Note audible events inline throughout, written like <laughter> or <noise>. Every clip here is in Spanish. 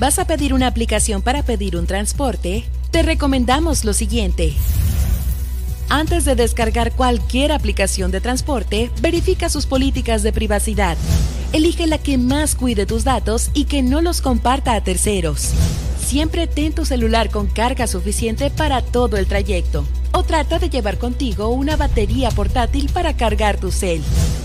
¿Vas a pedir una aplicación para pedir un transporte? Te recomendamos lo siguiente. Antes de descargar cualquier aplicación de transporte, verifica sus políticas de privacidad. Elige la que más cuide tus datos y que no los comparta a terceros. Siempre ten tu celular con carga suficiente para todo el trayecto. O trata de llevar contigo una batería portátil para cargar tu cel.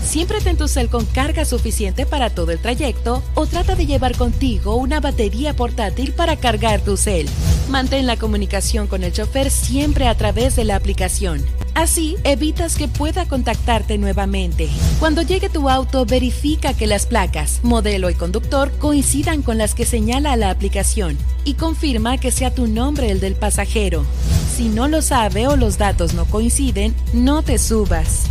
Siempre ten tu cel con carga suficiente para todo el trayecto o trata de llevar contigo una batería portátil para cargar tu cel. Mantén la comunicación con el chofer siempre a través de la aplicación. Así evitas que pueda contactarte nuevamente. Cuando llegue tu auto, verifica que las placas, modelo y conductor coincidan con las que señala la aplicación y confirma que sea tu nombre el del pasajero. Si no lo sabe o los datos no coinciden, no te subas.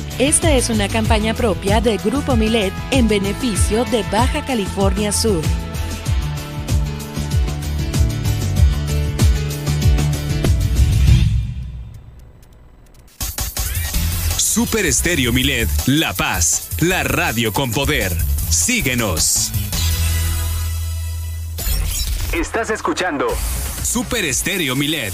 Esta es una campaña propia de Grupo Milet en beneficio de Baja California Sur. Super Estéreo Milet, La Paz, la radio con poder. Síguenos. Estás escuchando Super Estéreo Milet.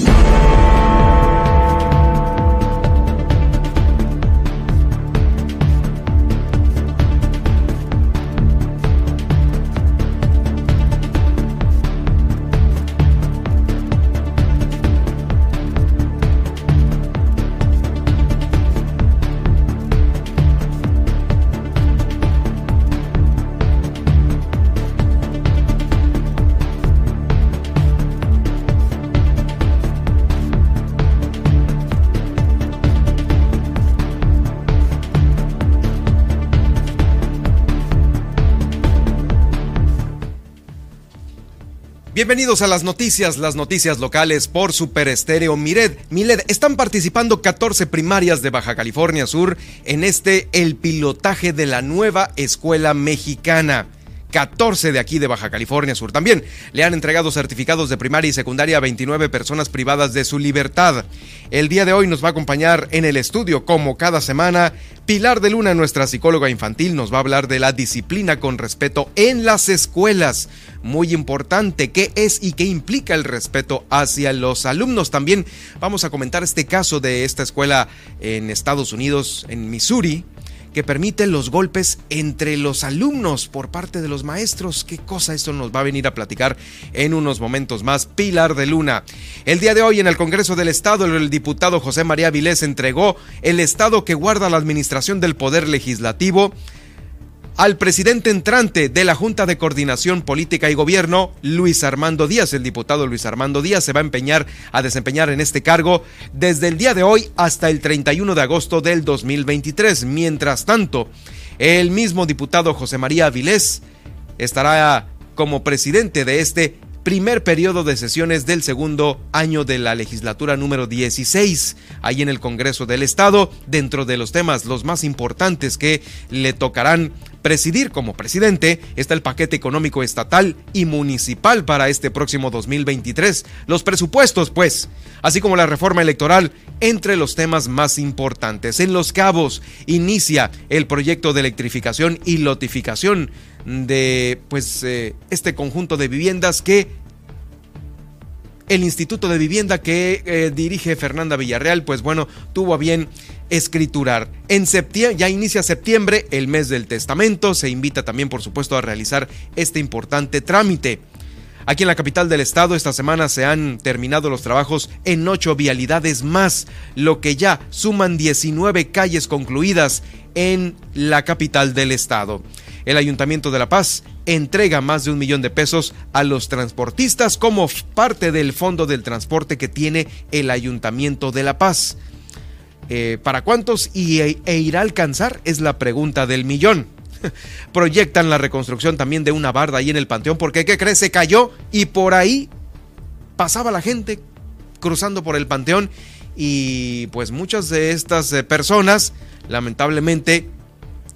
Bienvenidos a las noticias, las noticias locales por Super Estéreo Mired. Mired, están participando 14 primarias de Baja California Sur en este El pilotaje de la nueva escuela mexicana. 14 de aquí de Baja California Sur. También le han entregado certificados de primaria y secundaria a 29 personas privadas de su libertad. El día de hoy nos va a acompañar en el estudio, como cada semana, Pilar de Luna, nuestra psicóloga infantil, nos va a hablar de la disciplina con respeto en las escuelas. Muy importante, qué es y qué implica el respeto hacia los alumnos. También vamos a comentar este caso de esta escuela en Estados Unidos, en Missouri, que permite los golpes entre los alumnos por parte de los maestros. ¿Qué cosa esto nos va a venir a platicar en unos momentos más? Pilar de Luna. El día de hoy en el Congreso del Estado, el diputado José María Vilés entregó el Estado que guarda la administración del Poder Legislativo al presidente entrante de la Junta de Coordinación Política y Gobierno, Luis Armando Díaz. El diputado Luis Armando Díaz se va a empeñar a desempeñar en este cargo desde el día de hoy hasta el 31 de agosto del 2023. Mientras tanto, el mismo diputado José María Avilés estará como presidente de este primer periodo de sesiones del segundo año de la legislatura número 16, ahí en el Congreso del Estado, dentro de los temas los más importantes que le tocarán presidir como presidente está el paquete económico estatal y municipal para este próximo 2023, los presupuestos pues, así como la reforma electoral entre los temas más importantes. En Los Cabos inicia el proyecto de electrificación y lotificación de pues eh, este conjunto de viviendas que el Instituto de Vivienda que eh, dirige Fernanda Villarreal, pues bueno, tuvo a bien escriturar. En septiembre, ya inicia septiembre, el mes del testamento, se invita también por supuesto a realizar este importante trámite. Aquí en la capital del estado esta semana se han terminado los trabajos en ocho vialidades más, lo que ya suman 19 calles concluidas en la capital del estado. El Ayuntamiento de La Paz entrega más de un millón de pesos a los transportistas como parte del fondo del transporte que tiene el Ayuntamiento de La Paz. Eh, ¿Para cuántos y, e irá a alcanzar? Es la pregunta del millón. <laughs> Proyectan la reconstrucción también de una barda ahí en el Panteón porque, ¿qué crees? Se cayó y por ahí pasaba la gente cruzando por el Panteón y pues muchas de estas eh, personas lamentablemente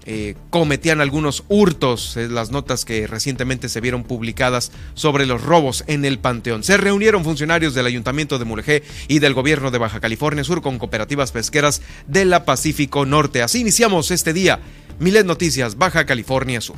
eh, cometían algunos hurtos, las notas que recientemente se vieron publicadas sobre los robos en el Panteón. Se reunieron funcionarios del Ayuntamiento de Mulegé y del Gobierno de Baja California Sur con cooperativas pesqueras de la Pacífico Norte. Así iniciamos este día. Milet Noticias, Baja California Sur.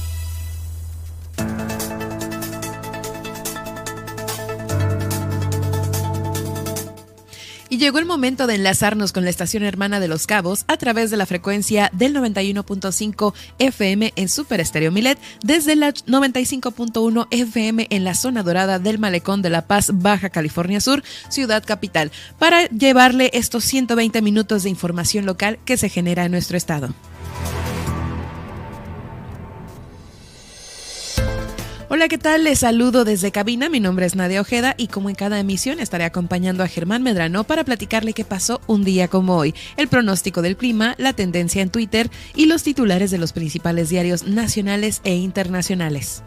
Llegó el momento de enlazarnos con la estación hermana de Los Cabos a través de la frecuencia del 91.5 FM en Super Estéreo Milet, desde la 95.1 FM en la zona dorada del Malecón de La Paz, Baja California Sur, ciudad capital, para llevarle estos 120 minutos de información local que se genera en nuestro estado. Hola, ¿qué tal? Les saludo desde cabina. Mi nombre es Nadia Ojeda y como en cada emisión estaré acompañando a Germán Medrano para platicarle qué pasó un día como hoy, el pronóstico del clima, la tendencia en Twitter y los titulares de los principales diarios nacionales e internacionales.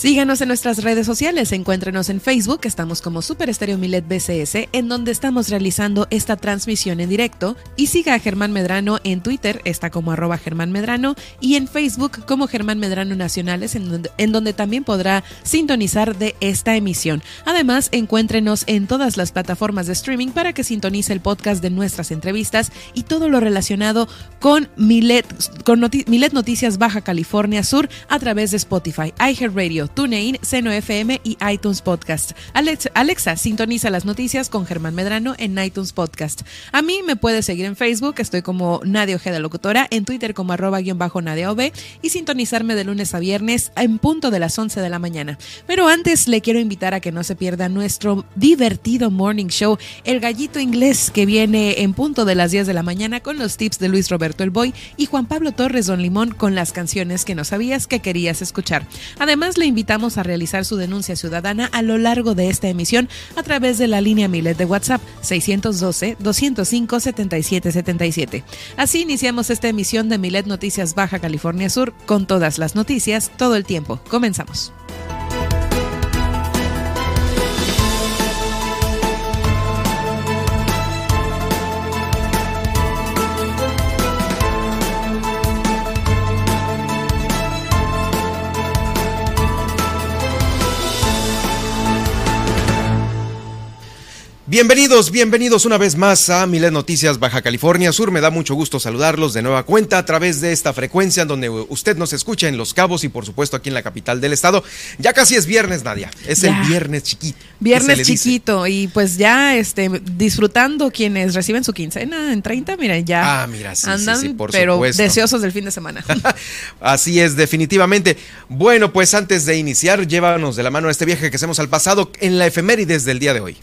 Síganos en nuestras redes sociales, encuéntrenos en Facebook, estamos como Super Estéreo Milet BCS, en donde estamos realizando esta transmisión en directo, y siga a Germán Medrano en Twitter, está como arroba Germán Medrano, y en Facebook como Germán Medrano Nacionales, en donde, en donde también podrá sintonizar de esta emisión. Además, encuéntrenos en todas las plataformas de streaming para que sintonice el podcast de nuestras entrevistas y todo lo relacionado con Milet, con Milet Noticias Baja California Sur a través de Spotify, iHeartRadio, TuneIn, Seno FM y iTunes Podcast. Alexa, sintoniza las noticias con Germán Medrano en iTunes Podcast. A mí me puedes seguir en Facebook, estoy como Nadia Ojeda Locutora, en Twitter como arroba guion OB y sintonizarme de lunes a viernes en punto de las 11 de la mañana. Pero antes le quiero invitar a que no se pierda nuestro divertido morning show, El Gallito Inglés, que viene en punto de las 10 de la mañana con los tips de Luis Roberto El Boy y Juan Pablo Torres Don Limón con las canciones que no sabías que querías escuchar. Además, le invito invitamos a realizar su denuncia ciudadana a lo largo de esta emisión a través de la línea Milet de WhatsApp 612-205-7777. Así iniciamos esta emisión de Milet Noticias Baja California Sur con todas las noticias todo el tiempo. Comenzamos. Bienvenidos, bienvenidos una vez más a Milet Noticias Baja California Sur. Me da mucho gusto saludarlos de nueva cuenta a través de esta frecuencia en donde usted nos escucha en Los Cabos y por supuesto aquí en la capital del estado. Ya casi es viernes, Nadia. Es el viernes chiquito. Viernes chiquito y pues ya este disfrutando quienes reciben su quincena en 30, miren, ya ah, mira, sí, andan, sí, por pero deseosos del fin de semana. <laughs> Así es, definitivamente. Bueno, pues antes de iniciar, llévanos de la mano a este viaje que hacemos al pasado en la efemérides del día de hoy.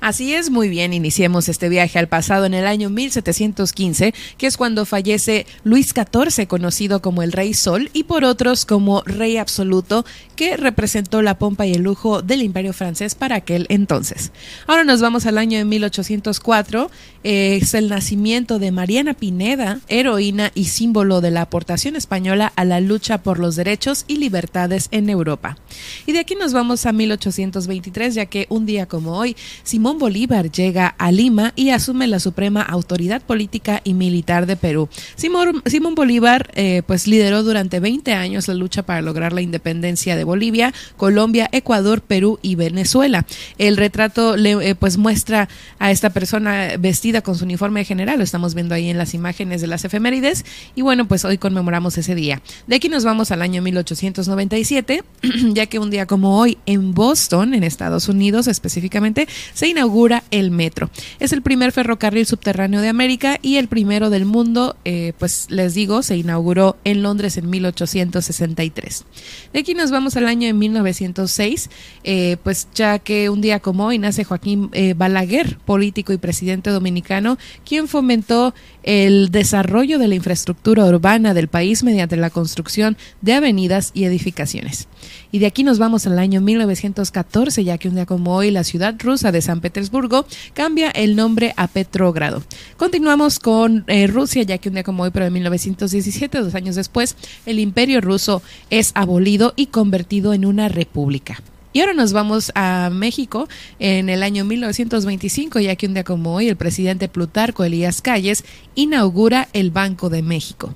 Así Es, muy bien, iniciemos este viaje al pasado en el año 1715, que es cuando fallece Luis XIV, conocido como el Rey Sol, y por otros como Rey Absoluto, que representó la pompa y el lujo del Imperio francés para aquel entonces. Ahora nos vamos al año de 1804, eh, es el nacimiento de Mariana Pineda, heroína y símbolo de la aportación española a la lucha por los derechos y libertades en Europa. Y de aquí nos vamos a 1823, ya que un día como hoy, Simón Bolívar llega a Lima y asume la suprema autoridad política y militar de Perú. Simón, Bolívar eh, pues lideró durante 20 años la lucha para lograr la independencia de Bolivia, Colombia, Ecuador, Perú y Venezuela. El retrato eh, pues muestra a esta persona vestida con su uniforme general, lo estamos viendo ahí en las imágenes de las efemérides y bueno, pues hoy conmemoramos ese día. De aquí nos vamos al año 1897, <clears throat> ya que un día como hoy en Boston, en Estados Unidos específicamente, se inaugura el metro. Es el primer ferrocarril subterráneo de América y el primero del mundo, eh, pues les digo, se inauguró en Londres en 1863. De aquí nos vamos al año de 1906, eh, pues ya que un día como hoy nace Joaquín eh, Balaguer, político y presidente dominicano, quien fomentó el desarrollo de la infraestructura urbana del país mediante la construcción de avenidas y edificaciones. Y de aquí nos vamos al año 1914, ya que un día como hoy la ciudad rusa de San Petersburgo cambia el nombre a Petrogrado. Continuamos con eh, Rusia, ya que un día como hoy, pero en 1917, dos años después, el imperio ruso es abolido y convertido en una república. Y ahora nos vamos a México en el año 1925, ya que un día como hoy el presidente Plutarco Elías Calles inaugura el Banco de México.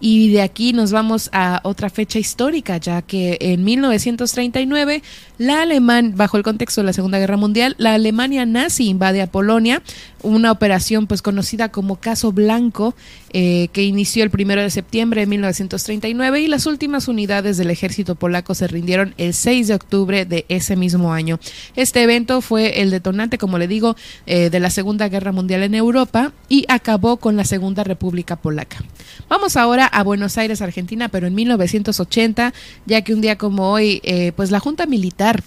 Y de aquí nos vamos a otra fecha histórica, ya que en 1939, la alemán, bajo el contexto de la Segunda Guerra Mundial, la Alemania nazi invade a Polonia, una operación pues conocida como Caso Blanco, eh, que inició el primero de septiembre de 1939 y las últimas unidades del ejército polaco se rindieron el 6 de octubre de ese mismo año. Este evento fue el detonante, como le digo, eh, de la Segunda Guerra Mundial en Europa y acabó con la Segunda República Polaca. Vamos ahora a Buenos Aires, Argentina, pero en 1980, ya que un día como hoy, eh, pues la Junta Militar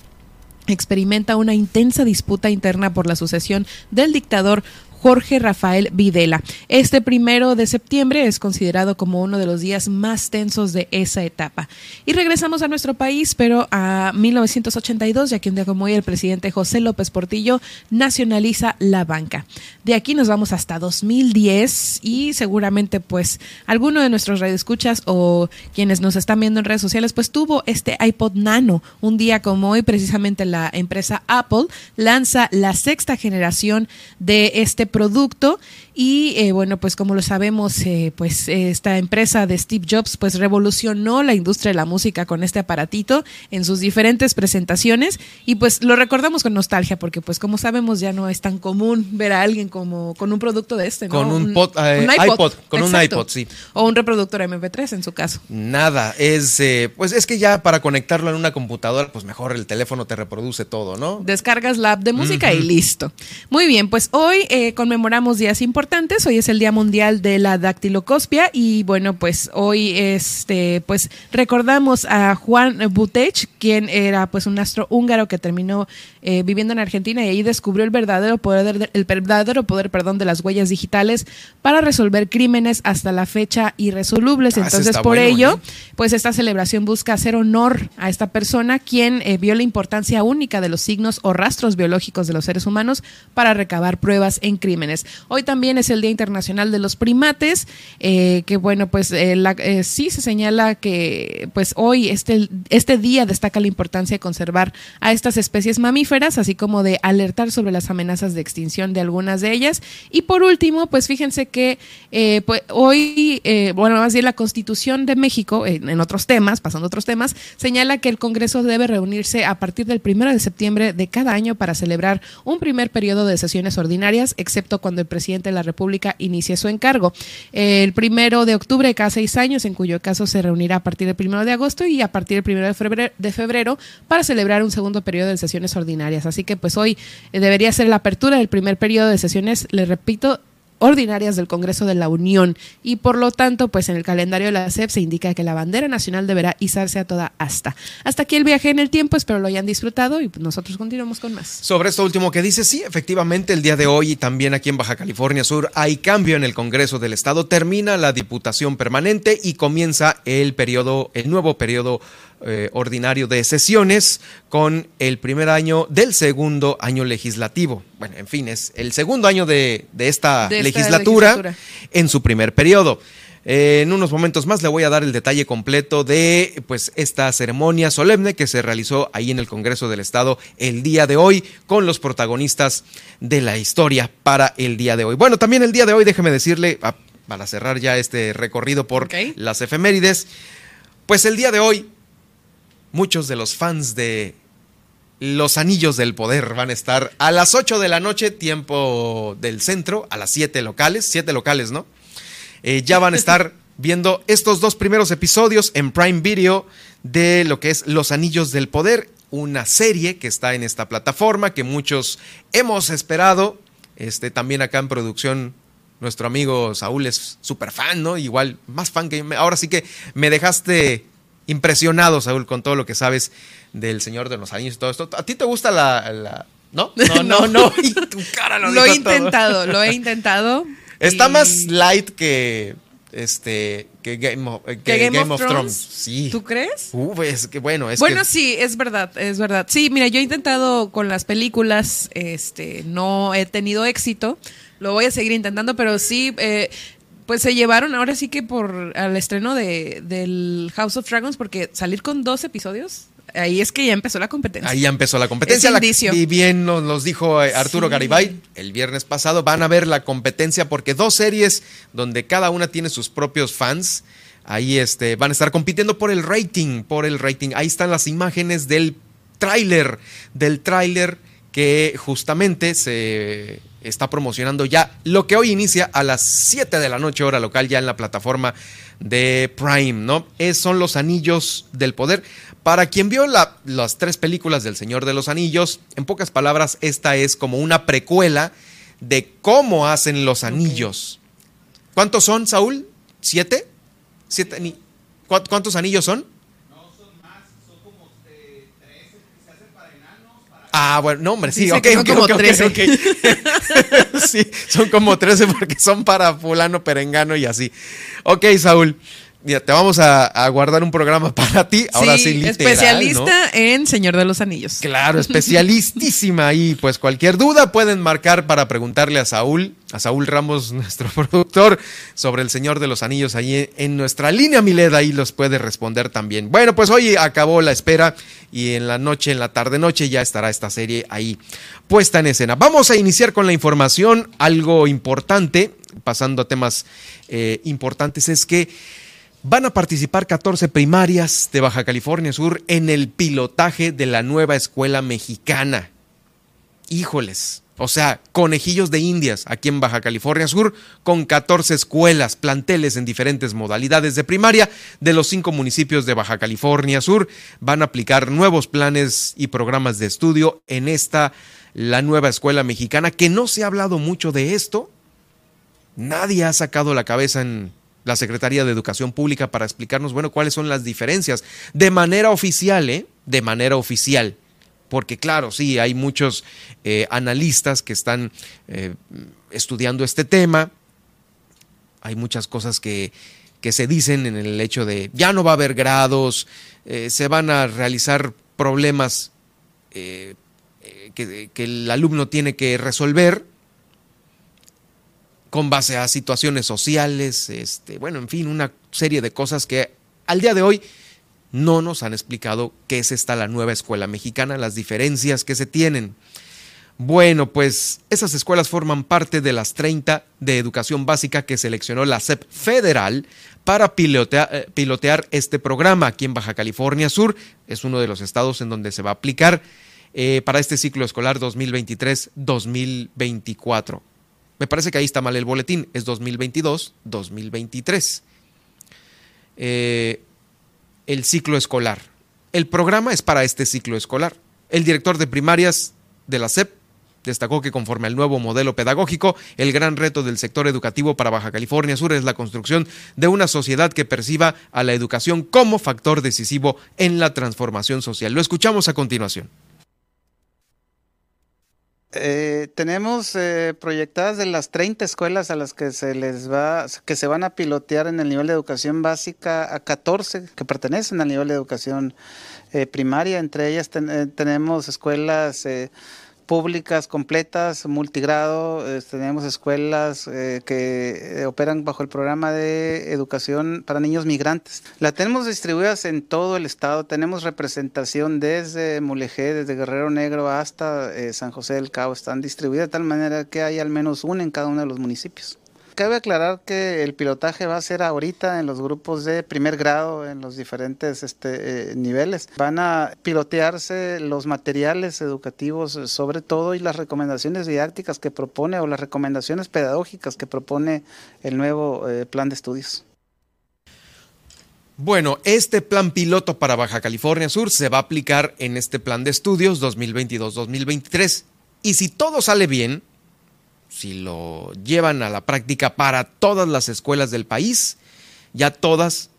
experimenta una intensa disputa interna por la sucesión del dictador Jorge Rafael Videla. Este primero de septiembre es considerado como uno de los días más tensos de esa etapa. Y regresamos a nuestro país, pero a 1982, ya que un día como hoy el presidente José López Portillo nacionaliza la banca. De aquí nos vamos hasta 2010 y seguramente pues alguno de nuestros radioescuchas o quienes nos están viendo en redes sociales pues tuvo este iPod Nano. Un día como hoy precisamente la empresa Apple lanza la sexta generación de este producto y eh, bueno, pues como lo sabemos, eh, pues esta empresa de Steve Jobs pues revolucionó la industria de la música con este aparatito en sus diferentes presentaciones y pues lo recordamos con nostalgia porque pues como sabemos ya no es tan común ver a alguien como con un producto de este, Con un, eh, iPod, con un iPod, sí. O un reproductor MP3 en su caso. Nada, es pues es que ya para conectarlo en una computadora, pues mejor el teléfono te reproduce todo, ¿no? Descargas la app de música y listo. Muy bien, pues hoy conmemoramos días importantes Hoy es el Día Mundial de la Dactilocopia y bueno, pues hoy este pues recordamos a Juan Butech, quien era pues un astro húngaro que terminó eh, viviendo en Argentina y ahí descubrió el verdadero poder el verdadero poder, perdón, de las huellas digitales para resolver crímenes hasta la fecha irresolubles. Ah, Entonces, por ello, ¿eh? pues esta celebración busca hacer honor a esta persona quien eh, vio la importancia única de los signos o rastros biológicos de los seres humanos para recabar pruebas en crímenes. Hoy también es el Día Internacional de los Primates, que bueno, pues sí se señala que pues hoy este, este día destaca la importancia de conservar a estas especies mamíferas, así como de alertar sobre las amenazas de extinción de algunas de ellas. Y por último, pues fíjense que pues, hoy, bueno, más bien la Constitución de México, en otros temas, pasando a otros temas, señala que el Congreso debe reunirse a partir del primero de septiembre de cada año para celebrar un primer periodo de sesiones ordinarias, excepto cuando el presidente de la República inicie su encargo. El primero de octubre, cada seis años, en cuyo caso se reunirá a partir del primero de agosto y a partir del primero de febrero, de febrero para celebrar un segundo periodo de sesiones ordinarias. Así que pues hoy eh, debería ser la apertura del primer periodo de sesiones, le repito, ordinarias del Congreso de la Unión y por lo tanto, pues en el calendario de la SEP se indica que la bandera nacional deberá izarse a toda asta. Hasta aquí el viaje en el tiempo, espero lo hayan disfrutado y nosotros continuamos con más. Sobre esto último que dice, sí, efectivamente el día de hoy y también aquí en Baja California Sur hay cambio en el Congreso del Estado, termina la Diputación Permanente y comienza el periodo, el nuevo periodo eh, ordinario de sesiones con el primer año del segundo año legislativo. Bueno, en fin, es el segundo año de, esta, legislatura, en su primer periodo. Eh, en unos momentos más le voy a dar el detalle completo de pues esta ceremonia solemne que se realizó ahí en el Congreso del Estado el día de hoy con los protagonistas de la historia para el día de hoy. Bueno, también el día de hoy déjeme decirle ah, para cerrar ya este recorrido por las efemérides, pues el día de hoy muchos de los fans de Los Anillos del Poder van a estar a las 8 de la noche, tiempo del centro, a las 7 locales, 7 locales, ¿no? Eh, ya van a estar <laughs> viendo estos dos primeros episodios en Prime Video de lo que es Los Anillos del Poder, una serie que está en esta plataforma que muchos hemos esperado. Este, también acá en producción nuestro amigo Saúl es súper fan, ¿no? Igual, más fan que... Ahora sí que me dejaste impresionado, Saúl, con todo lo que sabes del Señor de los Anillos y todo esto. ¿A ti te gusta la... <laughs> ¿No? No, no, <laughs> no. tu cara lo, lo he intentado, lo he <laughs> intentado. Está más light que este que Game of, Game, of, Thrones. Sí. ¿Tú crees? Uh, es que bueno, es Bueno, sí, es verdad, es verdad. Sí, mira, yo he intentado con las películas, este, no he tenido éxito. Lo voy a seguir intentando, pero sí, eh, pues se llevaron ahora sí que por al estreno de, del House of Dragons, porque salir con dos episodios, ahí es que ya empezó la competencia. Ahí ya empezó la competencia. y bien nos, dijo eh, Arturo Garibay el viernes pasado, van a ver la competencia porque dos series donde cada una tiene sus propios fans. Ahí este, van a estar compitiendo por el rating, por el rating. Ahí están las imágenes del tráiler, del tráiler que justamente se está promocionando ya lo que hoy inicia a las 7 de la noche hora local ya en la plataforma de Prime, ¿no? Es, son los Anillos del Poder. Para quien vio las tres películas del Señor de los Anillos, en pocas palabras, esta es como una precuela de cómo hacen los anillos. ¿Cuántos son, Saúl? ¿Siete? ¿Siete? ¿Cuántos anillos son? Ah, bueno, no, hombre, sí, ok, son como 13. <laughs> sí, son como 13 porque son para fulano, perengano y así. Ok, Saúl. Mira, te vamos a, guardar un programa <laughs> para ti. Ahora sí, literal, especialista en Señor de los Anillos. Claro, <laughs> especialistísima. y pues cualquier duda pueden marcar para preguntarle a Saúl, a Saúl Ramos, <laughs> nuestro productor, sobre el Señor de los Anillos ahí en nuestra línea Mileda. Ahí los puede responder también. Bueno, pues hoy acabó la espera y en la noche, en la tarde-noche, ya estará esta serie ahí puesta en escena. Vamos a iniciar con la información. Algo importante, pasando a temas eh, importantes, es que Van a participar 14 primarias de Baja California Sur en el pilotaje de la nueva escuela mexicana. Híjoles, o sea, conejillos de indias aquí en Baja California Sur, con 14 escuelas, planteles en diferentes modalidades de primaria de los cinco municipios de Baja California Sur. Van a aplicar nuevos planes y programas de estudio en esta, la nueva escuela mexicana, que no se ha hablado mucho de esto. Nadie ha sacado la cabeza en la Secretaría de Educación Pública para explicarnos, bueno, cuáles son las diferencias de manera oficial, ¿eh? De manera oficial. Porque claro, sí, hay muchos eh, analistas que están eh, estudiando este tema. Hay muchas cosas que, que, se dicen en el hecho de ya no va a haber grados, eh, se van a realizar problemas que, que el alumno tiene que resolver con base a situaciones sociales, este, bueno, en fin, una serie de cosas que al día de hoy no nos han explicado qué es esta la nueva escuela mexicana, las diferencias que se tienen. Bueno, pues esas escuelas forman parte de las 30 de educación básica que seleccionó la SEP federal para eh, pilotear, este programa aquí en Baja California Sur. Es uno de los estados en donde se va a aplicar eh, para este ciclo escolar 2023-2024. Me parece que ahí está mal el boletín, es 2022-2023. Eh, el ciclo escolar. El programa es para este ciclo escolar. El director de primarias de la SEP Destacó que conforme al nuevo modelo pedagógico, el gran reto del sector educativo para Baja California Sur es la construcción de una sociedad que perciba a la educación como factor decisivo en la transformación social. Lo escuchamos a continuación. Eh, tenemos eh, proyectadas de las 30 escuelas a las que se les va, que se van a pilotear en el nivel de educación básica a 14 que pertenecen al nivel de educación eh, primaria. Entre ellas tenemos escuelas públicas completas, multigrado. tenemos escuelas eh, que eh, operan bajo el programa de educación para niños migrantes. La tenemos distribuidas en todo el estado. Tenemos representación desde Mulegé, desde Guerrero Negro hasta eh, San José del Cabo. Están distribuidas de tal manera que hay al menos una en cada uno de los municipios. Cabe aclarar que el pilotaje va a ser ahorita en los grupos de primer grado, en los diferentes este, eh, niveles. Van a pilotearse los materiales educativos eh, sobre todo y las recomendaciones didácticas que propone o las recomendaciones pedagógicas que propone el nuevo eh, plan de estudios. Bueno, este plan piloto para Baja California Sur se va a aplicar en este plan de estudios 2022-2023. Y si todo sale bien, si lo llevan a la práctica para todas las escuelas del país, ya todas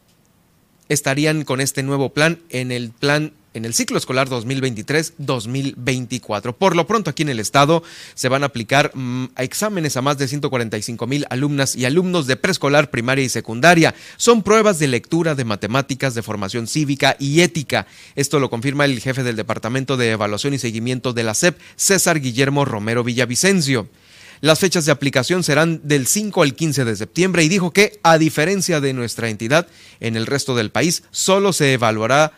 estarían con este nuevo plan en el plan en el ciclo escolar 2023-2024. Por lo pronto aquí en el estado se van a aplicar mm, exámenes a más de 145 mil alumnas y alumnos de preescolar, primaria y secundaria. Son pruebas de lectura, de matemáticas, de formación cívica y ética. Esto lo confirma el jefe del Departamento de Evaluación y Seguimiento de la SEP, César Guillermo Romero Villavicencio. Las fechas de aplicación serán del 5 al 15 de septiembre y dijo que, a diferencia de nuestra entidad, en el resto del país solo se evaluará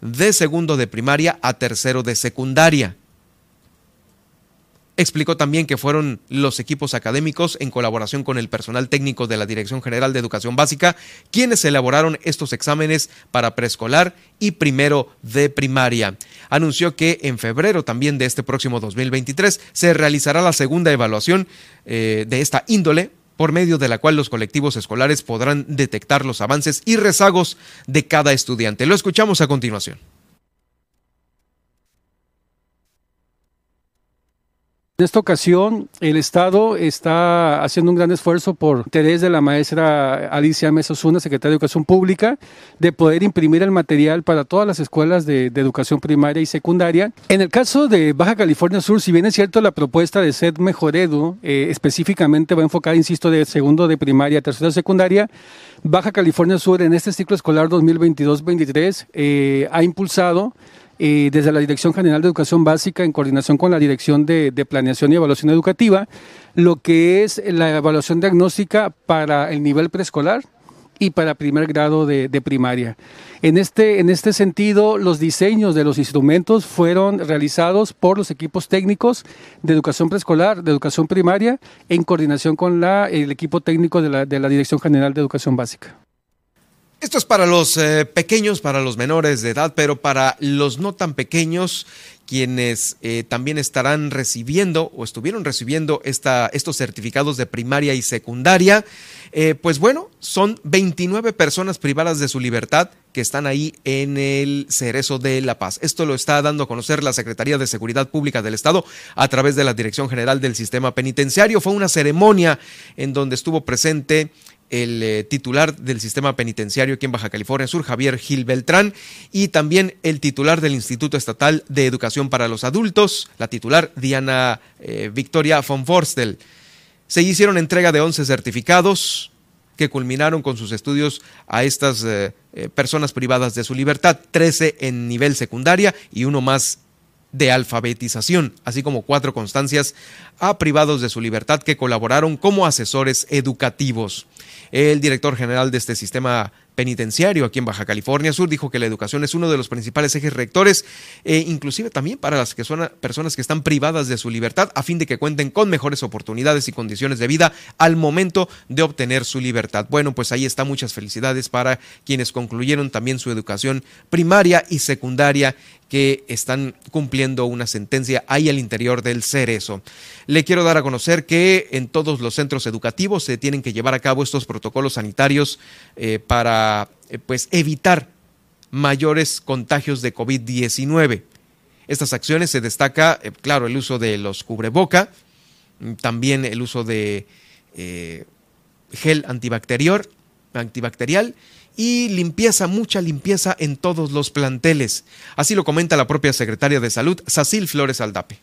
de segundo de primaria a tercero de secundaria. Explicó también que fueron los equipos académicos, en colaboración con el personal técnico de la Dirección General de Educación Básica, quienes elaboraron estos exámenes para preescolar y primero de primaria. Anunció que en febrero también de este próximo 2023 se realizará la segunda evaluación eh, de esta índole por medio de la cual los colectivos escolares podrán detectar los avances y rezagos de cada estudiante. Lo escuchamos a continuación. En esta ocasión, el Estado está haciendo un gran esfuerzo por interés de la maestra Alicia Mesosuna, secretaria de Educación Pública, de poder imprimir el material para todas las escuelas de, educación primaria y secundaria. En el caso de Baja California Sur, si bien es cierto la propuesta de SED Mejoredo eh, específicamente va enfocada, insisto, de segundo de primaria, tercero de secundaria, Baja California Sur en este ciclo escolar 2022-23 eh, ha impulsado eh, desde la Dirección General de Educación Básica, en coordinación con la Dirección de, Planeación y Evaluación Educativa, lo que es la evaluación diagnóstica para el nivel preescolar y para primer grado de, primaria. En este, en este sentido, los diseños de los instrumentos fueron realizados por los equipos técnicos de educación preescolar, de educación primaria, en coordinación con la, el equipo técnico de la, de la Dirección General de Educación Básica. Esto es para los eh, pequeños, para los menores de edad, pero para los no tan pequeños, quienes eh, también estarán recibiendo o estuvieron recibiendo esta, estos certificados de primaria y secundaria, eh, pues bueno, son 29 personas privadas de su libertad que están ahí en el Cerezo de La Paz. Esto lo está dando a conocer la Secretaría de Seguridad Pública del Estado a través de la Dirección General del Sistema Penitenciario. Fue una ceremonia en donde estuvo presente el eh, titular del sistema penitenciario aquí en Baja California Sur, Javier Gil Beltrán, y también el titular del Instituto Estatal de Educación para los Adultos, la titular Diana eh, Victoria von Forstel. Se hicieron entrega de 11 certificados que culminaron con sus estudios a estas eh, personas privadas de su libertad, 13 en nivel secundaria y uno más de alfabetización, así como cuatro constancias a privados de su libertad que colaboraron como asesores educativos. El director general de este sistema penitenciario aquí en Baja California Sur dijo que la educación es uno de los principales ejes rectores, e inclusive también para las personas que están privadas de su libertad, a fin de que cuenten con mejores oportunidades y condiciones de vida al momento de obtener su libertad. Bueno, pues ahí está, muchas felicidades para quienes concluyeron también su educación primaria y secundaria que están cumpliendo una sentencia ahí al interior del Cerezo. Le quiero dar a conocer que en todos los centros educativos se tienen que llevar a cabo estos protocolos sanitarios eh, para eh, pues evitar mayores contagios de COVID-19. estas acciones se destaca, eh, claro, el uso de los cubreboca, también el uso de gel antibacterial y limpieza, mucha limpieza en todos los planteles. Así lo comenta la propia secretaria de Salud, Sacil Flores Aldape.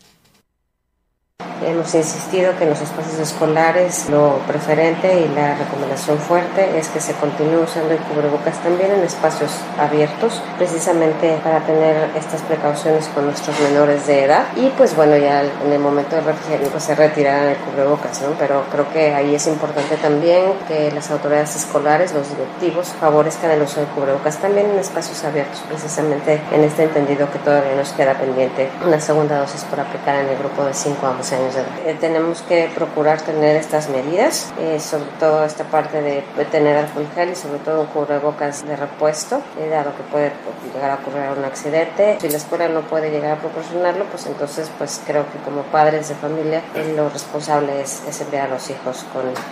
Hemos insistido que en los espacios escolares lo preferente y la recomendación fuerte es que se continúe usando el cubrebocas también en espacios abiertos, precisamente para tener estas precauciones con nuestros menores de edad. Y pues bueno, ya en el momento del refrigerio pues se retirarán el cubrebocas, ¿no? Pero creo que ahí es importante también que las autoridades escolares, los directivos, favorezcan el uso del cubrebocas también en espacios abiertos, precisamente en este entendido que todavía nos queda pendiente una segunda dosis por aplicar en el grupo de 5 a 11 años eh, tenemos que procurar tener estas medidas, eh, sobre todo esta parte de tener alcohol gel y sobre todo un cubrebocas de repuesto, eh, dado que puede llegar a ocurrir un accidente. Si la escuela no puede llegar a proporcionarlo, pues entonces pues creo que como padres de familia lo responsable es, enviar a los hijos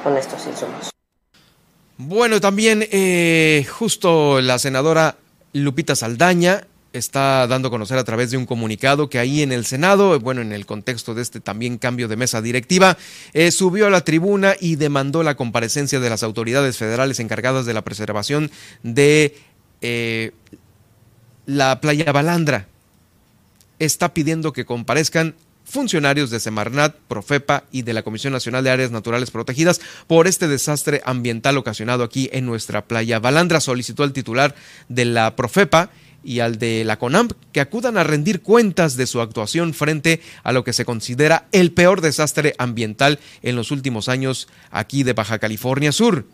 con estos insumos. Bueno, también justo la senadora Lupita Saldaña está dando a conocer a través de un comunicado que ahí en el Senado, bueno, en el contexto de este también cambio de mesa directiva, eh, subió a la tribuna y demandó la comparecencia de las autoridades federales encargadas de la preservación de eh, la playa Balandra. Está pidiendo que comparezcan funcionarios de Semarnat, Profepa y de la Comisión Nacional de Áreas Naturales Protegidas por este desastre ambiental ocasionado aquí en nuestra playa Balandra. Solicitó al titular de la Profepa y al de la CONAMP que acudan a rendir cuentas de su actuación frente a lo que se considera el peor desastre ambiental en los últimos años aquí de Baja California Sur.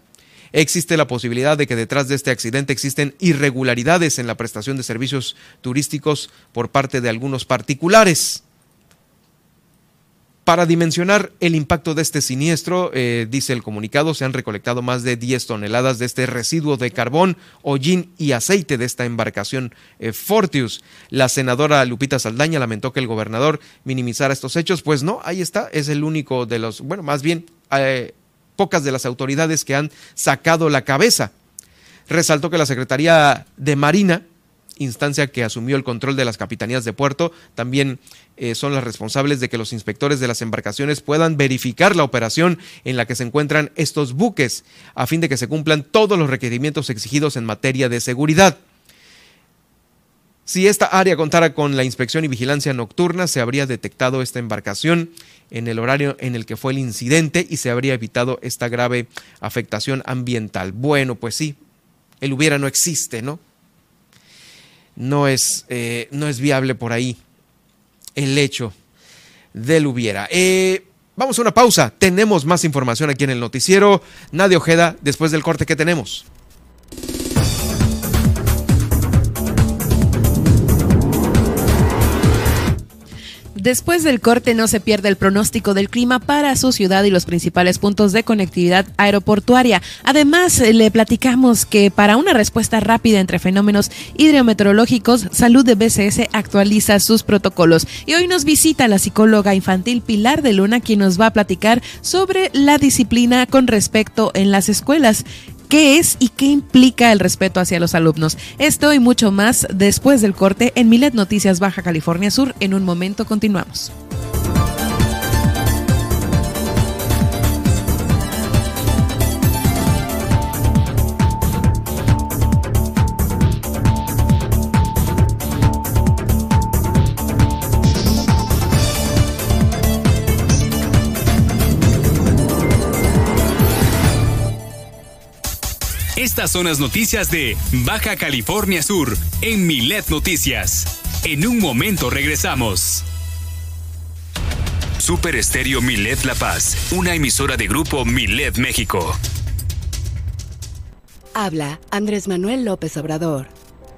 Existe la posibilidad de que detrás de este accidente existen irregularidades en la prestación de servicios turísticos por parte de algunos particulares. Para dimensionar el impacto de este siniestro, eh, dice el comunicado, se han recolectado más de 10 toneladas de este residuo de carbón, hollín y aceite de esta embarcación eh, Fortius. La senadora Lupita Saldaña lamentó que el gobernador minimizara estos hechos, pues no, ahí está, es el único de los, bueno, más bien eh, pocas de las autoridades que han sacado la cabeza. Resaltó que la Secretaría de Marina instancia que asumió el control de las capitanías de puerto, también eh, son las responsables de que los inspectores de las embarcaciones puedan verificar la operación en la que se encuentran estos buques, a fin de que se cumplan todos los requerimientos exigidos en materia de seguridad. Si esta área contara con la inspección y vigilancia nocturna, se habría detectado esta embarcación en el horario en el que fue el incidente y se habría evitado esta grave afectación ambiental. Bueno, pues sí, el hubiera no existe, ¿no? No es, eh, no es viable por ahí el hecho del hubiera. Eh, vamos a una pausa. Tenemos más información aquí en el noticiero. Nadia Ojeda, después del corte que tenemos. Después del corte no se pierde el pronóstico del clima para su ciudad y los principales puntos de conectividad aeroportuaria. Además, le platicamos que para una respuesta rápida entre fenómenos hidrometeorológicos, Salud de BCS actualiza sus protocolos. Y hoy nos visita la psicóloga infantil Pilar de Luna, quien nos va a platicar sobre la disciplina con respecto en las escuelas qué es y qué implica el respeto hacia los alumnos. Esto y mucho más después del corte en Milet Noticias Baja California Sur. En un momento continuamos. Estas son las noticias de Baja California Sur en Milet Noticias. En un momento regresamos. Super Estéreo Milet La Paz, una emisora de grupo Milet México. Habla Andrés Manuel López Obrador.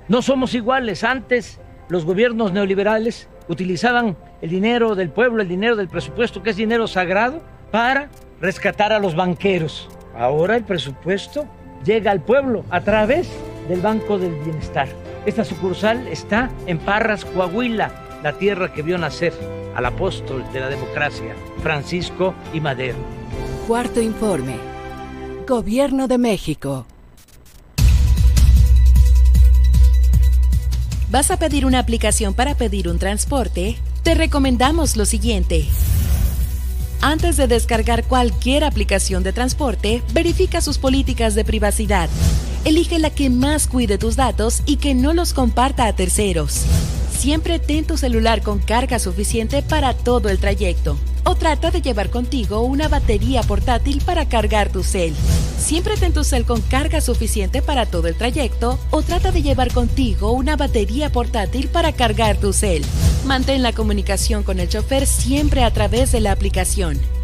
No somos iguales. Antes los gobiernos neoliberales utilizaban el dinero del pueblo, el dinero del presupuesto, que es dinero sagrado, para rescatar a los banqueros. Ahora el presupuesto llega al pueblo a través del Banco del Bienestar. Esta sucursal está en Parras, Coahuila, la tierra que vio nacer al apóstol de la democracia, Francisco y Madero. Cuarto informe. Gobierno de México. ¿Vas a pedir una aplicación para pedir un transporte? Te recomendamos lo siguiente. Antes de descargar cualquier aplicación de transporte, verifica sus políticas de privacidad. Elige la que más cuide tus datos y que no los comparta a terceros. Siempre ten tu celular con carga suficiente para todo el trayecto. O trata de llevar contigo una batería portátil para cargar tu cel. Siempre ten tu cel con carga suficiente para todo el trayecto o trata de llevar contigo una batería portátil para cargar tu cel. Mantén la comunicación con el chofer siempre a través de la aplicación.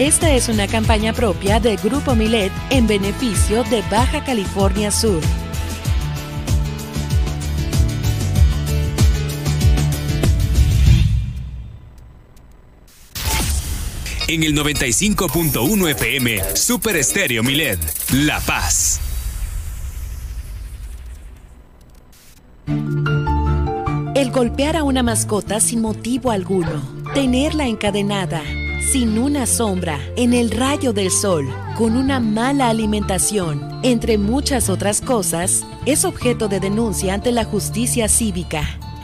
Esta es una campaña propia de Grupo Milet en beneficio de Baja California Sur. En el 95.1 FM, Super Estéreo Milet, La Paz. El golpear a una mascota sin motivo alguno, tenerla encadenada, sin una sombra, en el rayo del sol, con una mala alimentación, entre muchas otras cosas, es objeto de denuncia ante la justicia cívica.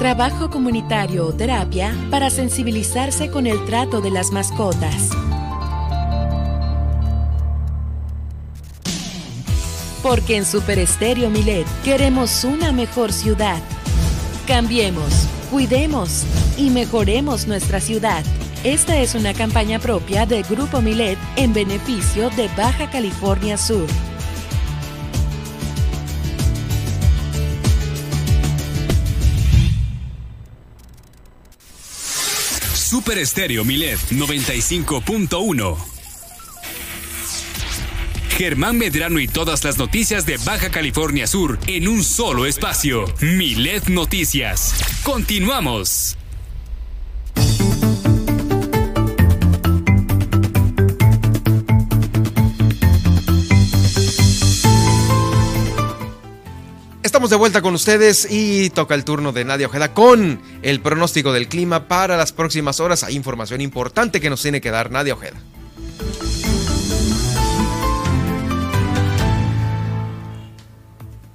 trabajo comunitario o terapia para sensibilizarse con el trato de las mascotas. Porque en Super Estéreo Milet queremos una mejor ciudad. Cambiemos, cuidemos y mejoremos nuestra ciudad. Esta es una campaña propia de Grupo Milet en beneficio de Baja California Sur. Super Estéreo Milet 95.1. Germán Medrano y todas las noticias de Baja California Sur en un solo espacio. Milet Noticias. Continuamos. Estamos de vuelta con ustedes y toca el turno de Nadia Ojeda con el pronóstico del clima para las próximas horas. Hay información importante que nos tiene que dar Nadia Ojeda.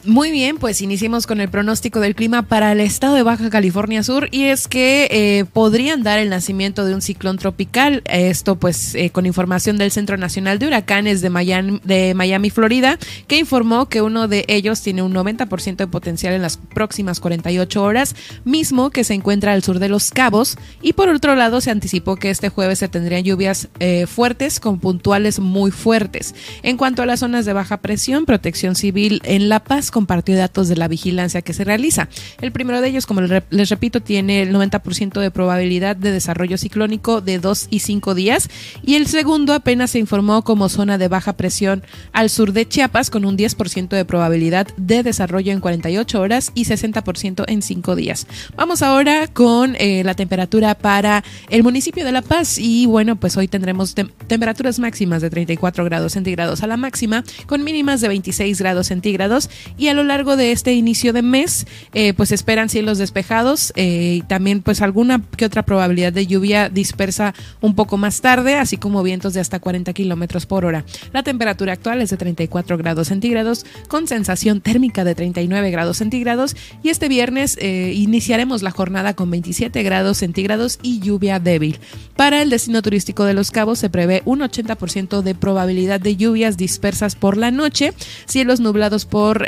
Muy bien, pues iniciemos con el pronóstico del clima para el estado de Baja California Sur y es que eh, podrían dar el nacimiento de un ciclón tropical, esto pues eh, con información del Centro Nacional de Huracanes de Miami, Florida, que informó que uno de ellos tiene un 90% de potencial en las próximas 48 horas, mismo que se encuentra al sur de Los Cabos y por otro lado se anticipó que este jueves se tendrían lluvias eh, fuertes con puntuales muy fuertes. En cuanto a las zonas de baja presión, Protección Civil en La Paz compartió datos de la vigilancia que se realiza. El primero de ellos, como les repito, tiene el 90% de probabilidad de desarrollo ciclónico de 2 y 5 días y el segundo apenas se informó como zona de baja presión al sur de Chiapas con un 10% de probabilidad de desarrollo en 48 horas y 60% en 5 días. Vamos ahora con eh, la temperatura para el municipio de La Paz y bueno, pues hoy tendremos temperaturas máximas de 34 grados centígrados a la máxima con mínimas de 26 grados centígrados y a lo largo de este inicio de mes eh, pues esperan cielos despejados eh, y también pues alguna que otra probabilidad de lluvia dispersa un poco más tarde, así como vientos de hasta 40 kilómetros por hora. La temperatura actual es de 34 grados centígrados con sensación térmica de 39 grados centígrados y este viernes eh, iniciaremos la jornada con 27 grados centígrados y lluvia débil. Para el destino turístico de Los Cabos se prevé un 80% de probabilidad de lluvias dispersas por la noche, cielos nublados por,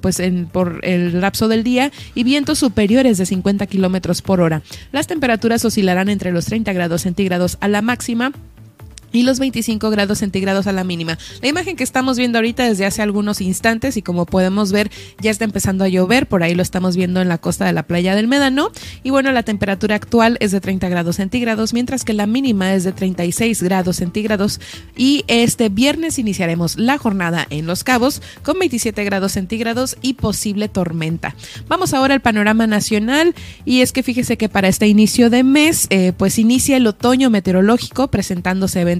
pues por el lapso del día y vientos superiores de 50 kilómetros por hora. Las temperaturas oscilarán entre los 30 grados centígrados a la máxima y los 25 grados centígrados a la mínima. La imagen que estamos viendo ahorita desde hace algunos instantes y como podemos ver ya está empezando a llover, por ahí lo estamos viendo en la costa de la playa del Médano y bueno, la temperatura actual es de 30 grados centígrados, mientras que la mínima es de 36 grados centígrados y este viernes iniciaremos la jornada en Los Cabos con 27 grados centígrados y posible tormenta. Vamos ahora al panorama nacional y es que fíjese que para este inicio de mes eh, pues inicia el otoño meteorológico presentándose eventos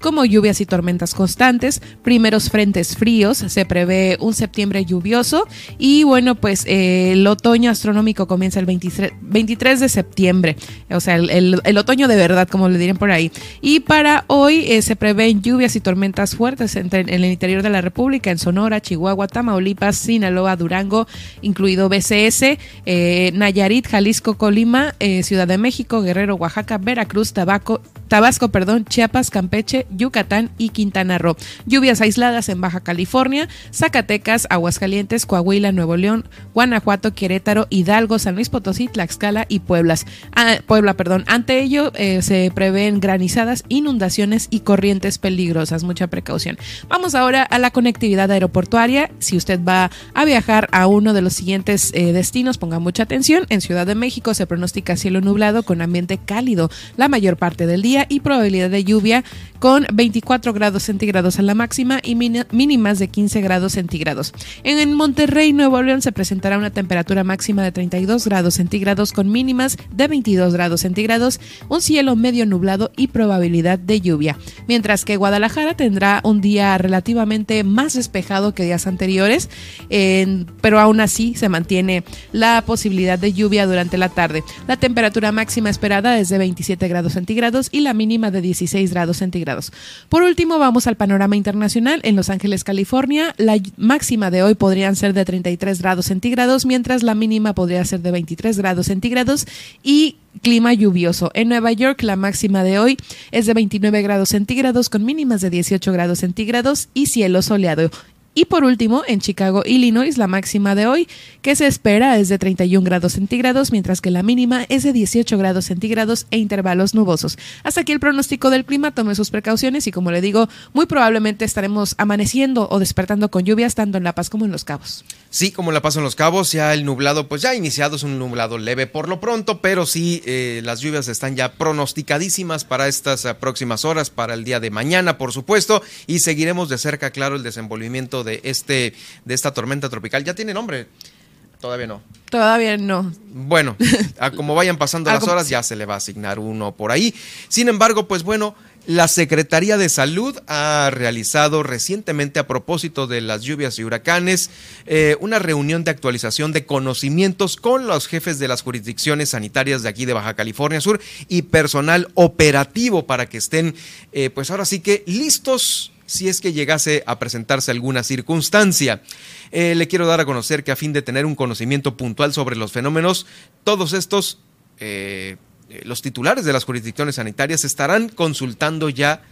como lluvias y tormentas constantes, primeros frentes fríos, se prevé un septiembre lluvioso y bueno, pues eh, el otoño astronómico comienza el 23, de septiembre, o sea, el, otoño de verdad, como le dirían por ahí. Y para hoy eh, se prevén lluvias y tormentas fuertes en, el interior de la República, en Sonora, Chihuahua, Tamaulipas, Sinaloa, Durango, incluido BCS, eh, Nayarit, Jalisco, Colima, Ciudad de México, Guerrero, Oaxaca, Veracruz, Tabaco, Tabasco, perdón, Chiapas, Campeche, Yucatán y Quintana Roo. Lluvias aisladas en Baja California, Zacatecas, Aguascalientes, Coahuila, Nuevo León, Guanajuato, Querétaro, Hidalgo, San Luis Potosí, Tlaxcala y Pueblas. Ah, Puebla. Perdón. Ante ello eh, se prevén granizadas, inundaciones y corrientes peligrosas. Mucha precaución. Vamos ahora a la conectividad aeroportuaria. Si usted va a viajar a uno de los siguientes eh, destinos, ponga mucha atención. En Ciudad de México se pronostica cielo nublado con ambiente cálido la mayor parte del día y probabilidad de lluvia con 24 grados centígrados a la máxima y mínimas de 15 grados centígrados. En Monterrey, Nuevo León, se presentará una temperatura máxima de 32 grados centígrados con mínimas de 22 grados centígrados, un cielo medio nublado y probabilidad de lluvia. Mientras que Guadalajara tendrá un día relativamente más despejado que días anteriores, pero aún así se mantiene la posibilidad de lluvia durante la tarde. La temperatura máxima esperada es de 27 grados centígrados y la mínima de 16 grados centígrados. Por último, vamos al panorama internacional. En Los Ángeles, California, la máxima de hoy podrían ser de 33 grados centígrados, mientras la mínima podría ser de 23 grados centígrados y clima lluvioso. En Nueva York, la máxima de hoy es de 29 grados centígrados con mínimas de 18 grados centígrados y cielo soleado. Y por último, en Chicago, Illinois, la máxima de hoy, que se espera es de 31 grados centígrados, mientras que la mínima es de 18 grados centígrados e intervalos nubosos. Hasta aquí el pronóstico del clima, tome sus precauciones y como le digo, muy probablemente estaremos amaneciendo o despertando con lluvias tanto en La Paz como en Los Cabos. Sí, como La Paz en Los Cabos, ya el nublado, pues ya iniciado, es un nublado leve por lo pronto, pero sí eh, las lluvias están ya pronosticadísimas para estas eh, próximas horas, para el día de mañana, por supuesto, y seguiremos de cerca, claro, el desenvolvimiento de, este, de esta tormenta tropical. ¿Ya tiene nombre? Todavía no. Todavía no. Bueno, <laughs> a como vayan pasando las horas ya se le va a asignar uno por ahí. Sin embargo, pues bueno, la Secretaría de Salud ha realizado recientemente a propósito de las lluvias y huracanes eh, una reunión de actualización de conocimientos con los jefes de las jurisdicciones sanitarias de aquí de Baja California Sur y personal operativo para que estén, eh, pues ahora sí que listos si es que llegase a presentarse alguna circunstancia. Eh, le quiero dar a conocer que a fin de tener un conocimiento puntual sobre los fenómenos, todos estos, eh, eh, los titulares de las jurisdicciones sanitarias estarán consultando ya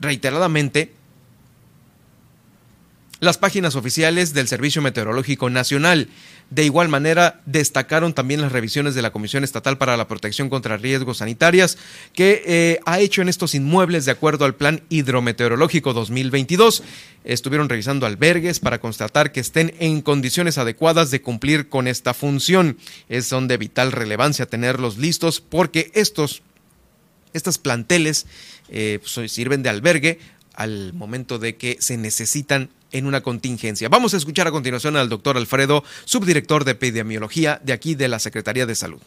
reiteradamente las páginas oficiales del Servicio Meteorológico Nacional. De igual manera, destacaron también las revisiones de la Comisión Estatal para la Protección contra Riesgos Sanitarias, que eh, ha hecho en estos inmuebles de acuerdo al Plan Hidrometeorológico 2022. Estuvieron revisando albergues para constatar que estén en condiciones adecuadas de cumplir con esta función. Es son de vital relevancia tenerlos listos porque estos, estas planteles eh, pues, sirven de albergue al momento de que se necesitan en una contingencia. Vamos a escuchar a continuación al doctor Alfredo, subdirector de epidemiología de aquí de la Secretaría de Salud.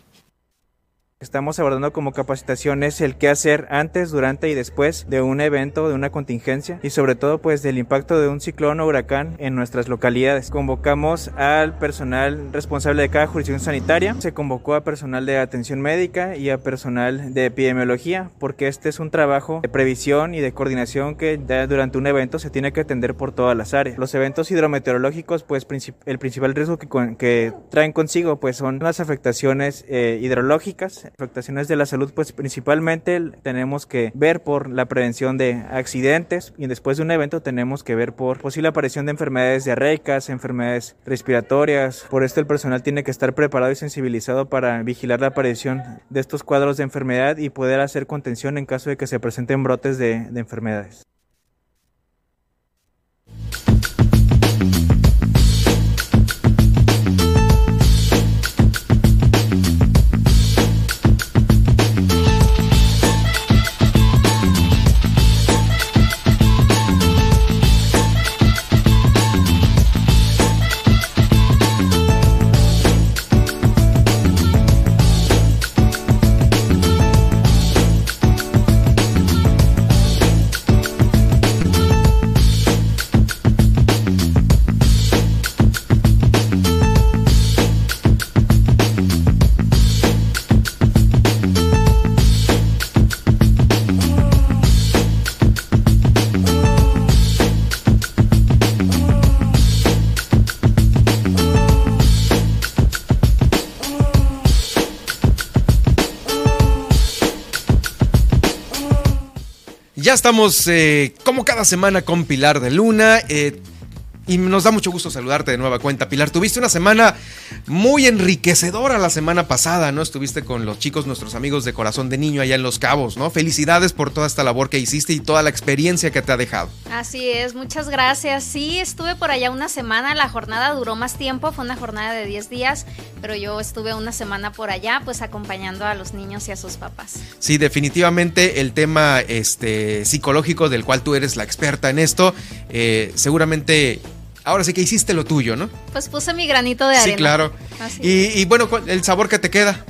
Estamos abordando como capacitaciones el qué hacer antes, durante y después de un evento, de una contingencia y sobre todo pues del impacto de un ciclón o huracán en nuestras localidades. Convocamos al personal responsable de cada jurisdicción sanitaria, se convocó a personal de atención médica y a personal de epidemiología porque este es un trabajo de previsión y de coordinación que durante un evento se tiene que atender por todas las áreas. Los eventos hidrometeorológicos pues el principal riesgo que, traen consigo pues son las afectaciones eh, hidrológicas, afectaciones de la salud, pues principalmente tenemos que ver por la prevención de accidentes y después de un evento tenemos que ver por posible aparición de enfermedades diarreicas, enfermedades respiratorias. Por esto el personal tiene que estar preparado y sensibilizado para vigilar la aparición de estos cuadros de enfermedad y poder hacer contención en caso de que se presenten brotes de, de enfermedades. Ya estamos eh, como cada semana con Pilar de Luna. Eh, y nos da mucho gusto saludarte de nueva cuenta, Pilar. Tuviste una semana muy enriquecedora la semana pasada, ¿no? Estuviste con los chicos, nuestros amigos de Corazón de Niño allá en Los Cabos, ¿no? Felicidades por toda esta labor que hiciste y toda la experiencia que te ha dejado. Así es, muchas gracias. Sí, estuve por allá una semana, la jornada duró más tiempo, fue una jornada de 10 días, pero yo estuve una semana por allá, pues acompañando a los niños y a sus papás. Sí, definitivamente el tema este, psicológico del cual tú eres la experta en esto, eh, seguramente ahora sí que hiciste lo tuyo, ¿no? Pues puse mi granito de arena. Sí, claro. Y, bueno, el sabor que te queda.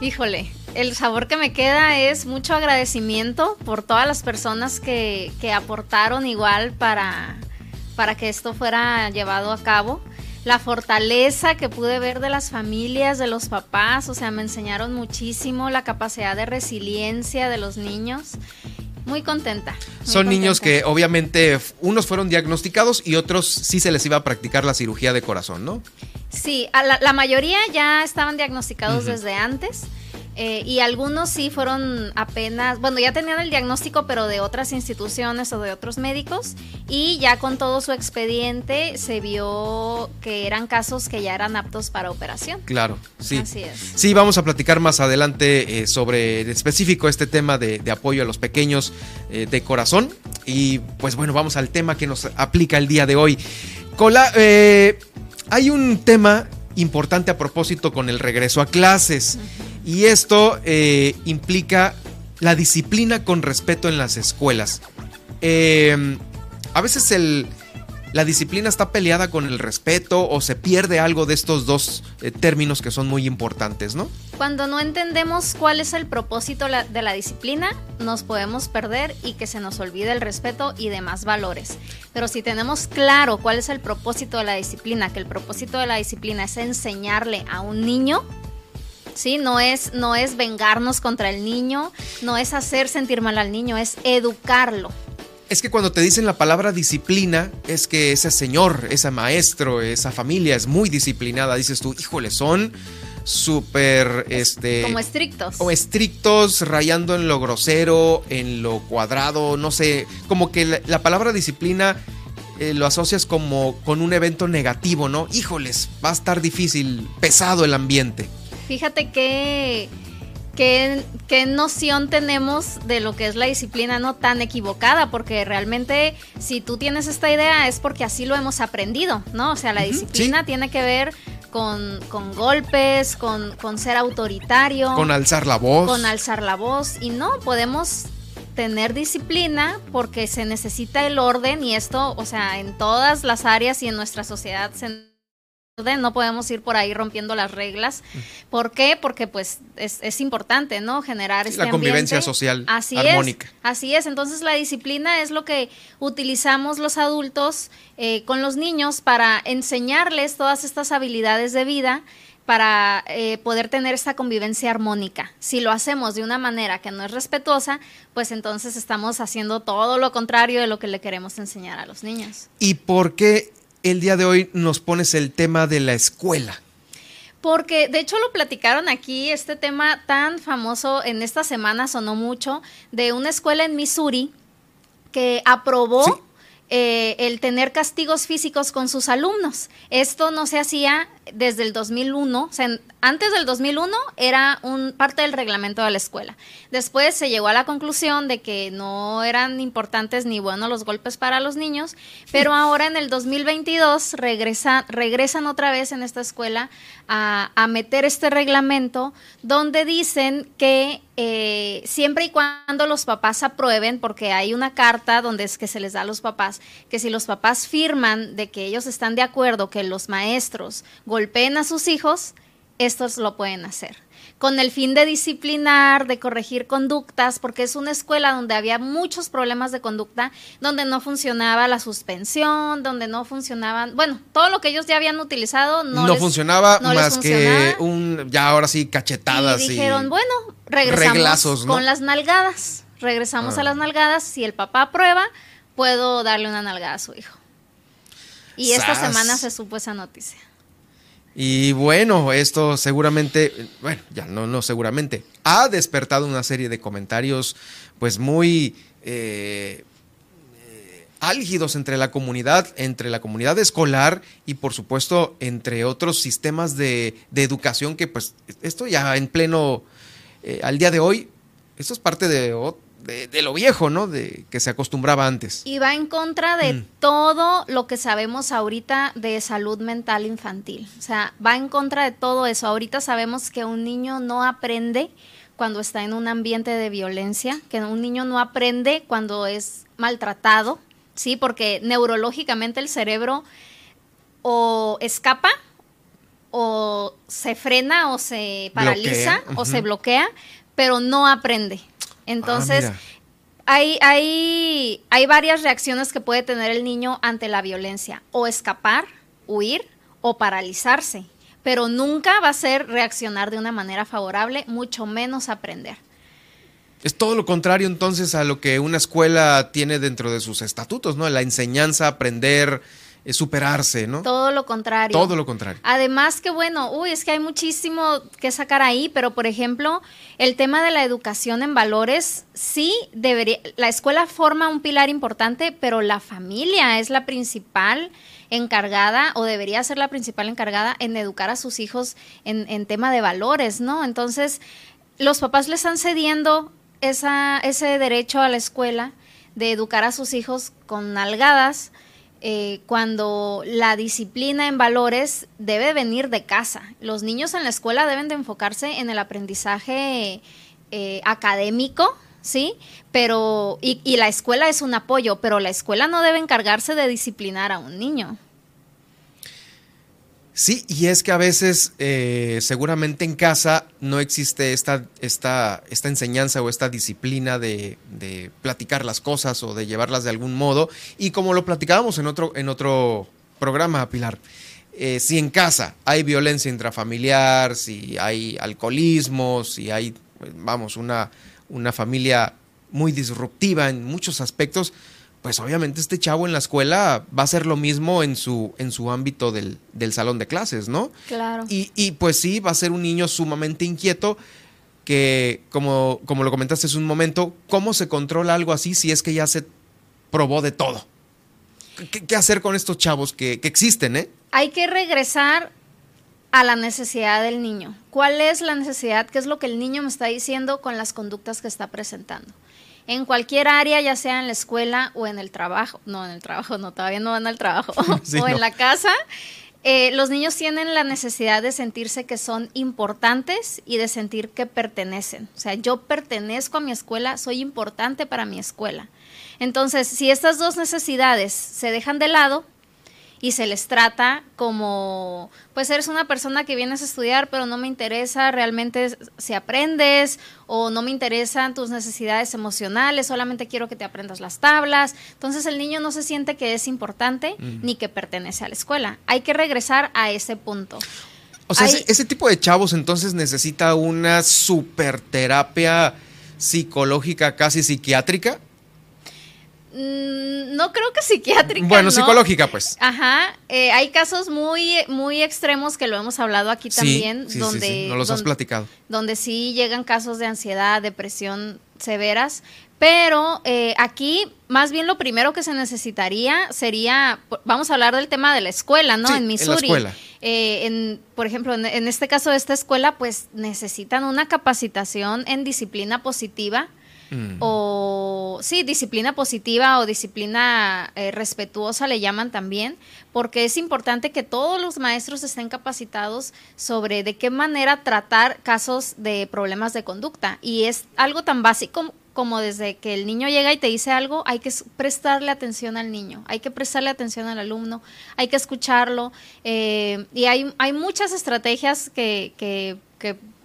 Híjole, el sabor que me queda es mucho agradecimiento por todas las personas que, que aportaron igual para, para que esto fuera llevado a cabo. La fortaleza que pude ver de las familias, de los papás, o sea, me enseñaron muchísimo la capacidad de resiliencia de los niños muy contenta. Son niños que obviamente unos fueron diagnosticados y otros sí se les iba a practicar la cirugía de corazón, ¿no? Sí, a la, mayoría ya estaban diagnosticados desde antes. Eh, y algunos sí fueron apenas, bueno, ya tenían el diagnóstico, pero de otras instituciones o de otros médicos. Y ya con todo su expediente se vio que eran casos que ya eran aptos para operación. Claro, sí. Así es. Sí, vamos a platicar más adelante eh, sobre en específico este tema de, apoyo a los pequeños eh, de corazón. Y pues bueno, vamos al tema que nos aplica el día de hoy. Cola, hay un tema importante a propósito con el regreso a clases. Y esto eh, implica la disciplina con respeto en las escuelas. Em, a veces la disciplina está peleada con el respeto o se pierde algo de estos dos eh, términos que son muy importantes, ¿no? Cuando no entendemos cuál es el propósito de la disciplina, nos podemos perder y que se nos olvide el respeto y demás valores. Pero si tenemos claro cuál es el propósito de la disciplina, que el propósito de la disciplina es enseñarle a un niño ¿sí? No es, no es vengarnos contra el niño, no es hacer sentir mal al niño, es educarlo. Es que cuando te dicen la palabra disciplina, es que ese señor, ese maestro, esa familia es muy disciplinada. Dices tú, híjole, son súper, este... Como estrictos. O estrictos, rayando en lo grosero, en lo cuadrado, no sé, como que la, palabra disciplina eh, lo asocias como con un evento negativo, ¿no? Híjoles, va a estar difícil, pesado el ambiente. Fíjate que ¿Qué, noción tenemos de lo que es la disciplina no tan equivocada, porque realmente si tú tienes esta idea es porque así lo hemos aprendido, ¿no? O sea, la disciplina tiene que ver con, golpes, con, con, ser autoritario. Con alzar la voz. Con alzar la voz. Y no, podemos tener disciplina porque se necesita el orden y esto, o sea, en todas las áreas y en nuestra sociedad se no podemos ir por ahí rompiendo las reglas. ¿Por qué? Porque pues es, importante, ¿no? Generar este La convivencia social así armónica. Es, así es, entonces la disciplina es lo que utilizamos los adultos eh, con los niños para enseñarles todas estas habilidades de vida para eh, poder tener esta convivencia armónica. Si lo hacemos de una manera que no es respetuosa, pues entonces estamos haciendo todo lo contrario de lo que le queremos enseñar a los niños. ¿Y por qué el día de hoy nos pones el tema de la escuela? Porque de hecho lo platicaron aquí, este tema tan famoso en esta semana sonó mucho, de una escuela en Missouri que aprobó eh, el tener castigos físicos con sus alumnos. Esto no se hacía desde el 2001, o sea, antes del 2001 era un parte del reglamento de la escuela. Después se llegó a la conclusión de que no eran importantes ni buenos los golpes para los niños, pero <laughs> ahora en el 2022 regresa, regresan otra vez en esta escuela a, a meter este reglamento donde dicen que eh, siempre y cuando los papás aprueben, porque hay una carta donde es que se les da a los papás, que si los papás firman de que ellos están de acuerdo que los maestros golpeen a sus hijos, estos lo pueden hacer con el fin de disciplinar, de corregir conductas, porque es una escuela donde había muchos problemas de conducta, donde no funcionaba la suspensión, donde no funcionaban, bueno, todo lo que ellos ya habían utilizado no, no funcionaba más que un, ya ahora sí, cachetadas. Y dijeron, bueno, regresamos con las nalgadas, regresamos a ah. las nalgadas, si el papá aprueba, puedo darle una nalgada a su hijo. Y esta semana se supo esa noticia. Y bueno, esto seguramente, bueno, ya no, no seguramente, ha despertado una serie de comentarios pues muy eh, eh, álgidos entre la comunidad, entre la comunidad escolar y por supuesto entre otros sistemas de, educación que pues esto ya en pleno, eh, al día de hoy, esto es parte de de, lo viejo, ¿no? De que se acostumbraba antes. Y va en contra de mm. todo lo que sabemos ahorita de salud mental infantil. O sea, va en contra de todo eso. Ahorita sabemos que un niño no aprende cuando está en un ambiente de violencia, que un niño no aprende cuando es maltratado, ¿sí? Porque neurológicamente el cerebro o escapa o se frena o se paraliza o se bloquea, pero no aprende. Entonces, ah, hay, hay, hay varias reacciones que puede tener el niño ante la violencia, o escapar, huir o paralizarse, pero nunca va a ser reaccionar de una manera favorable, mucho menos aprender. Es todo lo contrario entonces a lo que una escuela tiene dentro de sus estatutos, ¿no? La enseñanza, aprender, superarse, ¿no? Todo lo contrario. Todo lo contrario. Además que bueno, uy, es que hay muchísimo que sacar ahí, pero por ejemplo, el tema de la educación en valores, sí debería, la escuela forma un pilar importante, pero la familia es la principal encargada o debería ser la principal encargada en educar a sus hijos en, en tema de valores, ¿no? Entonces, los papás le están cediendo esa, ese derecho a la escuela de educar a sus hijos con nalgadas, eh, cuando la disciplina en valores debe venir de casa. Los niños en la escuela deben de enfocarse en el aprendizaje eh, académico, ¿sí? Pero, y, y la escuela es un apoyo, pero la escuela no debe encargarse de disciplinar a un niño. Sí, y es que a veces eh, seguramente en casa no existe esta, esta, esta enseñanza o esta disciplina de, platicar las cosas o de llevarlas de algún modo. Y como lo platicábamos en otro, en otro programa, Pilar, eh, si en casa hay violencia intrafamiliar, si hay alcoholismo, si hay, vamos, una, una familia muy disruptiva en muchos aspectos, pues obviamente este chavo en la escuela va a ser lo mismo en su, en su ámbito del, salón de clases, ¿no? Claro. Y, y, pues sí, va a ser un niño sumamente inquieto que, como, como lo comentaste hace un momento, ¿cómo se controla algo así si es que ya se probó de todo? ¿Qué, hacer con estos chavos que, que existen, eh? Hay que regresar a la necesidad del niño. ¿Cuál es la necesidad? ¿Qué es lo que el niño me está diciendo con las conductas que está presentando? En cualquier área, ya sea en la escuela o en el trabajo, no, en el trabajo, no, todavía no van al trabajo, <laughs> o en la casa, eh, los niños tienen la necesidad de sentirse que son importantes y de sentir que pertenecen. O sea, yo pertenezco a mi escuela, soy importante para mi escuela. Entonces, si estas dos necesidades se dejan de lado y se les trata como, pues eres una persona que vienes a estudiar, pero no me interesa realmente si aprendes o no me interesan tus necesidades emocionales, solamente quiero que te aprendas las tablas. Entonces el niño no se siente que es importante ni que pertenece a la escuela. Hay que regresar a ese punto. O sea, ese, tipo de chavos entonces necesita una super terapia psicológica, casi psiquiátrica. Mm, no creo que psiquiátrica. Bueno, psicológica, pues. Ajá. Eh, hay casos muy, muy extremos que lo hemos hablado aquí también, donde. Sí, Nos los has platicado. Donde sí llegan casos de ansiedad, depresión severas, pero eh, aquí, más bien lo primero que se necesitaría sería, vamos a hablar del tema de la escuela, ¿no? en Missouri. En la escuela. Eh, en, por ejemplo, en, este caso de esta escuela, pues necesitan una capacitación en disciplina positiva. Mm. O sí, disciplina positiva o disciplina eh, respetuosa le llaman también, porque es importante que todos los maestros estén capacitados sobre de qué manera tratar casos de problemas de conducta. Y es algo tan básico como desde que el niño llega y te dice algo, hay que prestarle atención al niño, hay que prestarle atención al alumno, hay que escucharlo. Eh, y hay, hay muchas estrategias que, que,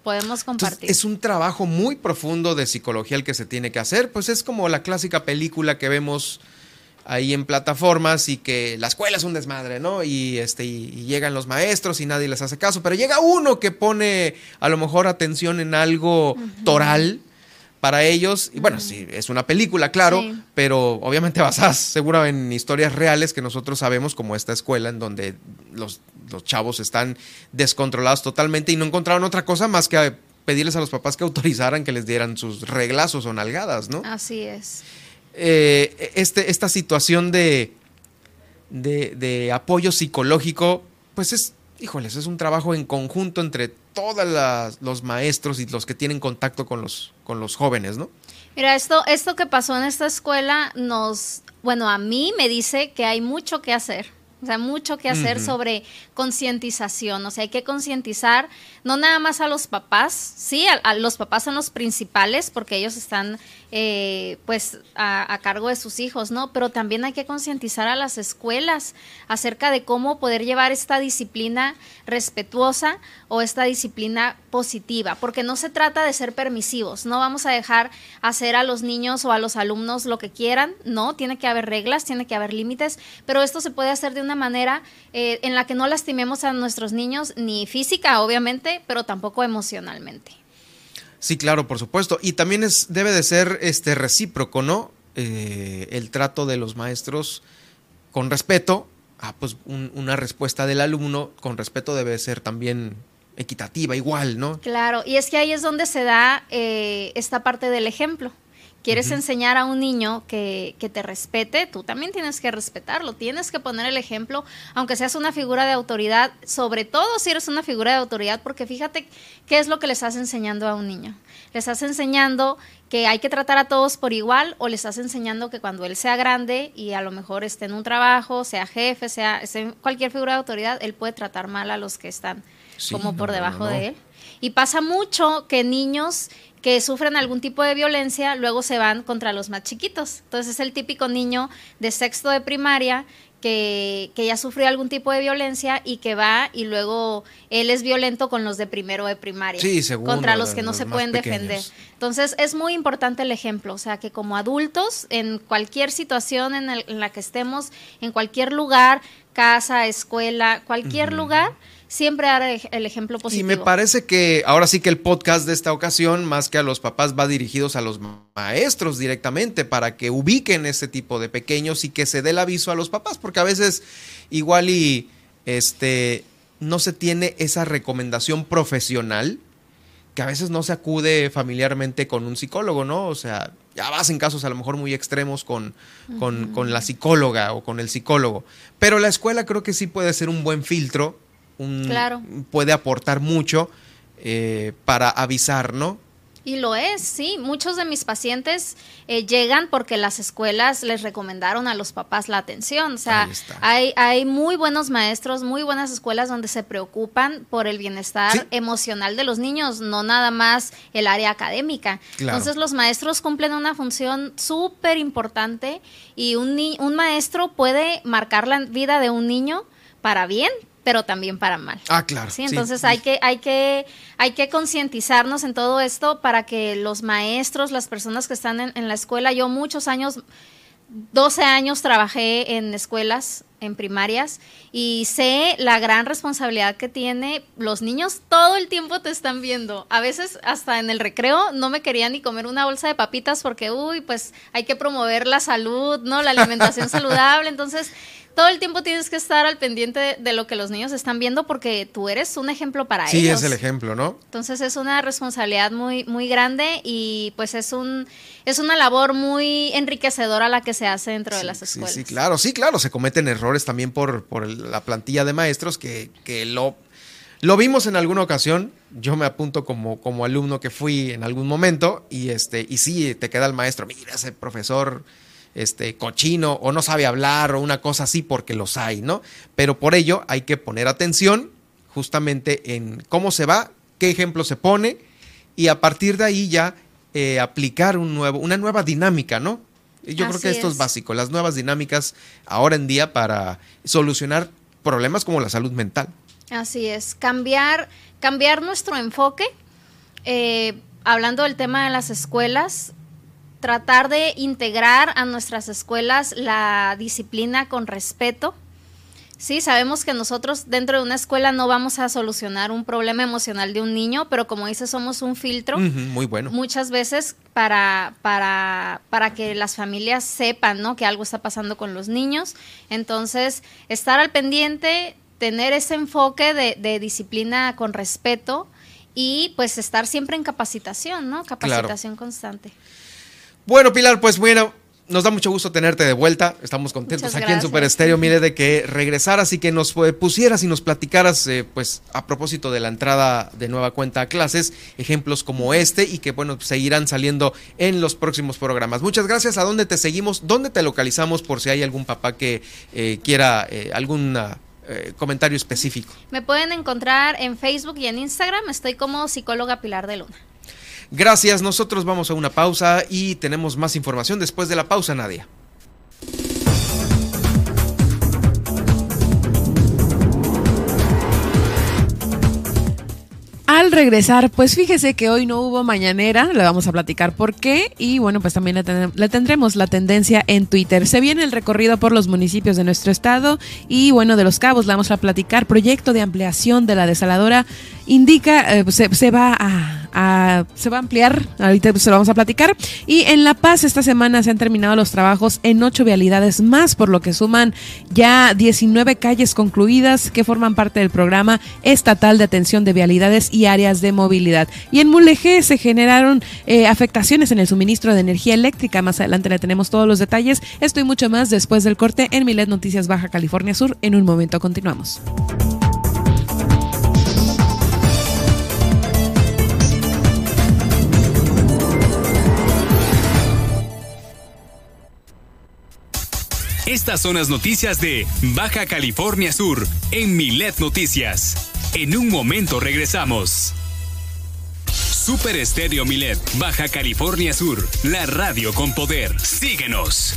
podemos compartir. es un trabajo muy profundo de psicología el que se tiene que hacer, pues es como la clásica película que vemos ahí en plataformas y que la escuela es un desmadre, ¿no? Y este y, llegan los maestros y nadie les hace caso, pero llega uno que pone a lo mejor atención en algo toral para ellos. Y bueno, sí, es una película, claro, pero obviamente basada seguro en historias reales que nosotros sabemos, como esta escuela en donde los, los chavos están descontrolados totalmente y no encontraron otra cosa más que pedirles a los papás que autorizaran que les dieran sus reglazos o nalgadas, ¿no? Así es. Eh, este, esta situación de, de, de apoyo psicológico, pues es híjoles, es un trabajo en conjunto entre todos los maestros y los que tienen contacto con los, con los jóvenes, ¿no? Mira, esto, esto que pasó en esta escuela nos, bueno, a mí me dice que hay mucho que hacer. O sea, mucho que hacer sobre concientización. O sea, hay que concientizar no nada más a los papás, sí, a, los papás son los principales porque ellos están eh, pues a, cargo de sus hijos, ¿no? Pero también hay que concientizar a las escuelas acerca de cómo poder llevar esta disciplina respetuosa o esta disciplina positiva, porque no se trata de ser permisivos, no vamos a dejar hacer a los niños o a los alumnos lo que quieran, no, tiene que haber reglas, tiene que haber límites, pero esto se puede hacer de una manera eh, en la que no lastimemos a nuestros niños, ni física, obviamente, pero tampoco emocionalmente. Sí, claro, por supuesto. Y también es, debe de ser este recíproco, ¿no? Eh, el trato de los maestros con respeto. Ah, pues una respuesta del alumno con respeto debe ser también equitativa, igual, ¿no? Claro, y es que ahí es donde se da eh, esta parte del ejemplo quieres enseñar a un niño que, que, te respete, tú también tienes que respetarlo, tienes que poner el ejemplo, aunque seas una figura de autoridad, sobre todo si eres una figura de autoridad, porque fíjate qué es lo que le estás enseñando a un niño. Le estás enseñando que hay que tratar a todos por igual o le estás enseñando que cuando él sea grande y a lo mejor esté en un trabajo, sea jefe, sea, cualquier figura de autoridad, él puede tratar mal a los que están como por debajo de él. Y pasa mucho que niños que sufren algún tipo de violencia, luego se van contra los más chiquitos. Entonces es el típico niño de sexto de primaria que, que, ya sufrió algún tipo de violencia y que va y luego él es violento con los de primero de primaria. Sí, contra los que no se pueden defender. Entonces es muy importante el ejemplo, o sea que como adultos, en cualquier situación en, la que estemos, en cualquier lugar, casa, escuela, cualquier lugar, siempre dar el ejemplo positivo. Y me parece que ahora sí que el podcast de esta ocasión, más que a los papás, va dirigidos a los maestros directamente para que ubiquen este tipo de pequeños y que se dé el aviso a los papás, porque a veces igual y este no se tiene esa recomendación profesional que a veces no se acude familiarmente con un psicólogo, ¿no? O sea, ya vas en casos a lo mejor muy extremos con, con, con la psicóloga o con el psicólogo. Pero la escuela creo que sí puede ser un buen filtro puede aportar mucho eh, para avisar, ¿no? Y lo es, sí. Muchos de mis pacientes eh, llegan porque las escuelas les recomendaron a los papás la atención. O sea, hay, hay muy buenos maestros, muy buenas escuelas donde se preocupan por el bienestar emocional de los niños, no nada más el área académica. Entonces los maestros cumplen una función súper importante y un, un maestro puede marcar la vida de un niño para bien, pero también para mal. Ah, claro. ¿sí? Entonces hay que, hay que, hay que concientizarnos en todo esto para que los maestros, las personas que están en, la escuela, yo muchos años, 12 años trabajé en escuelas, en primarias, y sé la gran responsabilidad que tiene. Los niños todo el tiempo te están viendo. A veces hasta en el recreo no me quería ni comer una bolsa de papitas porque, uy, pues hay que promover la salud, ¿no? La alimentación <laughs> saludable. Entonces, todo el tiempo tienes que estar al pendiente de, lo que los niños están viendo porque tú eres un ejemplo para ellos. Sí, es el ejemplo, ¿no? Entonces es una responsabilidad muy muy grande y pues es un es una labor muy enriquecedora la que se hace dentro de las escuelas. Sí, sí, claro, sí, claro, se cometen errores también por, por la plantilla de maestros que, que lo lo vimos en alguna ocasión, yo me apunto como, como alumno que fui en algún momento y este y sí te queda el maestro, mira ese profesor este, cochino o no sabe hablar o una cosa así porque los hay, ¿no? Pero por ello hay que poner atención justamente en cómo se va, qué ejemplo se pone y a partir de ahí ya eh, aplicar un nuevo, una nueva dinámica, ¿no? Yo creo que esto es. básico, las nuevas dinámicas ahora en día para solucionar problemas como la salud mental. Así es, cambiar, cambiar nuestro enfoque. Eh, hablando del tema de las escuelas, tratar de integrar a nuestras escuelas la disciplina con respeto. Sí, sabemos que nosotros dentro de una escuela no vamos a solucionar un problema emocional de un niño, pero como dice, somos un filtro. muy bueno. Muchas veces para, para, para que las familias sepan ¿no? que algo está pasando con los niños. Entonces, estar al pendiente, tener ese enfoque de, de disciplina con respeto y pues estar siempre en capacitación, ¿no? Capacitación constante. Bueno, Pilar, pues bueno, nos da mucho gusto tenerte de vuelta. Estamos contentos aquí en Super Estéreo. Mire, de que regresaras y que nos eh, pusieras y nos platicaras, eh, pues a propósito de la entrada de nueva cuenta a clases, ejemplos como este y que, bueno, seguirán saliendo en los próximos programas. Muchas gracias. ¿A dónde te seguimos? ¿Dónde te localizamos por si hay algún papá que eh, quiera algún comentario específico? Me pueden encontrar en Facebook y en Instagram. Estoy como psicóloga Pilar de Luna. Gracias, nosotros vamos a una pausa y tenemos más información después de la pausa, Nadia. Al regresar, pues fíjese que hoy no hubo mañanera, le vamos a platicar por qué y bueno, pues también le, tendremos la tendencia en Twitter. Se viene el recorrido por los municipios de nuestro estado y bueno, de los cabos le vamos a platicar proyecto de ampliación de la desaladora indica, eh, pues, se, va a, se va a ampliar, ahorita se lo vamos a platicar. Y en La Paz esta semana se han terminado los trabajos en ocho vialidades más, por lo que suman ya 19 calles concluidas que forman parte del programa estatal de atención de vialidades y áreas de movilidad. Y en Mulegé se generaron eh, afectaciones en el suministro de energía eléctrica. Más adelante le tenemos todos los detalles. Esto y mucho más después del corte en Milet Noticias Baja California Sur. En un momento continuamos. Estas son las noticias de Baja California Sur en Milet Noticias. En un momento regresamos. Super Estéreo Milet, Baja California Sur, la radio con poder. Síguenos.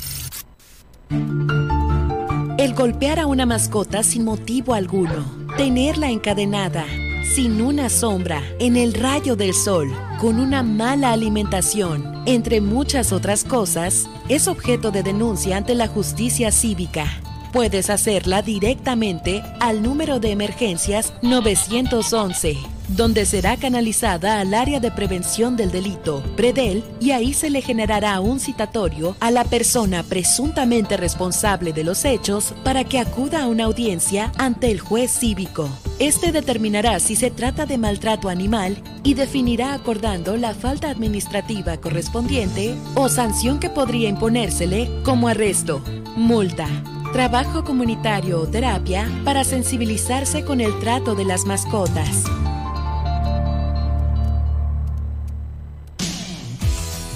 El golpear a una mascota sin motivo alguno, tenerla encadenada sin una sombra, en el rayo del sol, con una mala alimentación, entre muchas otras cosas, es objeto de denuncia ante la justicia cívica. Puedes hacerla directamente al número de emergencias 911 donde será canalizada al área de prevención del delito, PREDEL, y ahí se le generará un citatorio a la persona presuntamente responsable de los hechos para que acuda a una audiencia ante el juez cívico. Este determinará si se trata de maltrato animal y definirá acordando la falta administrativa correspondiente o sanción que podría imponérsele como arresto, multa, trabajo comunitario o terapia para sensibilizarse con el trato de las mascotas.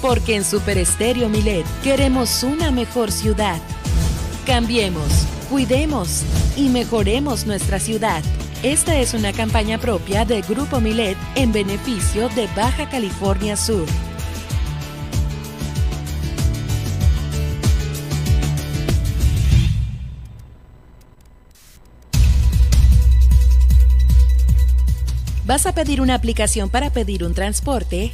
Porque en Super Estéreo Milet queremos una mejor ciudad. Cambiemos, cuidemos y mejoremos nuestra ciudad. Esta es una campaña propia de Grupo Milet en beneficio de Baja California Sur. ¿Vas a pedir una aplicación para pedir un transporte?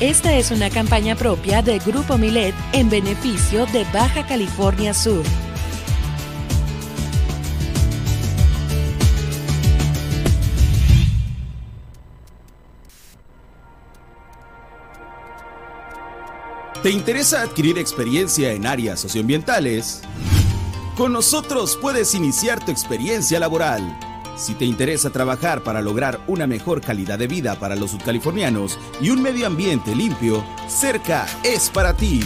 Esta es una campaña propia de Grupo Milet en beneficio de Baja California Sur. ¿Te interesa adquirir experiencia en áreas socioambientales? Con nosotros puedes iniciar tu experiencia laboral si te interesa trabajar para lograr una mejor calidad de vida para los subcalifornianos y un medio ambiente limpio, Cerca es para ti.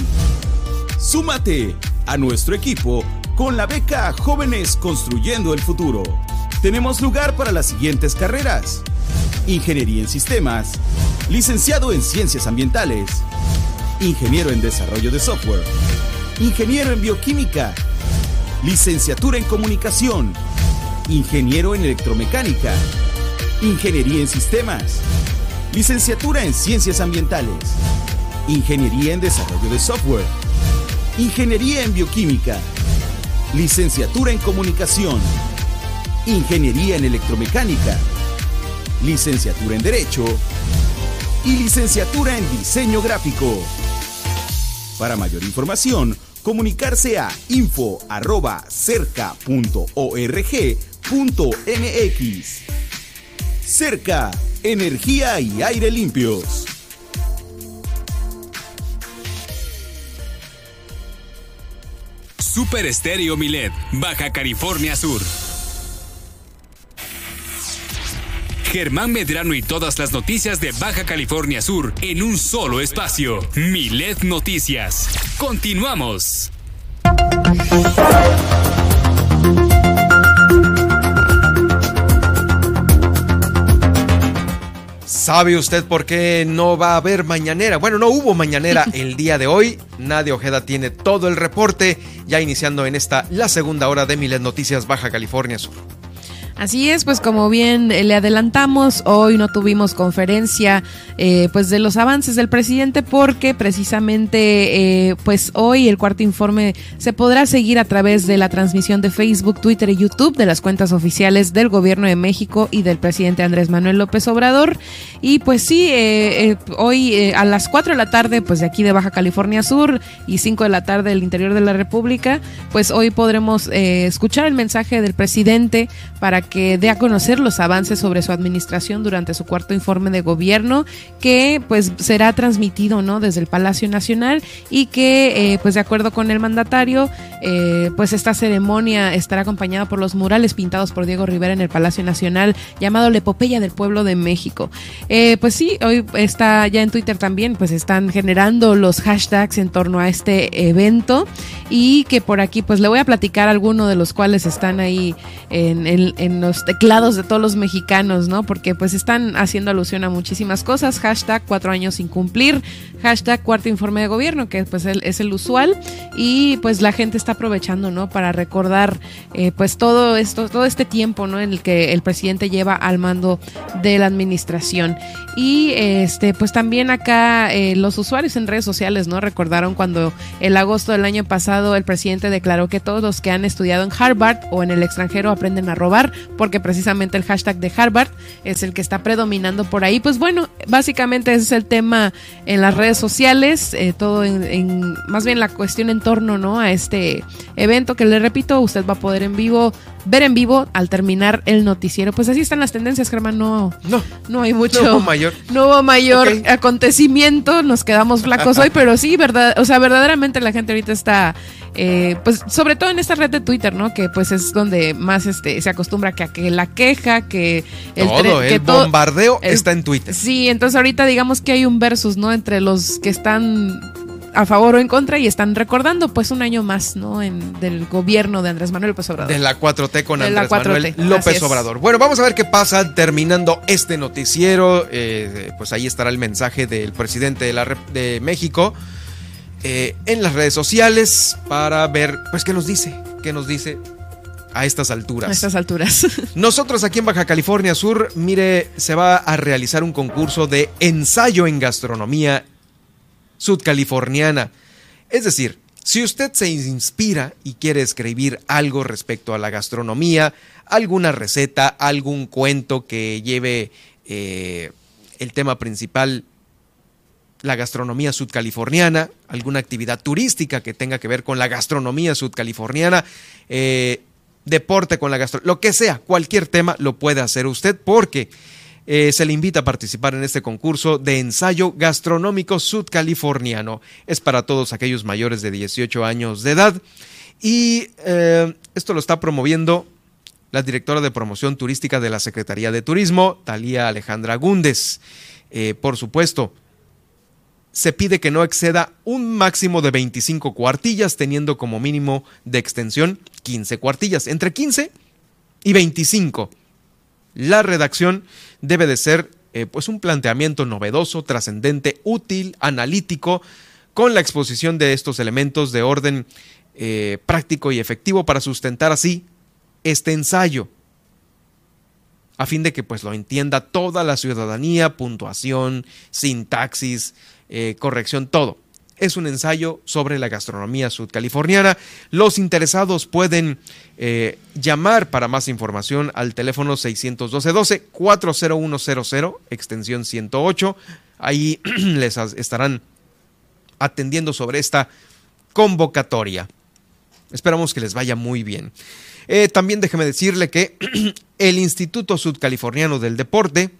Súmate a nuestro equipo con la beca Jóvenes Construyendo el Futuro. Tenemos lugar para las siguientes carreras. Ingeniería en Sistemas, licenciado en Ciencias Ambientales, ingeniero en Desarrollo de Software, ingeniero en Bioquímica, licenciatura en Comunicación, ingeniero en electromecánica, ingeniería en sistemas, licenciatura en ciencias ambientales, ingeniería en desarrollo de software, ingeniería en bioquímica, licenciatura en comunicación, ingeniería en electromecánica, licenciatura en derecho y licenciatura en diseño gráfico. Para mayor información, comunicarse a info.cerca.org MX. Cerca, energía y aire limpios. Super Estéreo Milet, Baja California Sur. Germán Medrano y todas las noticias de Baja California Sur en un solo espacio. Milet Noticias. Continuamos. ¿Sabe usted por qué no va a haber mañanera? Bueno, no hubo mañanera <laughs> el día de hoy. Nadia Ojeda tiene todo el reporte, ya iniciando en esta la segunda hora de Miles Noticias Baja California Sur. Así es, pues como bien eh, le adelantamos, hoy no tuvimos conferencia eh, pues de los avances del presidente porque precisamente eh, pues hoy el cuarto informe se podrá seguir a través de la transmisión de Facebook, Twitter y YouTube de las cuentas oficiales del gobierno de México y del presidente Andrés Manuel López Obrador. Y pues sí, hoy a las 4 de la tarde pues de aquí de Baja California Sur y 5 de la tarde del interior de la República, pues hoy podremos escuchar el mensaje del presidente para que dé a conocer los avances sobre su administración durante su cuarto informe de gobierno, que pues será transmitido no desde el Palacio Nacional y que eh, pues de acuerdo con el mandatario eh, pues esta ceremonia estará acompañada por los murales pintados por Diego Rivera en el Palacio Nacional llamado La Epopeya del Pueblo de México. Eh, pues sí, hoy está ya en Twitter también pues están generando los hashtags en torno a este evento y que por aquí pues le voy a platicar algunos de los cuales están ahí en, el en los teclados de todos los mexicanos, ¿no? Porque pues están haciendo alusión a muchísimas cosas. Hashtag cuatro años sin cumplir. Hashtag cuarto informe de gobierno, que pues es el usual. Y pues la gente está aprovechando, ¿no? Para recordar eh, pues todo esto, todo este tiempo, ¿no? En el que el presidente lleva al mando de la administración. Y este, pues también acá eh, los usuarios en redes sociales, ¿no? Recordaron cuando el agosto del año pasado el presidente declaró que todos los que han estudiado en Harvard o en el extranjero aprenden a robar, porque precisamente el hashtag de Harvard es el que está predominando por ahí. Pues bueno, básicamente ese es el tema en las redes sociales, eh, todo en, más bien la cuestión en torno, ¿no? A este evento que le repito, usted va a poder en vivo ver en vivo al terminar el noticiero. Pues así están las tendencias, Germán. No, no, no hay mucho. No hubo mayor. No hubo mayor acontecimiento. Nos quedamos flacos hoy, <laughs> pero sí, verdad. O sea, verdaderamente la gente ahorita está. Eh, pues sobre todo en esta red de Twitter, ¿no? Que pues es donde más este se acostumbra que a que la queja, que el, todo, el bombardeo está en Twitter. Sí, entonces ahorita digamos que hay un versus, ¿no? Entre los que están a favor o en contra y están recordando pues un año más, ¿no? En, del gobierno de Andrés Manuel López Obrador. De la 4T con Andrés Manuel López Obrador. Bueno, vamos a ver qué pasa terminando este noticiero. Eh, pues ahí estará el mensaje del presidente de, la, de México eh, en las redes sociales para ver pues qué nos dice, qué nos dice a estas alturas. A estas alturas. <laughs> Nosotros aquí en Baja California Sur, mire, se va a realizar un concurso de ensayo en gastronomía sudcaliforniana. Es decir, si usted se inspira y quiere escribir algo respecto a la gastronomía, alguna receta, algún cuento que lleve eh, el tema principal, la gastronomía sudcaliforniana, alguna actividad turística que tenga que ver con la gastronomía sudcaliforniana, eh, deporte con la gastronomía, lo que sea, cualquier tema lo puede hacer usted porque eh, se le invita a participar en este concurso de ensayo gastronómico sudcaliforniano. Es para todos aquellos mayores de 18 años de edad y eh, esto lo está promoviendo la directora de promoción turística de la Secretaría de Turismo, Talía Alejandra Gúndez. Eh, por supuesto, se pide que no exceda un máximo de 25 cuartillas, teniendo como mínimo de extensión 15 cuartillas, entre 15 y 25. La redacción debe de ser eh, pues un planteamiento novedoso, trascendente, útil, analítico, con la exposición de estos elementos de orden eh, práctico y efectivo para sustentar así este ensayo, a fin de que pues lo entienda toda la ciudadanía, puntuación, sintaxis, eh, corrección, todo es un ensayo sobre la gastronomía sudcaliforniana. Los interesados pueden eh, llamar para más información al teléfono 612-12-40100, extensión 108. Ahí <clears throat> les estarán atendiendo sobre esta convocatoria. Esperamos que les vaya muy bien. Eh, también déjeme decirle que <clears throat> el Instituto Sudcaliforniano del Deporte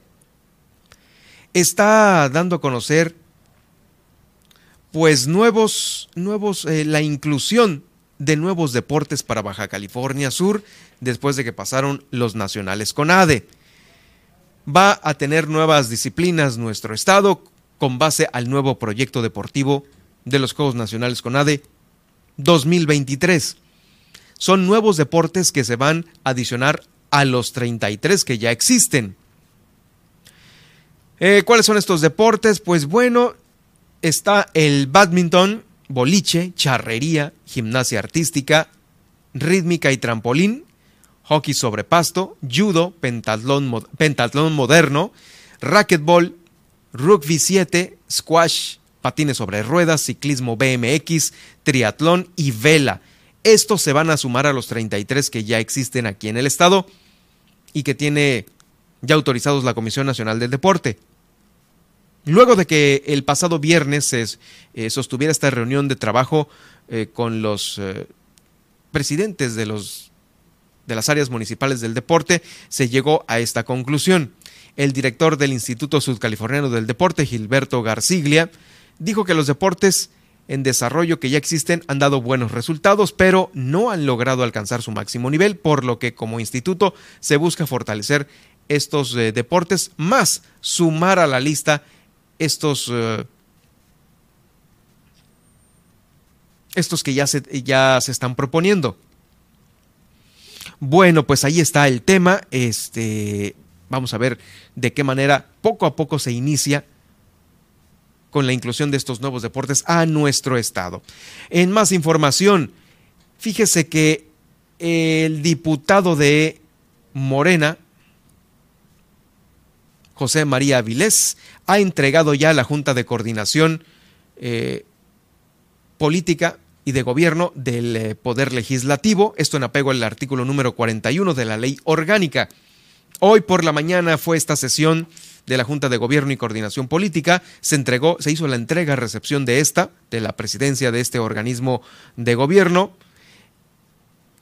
está dando a conocer pues nuevos, nuevos, eh, la inclusión de nuevos deportes para Baja California Sur después de que pasaron los nacionales con ADE. Va a tener nuevas disciplinas nuestro estado con base al nuevo proyecto deportivo de los Juegos Nacionales con ADE 2023. Son nuevos deportes que se van a adicionar a los 33 que ya existen. Eh, ¿Cuáles son estos deportes? Pues bueno, está el badminton, boliche, charrería, gimnasia artística, rítmica y trampolín, hockey sobre pasto, judo, pentatlón, moderno, racquetball, rugby 7, squash, patines sobre ruedas, ciclismo BMX, triatlón y vela. Estos se van a sumar a los 33 que ya existen aquí en el estado y que tiene ya autorizados la Comisión Nacional del Deporte. Luego de que el pasado viernes se eh, sostuviera esta reunión de trabajo eh, con los eh, presidentes de, los, de las áreas municipales del deporte, se llegó a esta conclusión. El director del Instituto Sudcaliforniano del Deporte, Gilberto Garciglia, dijo que los deportes en desarrollo que ya existen han dado buenos resultados, pero no han logrado alcanzar su máximo nivel, por lo que como instituto se busca fortalecer estos deportes, más sumar a la lista estos, eh, estos que ya se, ya se están proponiendo. Bueno, pues ahí está el tema. Este, vamos a ver de qué manera poco a poco se inicia con la inclusión de estos nuevos deportes a nuestro estado. En más información, fíjese que el diputado de Morena, José María Avilés, ha entregado ya a la Junta de Coordinación eh, Política y de Gobierno del eh, Poder Legislativo, esto en apego al artículo número 41 de la Ley Orgánica. Hoy por la mañana fue esta sesión de la Junta de Gobierno y Coordinación Política, se entregó, se hizo la entrega, recepción de esta, de la presidencia de este organismo de gobierno.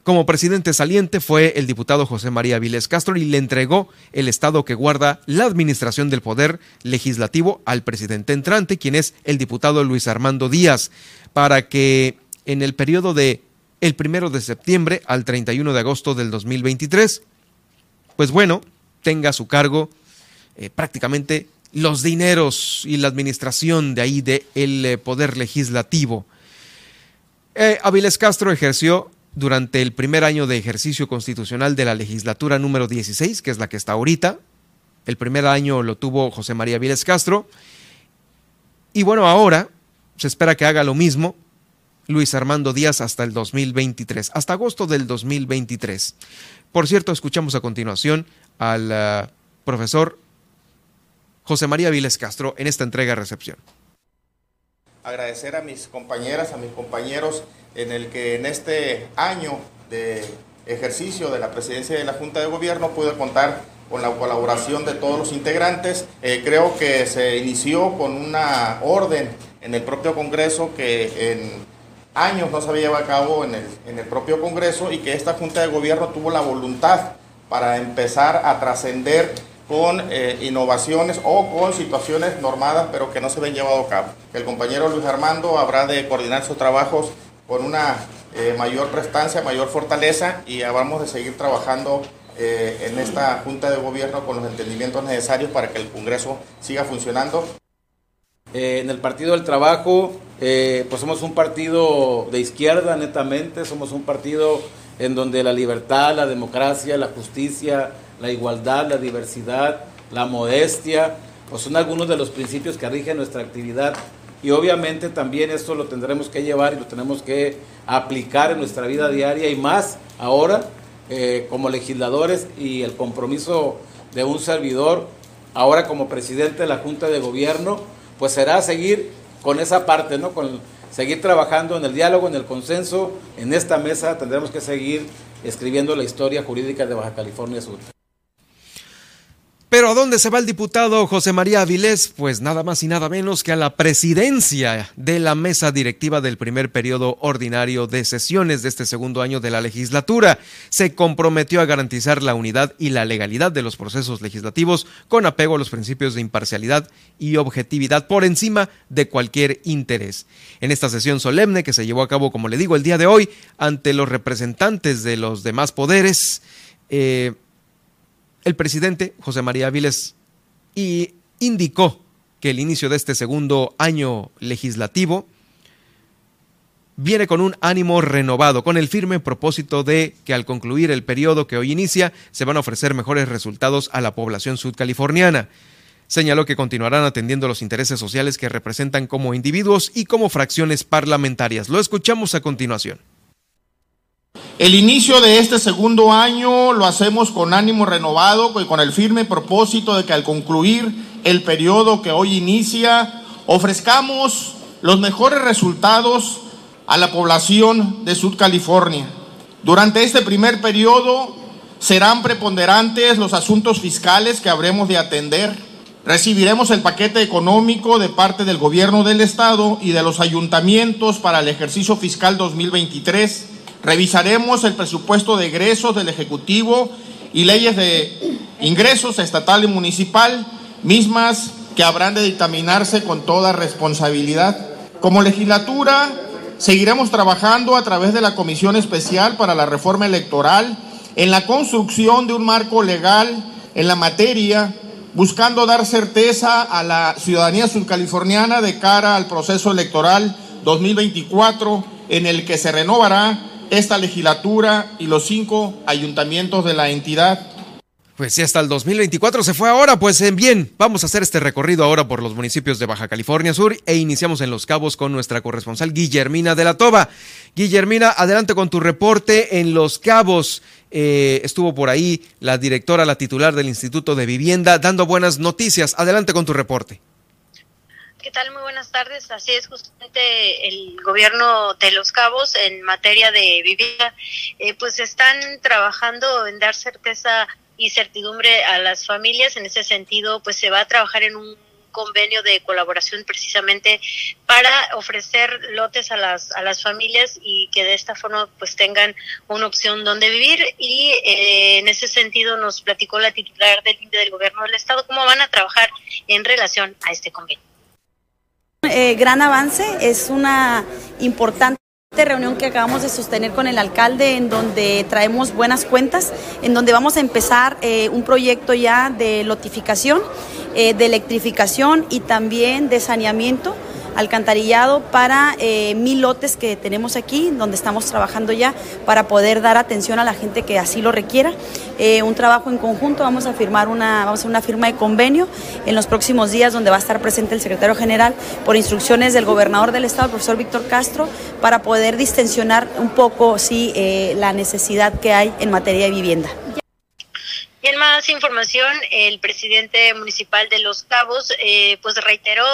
Como presidente saliente fue el diputado José María Viles Castro y le entregó el estado que guarda la administración del poder legislativo al presidente entrante, quien es el diputado Luis Armando Díaz, para que en el periodo de el primero de septiembre al 31 de agosto del 2023, pues bueno, tenga a su cargo eh, prácticamente los dineros y la administración de ahí del eh, poder legislativo. Eh, Aviles Castro ejerció durante el primer año de ejercicio constitucional de la legislatura número 16, que es la que está ahorita. El primer año lo tuvo José María Viles Castro. Y bueno, ahora se espera que haga lo mismo Luis Armando Díaz hasta el 2023, hasta agosto del 2023. Por cierto, escuchamos a continuación al uh, profesor José María Viles Castro en esta entrega-recepción agradecer a mis compañeras, a mis compañeros, en el que en este año de ejercicio de la presidencia de la Junta de Gobierno pude contar con la colaboración de todos los integrantes. Eh, creo que se inició con una orden en el propio Congreso que en años no se había llevado a cabo en el, en el propio Congreso y que esta Junta de Gobierno tuvo la voluntad para empezar a trascender con eh, innovaciones o con situaciones normadas pero que no se ven llevado a cabo. El compañero Luis Armando habrá de coordinar sus trabajos con una eh, mayor prestancia, mayor fortaleza y vamos de seguir trabajando eh, en esta Junta de Gobierno con los entendimientos necesarios para que el Congreso siga funcionando. en el Partido del Trabajo, pues somos un partido de izquierda netamente, somos un partido en donde la libertad, la democracia, la justicia, la igualdad, la diversidad, la modestia, pues son algunos de los principios que rigen nuestra actividad. Y obviamente también esto lo tendremos que llevar y lo tenemos que aplicar en nuestra vida diaria y más ahora eh, como legisladores y el compromiso de un servidor, ahora como presidente de la Junta de Gobierno, pues será seguir con esa parte, ¿no? Con seguir trabajando en el diálogo, en el consenso, en esta mesa tendremos que seguir escribiendo la historia jurídica de Baja California Sur. Pero ¿a dónde se va el diputado José María Avilés? Pues nada más y nada menos que a la presidencia de la mesa directiva del primer periodo ordinario de sesiones de este segundo año de la legislatura. Se comprometió a garantizar la unidad y la legalidad de los procesos legislativos con apego a los principios de imparcialidad y objetividad por encima de cualquier interés. En esta sesión solemne que se llevó a cabo, como le digo, el día de hoy, ante los representantes de los demás poderes, eh, el presidente José María Áviles y indicó que el inicio de este segundo año legislativo viene con un ánimo renovado, con el firme propósito de que al concluir el periodo que hoy inicia se van a ofrecer mejores resultados a la población sudcaliforniana. Señaló que continuarán atendiendo los intereses sociales que representan como individuos y como fracciones parlamentarias. Lo escuchamos a continuación. El inicio de este segundo año lo hacemos con ánimo renovado y con el firme propósito de que al concluir el periodo que hoy inicia, ofrezcamos los mejores resultados a la población de Sud California. Durante este primer periodo serán preponderantes los asuntos fiscales que habremos de atender. Recibiremos el paquete económico de parte del gobierno del estado y de los ayuntamientos para el ejercicio fiscal 2023 Revisaremos el presupuesto de egresos del Ejecutivo y leyes de ingresos estatal y municipal, mismas que habrán de dictaminarse con toda responsabilidad. Como legislatura, seguiremos trabajando a través de la Comisión Especial para la Reforma Electoral en la construcción de un marco legal en la materia, buscando dar certeza a la ciudadanía surcaliforniana de cara al proceso electoral 2024, en el que se renovará esta legislatura y los cinco ayuntamientos de la entidad pues sí, hasta el 2024 se fue ahora. Pues bien, vamos a hacer este recorrido ahora por los municipios de Baja California Sur e iniciamos en Los Cabos con nuestra corresponsal Guillermina de la Toba. Guillermina, adelante con tu reporte en Los Cabos. Eh, estuvo por ahí la directora, la titular del Instituto de Vivienda, dando buenas noticias. Adelante con tu reporte. ¿Qué tal? Muy buenas tardes. Así es, justamente el gobierno de Los Cabos en materia de vivienda, eh, pues están trabajando en dar certeza y certidumbre a las familias. En ese sentido, pues se va a trabajar en un convenio de colaboración precisamente para ofrecer lotes a las a las familias y que de esta forma pues tengan una opción donde vivir y eh, en ese sentido nos platicó la titular del del gobierno del estado cómo van a trabajar en relación a este convenio. Eh, gran avance, es una importante reunión que acabamos de sostener con el alcalde en donde traemos buenas cuentas, en donde vamos a empezar eh, un proyecto ya de lotificación, eh, de electrificación y también de saneamiento alcantarillado para eh, mil lotes que tenemos aquí, donde estamos trabajando ya para poder dar atención a la gente que así lo requiera. Eh, un trabajo en conjunto, vamos a firmar una, vamos a una firma de convenio en los próximos días donde va a estar presente el secretario general por instrucciones del gobernador del estado, el profesor Víctor Castro, para poder distensionar un poco sí, eh, la necesidad que hay en materia de vivienda. Y en más información, el presidente municipal de Los Cabos pues reiteró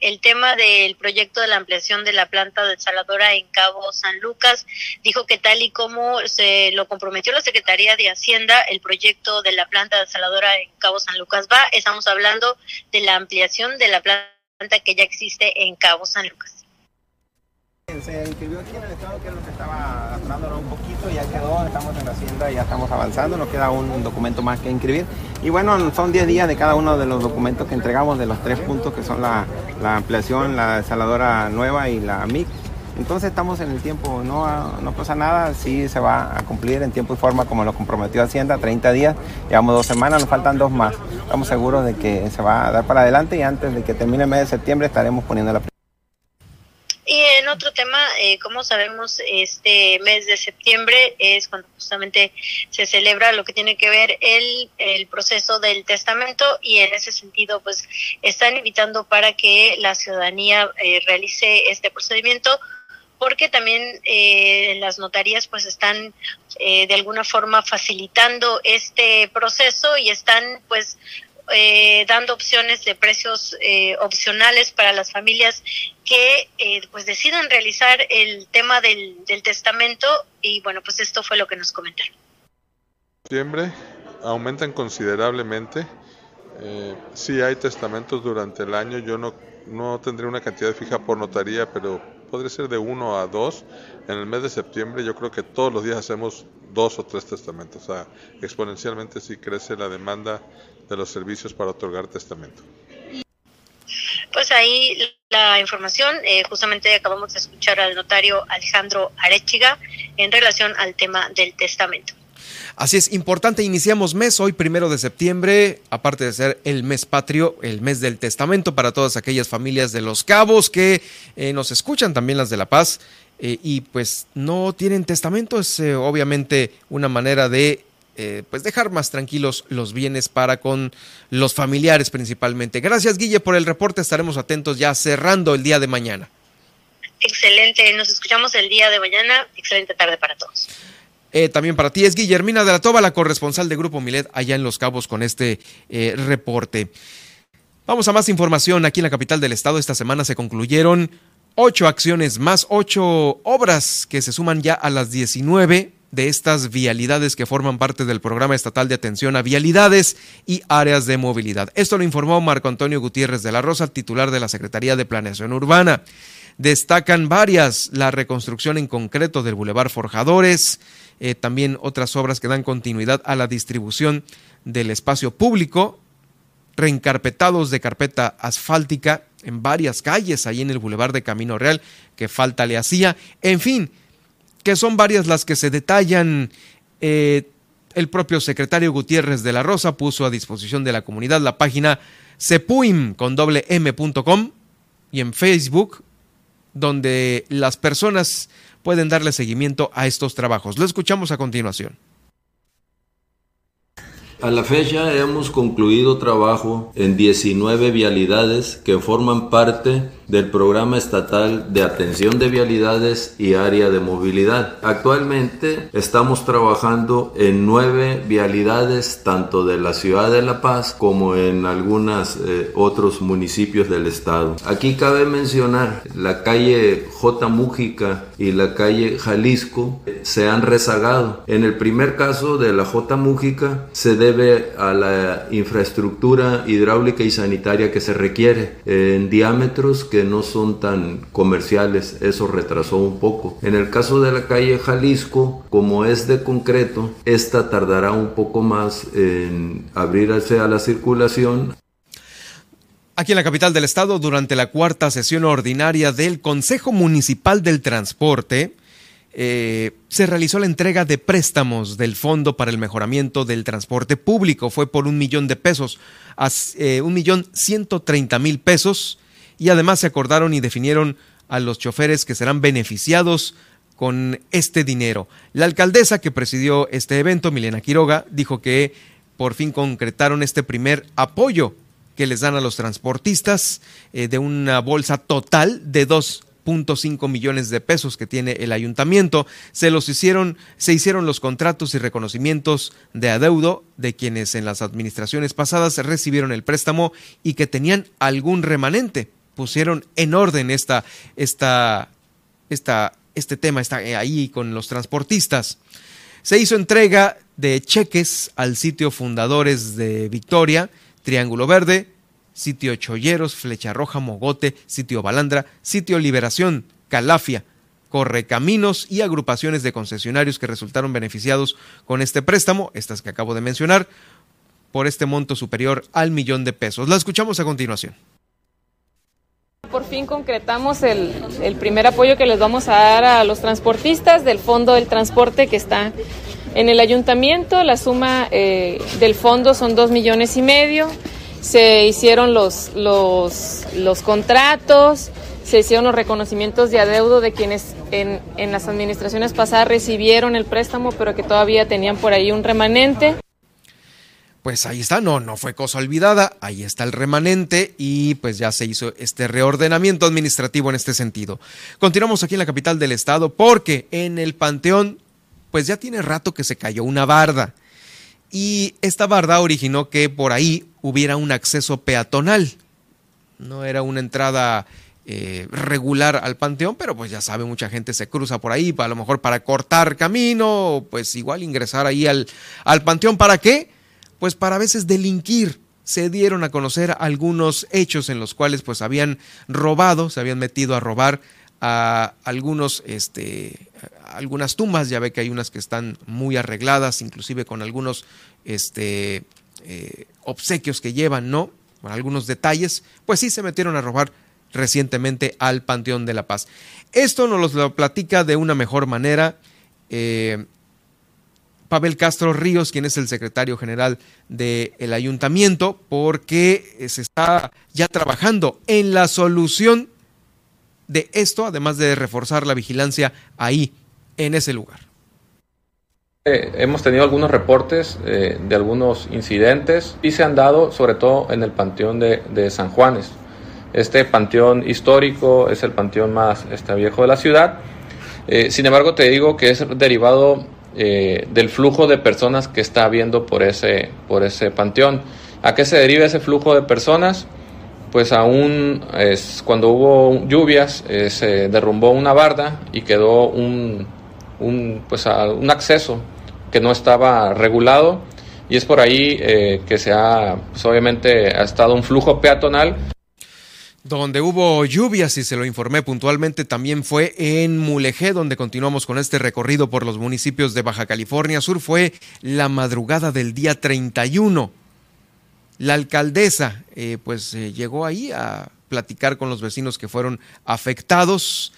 el tema del proyecto de la ampliación de la planta desaladora en Cabo San Lucas. Dijo que tal y como se lo comprometió la Secretaría de Hacienda, el proyecto de la planta desaladora en Cabo San Lucas va. Estamos hablando de la ampliación de la planta que ya existe en Cabo San Lucas. Se inscribió aquí en el estado que es lo que estaba atorándolo un poquito, ya quedó, estamos en la hacienda, ya estamos avanzando, nos queda un documento más que inscribir. Y bueno, son 10 días de cada uno de los documentos que entregamos, de los tres puntos que son la, la ampliación, la desaladora nueva y la MIC. Entonces estamos en el tiempo, no, no pasa nada, sí se va a cumplir en tiempo y forma como lo comprometió Hacienda, 30 días, llevamos dos semanas, nos faltan dos más. Estamos seguros de que se va a dar para adelante y antes de que termine el mes de septiembre estaremos poniendo la y en otro tema, eh, como sabemos, este mes de septiembre es cuando justamente se celebra lo que tiene que ver el, el proceso del testamento y en ese sentido, pues están invitando para que la ciudadanía eh, realice este procedimiento porque también eh, las notarías pues están eh, de alguna forma facilitando este proceso y están pues eh, dando opciones de precios eh, opcionales para las familias que eh, pues decidan realizar el tema del, testamento y bueno pues esto fue lo que nos comentaron. Septiembre aumentan considerablemente. Eh, sí hay testamentos durante el año. Yo no, no tendré una cantidad fija por notaría, pero podría ser de uno a dos. En el mes de septiembre yo creo que todos los días hacemos dos o tres testamentos. O sea, exponencialmente sí crece la demanda de los servicios para otorgar testamento. Pues ahí la información, eh, justamente acabamos de escuchar al notario Alejandro Arechiga en relación al tema del testamento. Así es, importante, iniciamos mes hoy, primero de septiembre, aparte de ser el mes patrio, el mes del testamento para todas aquellas familias de los cabos que eh, nos escuchan, también las de La Paz, eh, y pues no tienen testamento, es obviamente una manera de eh, pues dejar más tranquilos los bienes para con los familiares principalmente. Gracias Guille por el reporte, estaremos atentos ya cerrando el día de mañana. Excelente, nos escuchamos el día de mañana, excelente tarde para todos. Eh, también para ti es Guillermina de la Toba, la corresponsal de Grupo Milet allá en Los Cabos con este eh, reporte. Vamos a más información. Aquí en la capital del estado esta semana se concluyeron ocho acciones más, ocho obras que se suman ya a las 19 de estas vialidades que forman parte del Programa Estatal de Atención a Vialidades y Áreas de Movilidad. Esto lo informó Marco Antonio Gutiérrez de la Rosa, titular de la Secretaría de Planeación Urbana. Destacan varias, la reconstrucción en concreto del Boulevard Forjadores, eh, también otras obras que dan continuidad a la distribución del espacio público, reencarpetados de carpeta asfáltica en varias calles, ahí en el Boulevard de Camino Real, que falta le hacía, en fin, que son varias las que se detallan. Eh, el propio secretario Gutiérrez de la Rosa puso a disposición de la comunidad la página sepuim con doble m.com y en Facebook donde las personas pueden darle seguimiento a estos trabajos. Lo escuchamos a continuación. A la fecha hemos concluido trabajo en 19 vialidades que forman parte del Programa Estatal de Atención de Vialidades y Área de Movilidad. Actualmente estamos trabajando en nueve vialidades, tanto de la ciudad de La Paz como en algunos eh, otros municipios del estado. Aquí cabe mencionar la calle J. Mújica y la calle Jalisco se han rezagado. En el primer caso de la J. Mújica se debe a la infraestructura hidráulica y sanitaria que se requiere en diámetros que no son tan comerciales, eso retrasó un poco. En el caso de la calle Jalisco, como es de concreto, esta tardará un poco más en abrirse a la circulación. Aquí en la capital del estado, durante la cuarta sesión ordinaria del Consejo Municipal del Transporte, eh, se realizó la entrega de préstamos del Fondo para el Mejoramiento del Transporte Público. Fue por un millón de pesos, eh, un millón ciento treinta mil pesos y además se acordaron y definieron a los choferes que serán beneficiados con este dinero. La alcaldesa que presidió este evento, Milena Quiroga, dijo que por fin concretaron este primer apoyo que les dan a los transportistas eh, de una bolsa total de 2.5 millones de pesos que tiene el ayuntamiento. Se los hicieron, se hicieron los contratos y reconocimientos de adeudo de quienes en las administraciones pasadas recibieron el préstamo y que tenían algún remanente pusieron en orden esta, esta, esta, este tema, está ahí con los transportistas. Se hizo entrega de cheques al sitio Fundadores de Victoria, Triángulo Verde, sitio Cholleros, Flecha Roja, Mogote, sitio Balandra, sitio Liberación, Calafia, Correcaminos y agrupaciones de concesionarios que resultaron beneficiados con este préstamo, estas que acabo de mencionar, por este monto superior al millón de pesos. La escuchamos a continuación. Por fin concretamos el, primer apoyo que les vamos a dar a los transportistas del Fondo del Transporte que está en el ayuntamiento. La suma eh, del fondo son dos millones y medio. Se hicieron los, contratos, se hicieron los reconocimientos de adeudo de quienes en, en las administraciones pasadas recibieron el préstamo, pero que todavía tenían por ahí un remanente pues ahí está, no, no fue cosa olvidada, ahí está el remanente y pues ya se hizo este reordenamiento administrativo en este sentido. Continuamos aquí en la capital del estado porque en el Panteón pues ya tiene rato que se cayó una barda y esta barda originó que por ahí hubiera un acceso peatonal. No era una entrada eh, regular al panteón, pero pues ya sabe, mucha gente se cruza por ahí, a lo mejor para cortar camino, pues igual ingresar ahí al, al panteón. ¿Para qué? Pues para a veces delinquir. Se dieron a conocer algunos hechos en los cuales pues habían robado, se habían metido a robar a algunos, este, algunas tumbas, ya ve que hay unas que están muy arregladas, inclusive con algunos este, eh, obsequios que llevan, ¿no? Con algunos detalles, pues sí se metieron a robar recientemente al Panteón de la Paz. Esto nos lo platica de una mejor manera eh, Pavel Castro Ríos, quien es el secretario general del ayuntamiento, porque se está ya trabajando en la solución de esto, además de reforzar la vigilancia ahí, en ese lugar. Eh, hemos tenido algunos reportes eh, de algunos incidentes y se han dado sobre todo en el Panteón de, San Juanes. Este panteón histórico es el panteón más este, viejo de la ciudad. Eh, sin embargo, te digo que es derivado eh, del flujo de personas que está habiendo por ese, por ese panteón. ¿A qué se deriva ese flujo de personas? Pues aún es, cuando hubo lluvias eh, se derrumbó una barda y quedó un, un, pues un acceso que no estaba regulado y es por ahí eh, que se ha, pues obviamente ha estado un flujo peatonal donde hubo lluvias y se lo informé puntualmente también fue en Mulegé, donde continuamos con este recorrido por los municipios de Baja California Sur. Fue la madrugada del día 31. La alcaldesa eh, pues eh, llegó ahí a platicar con los vecinos que fueron afectados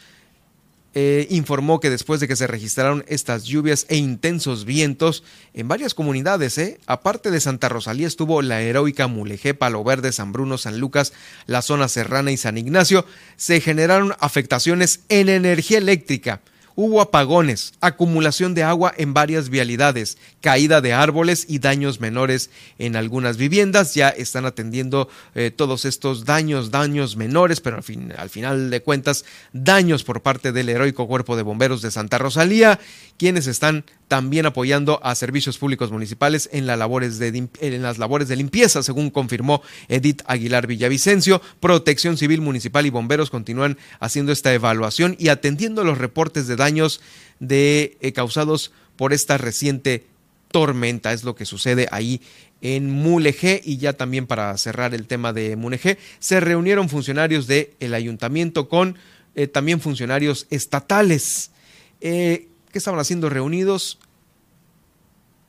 eh, informó que después de que se registraron estas lluvias e intensos vientos en varias comunidades, eh, aparte de Santa Rosalía estuvo la heroica Mulegé, Palo Verde, San Bruno, San Lucas, la zona serrana y San Ignacio, se generaron afectaciones en energía eléctrica Hubo apagones, acumulación de agua en varias vialidades, caída de árboles y daños menores en algunas viviendas. Ya están atendiendo eh, todos estos daños, daños menores, pero al, al final de cuentas, daños por parte del heroico cuerpo de bomberos de Santa Rosalía, quienes están también apoyando a servicios públicos municipales en, labores de, en, las labores de limpieza, según confirmó Edith Aguilar Villavicencio. Protección Civil Municipal y bomberos continúan haciendo esta evaluación y atendiendo los reportes de daños de, eh, causados por esta reciente tormenta. Es lo que sucede ahí en Mulegé y ya también para cerrar el tema de Mulegé, se reunieron funcionarios del el ayuntamiento con eh, también funcionarios estatales. Eh, ¿Qué estaban haciendo reunidos?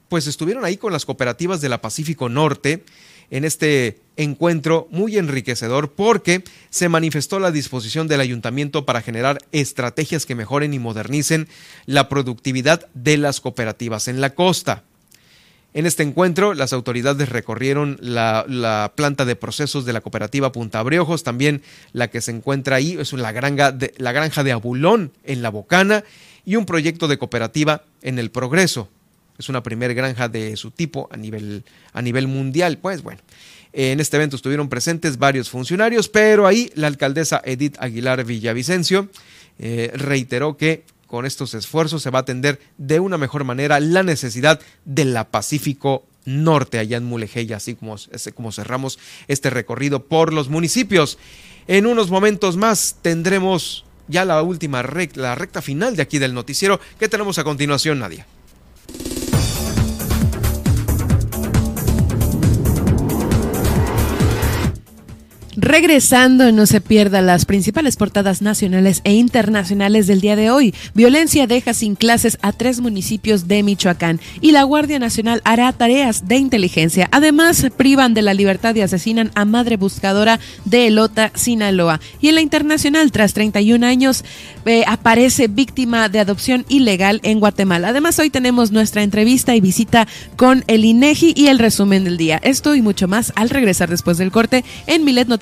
Pues estuvieron ahí con las cooperativas de la Pacífico Norte en este encuentro muy enriquecedor porque se manifestó la disposición del ayuntamiento para generar estrategias que mejoren y modernicen la productividad de las cooperativas en la costa. En este encuentro, las autoridades recorrieron la, planta de procesos de la cooperativa Punta Briojos, también la que se encuentra ahí, es la granja de, la granja de Abulón en La Bocana, y un proyecto de cooperativa en el progreso. Es una primera granja de su tipo a nivel, a nivel mundial. Pues bueno, en este evento estuvieron presentes varios funcionarios, pero ahí la alcaldesa Edith Aguilar Villavicencio eh, reiteró que con estos esfuerzos se va a atender de una mejor manera la necesidad de la Pacífico Norte, allá en Mulegé, así como, como cerramos este recorrido por los municipios. En unos momentos más tendremos ya la última recta, la recta final de aquí del noticiero. ¿Qué tenemos a continuación, Nadia? Regresando, no se pierda las principales portadas nacionales e internacionales del día de hoy. Violencia deja sin clases a tres municipios de Michoacán y la Guardia Nacional hará tareas de inteligencia. Además, privan de la libertad y asesinan a madre buscadora de Elota, Sinaloa. Y en la internacional, tras 31 años, eh, aparece víctima de adopción ilegal en Guatemala. Además, hoy tenemos nuestra entrevista y visita con el INEGI y el resumen del día. Esto y mucho más al regresar después del corte en Milet Noticias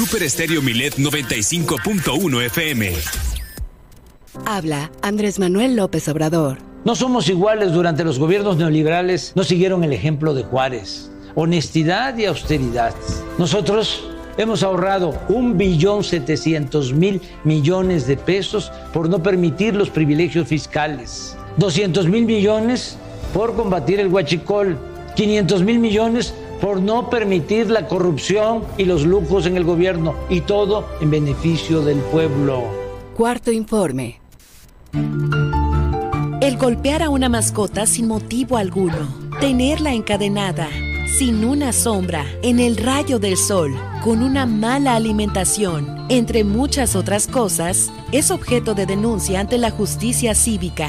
Super Estéreo Milet 95.1 FM. Habla Andrés Manuel López Obrador. No somos iguales durante los gobiernos neoliberales, no siguieron el ejemplo de Juárez. Honestidad y austeridad. Nosotros hemos ahorrado un billón setecientos mil millones de pesos por no permitir los privilegios fiscales. 200 mil millones por combatir el huachicol. 500 mil millones por no permitir la corrupción y los lujos en el gobierno y todo en beneficio del pueblo. Cuarto informe. El golpear a una mascota sin motivo alguno, tenerla encadenada, sin una sombra, en el rayo del sol, con una mala alimentación, entre muchas otras cosas, es objeto de denuncia ante la justicia cívica.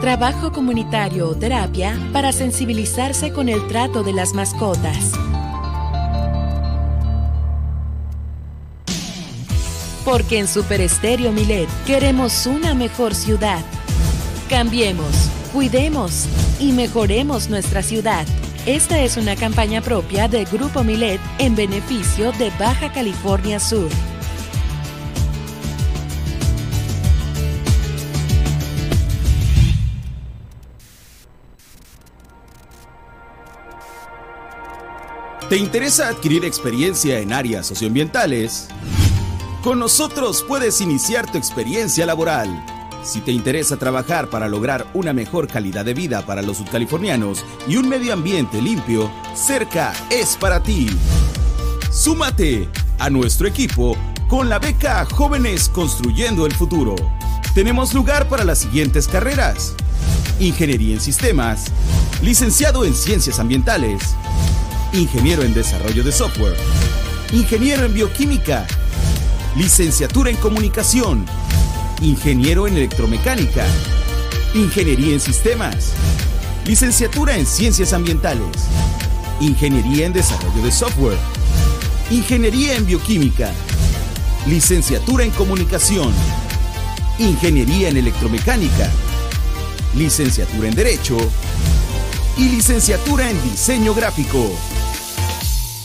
trabajo comunitario o terapia para sensibilizarse con el trato de las mascotas. Porque en Super Estéreo Milet queremos una mejor ciudad. Cambiemos, cuidemos y mejoremos nuestra ciudad. Esta es una campaña propia de Grupo Milet en beneficio de Baja California Sur. ¿Te interesa adquirir experiencia en áreas socioambientales? Con nosotros puedes iniciar tu experiencia laboral. Si te interesa trabajar para lograr una mejor calidad de vida para los sudcalifornianos y un medio ambiente limpio, Cerca es para ti. Súmate a nuestro equipo con la beca Jóvenes Construyendo el Futuro. Tenemos lugar para las siguientes carreras. Ingeniería en Sistemas, licenciado en Ciencias Ambientales, ingeniero en desarrollo de software, ingeniero en bioquímica, licenciatura en comunicación, ingeniero en electromecánica, ingeniería en sistemas, licenciatura en ciencias ambientales, ingeniería en desarrollo de software, ingeniería en bioquímica, licenciatura en comunicación, ingeniería en electromecánica, licenciatura en derecho y licenciatura en diseño gráfico.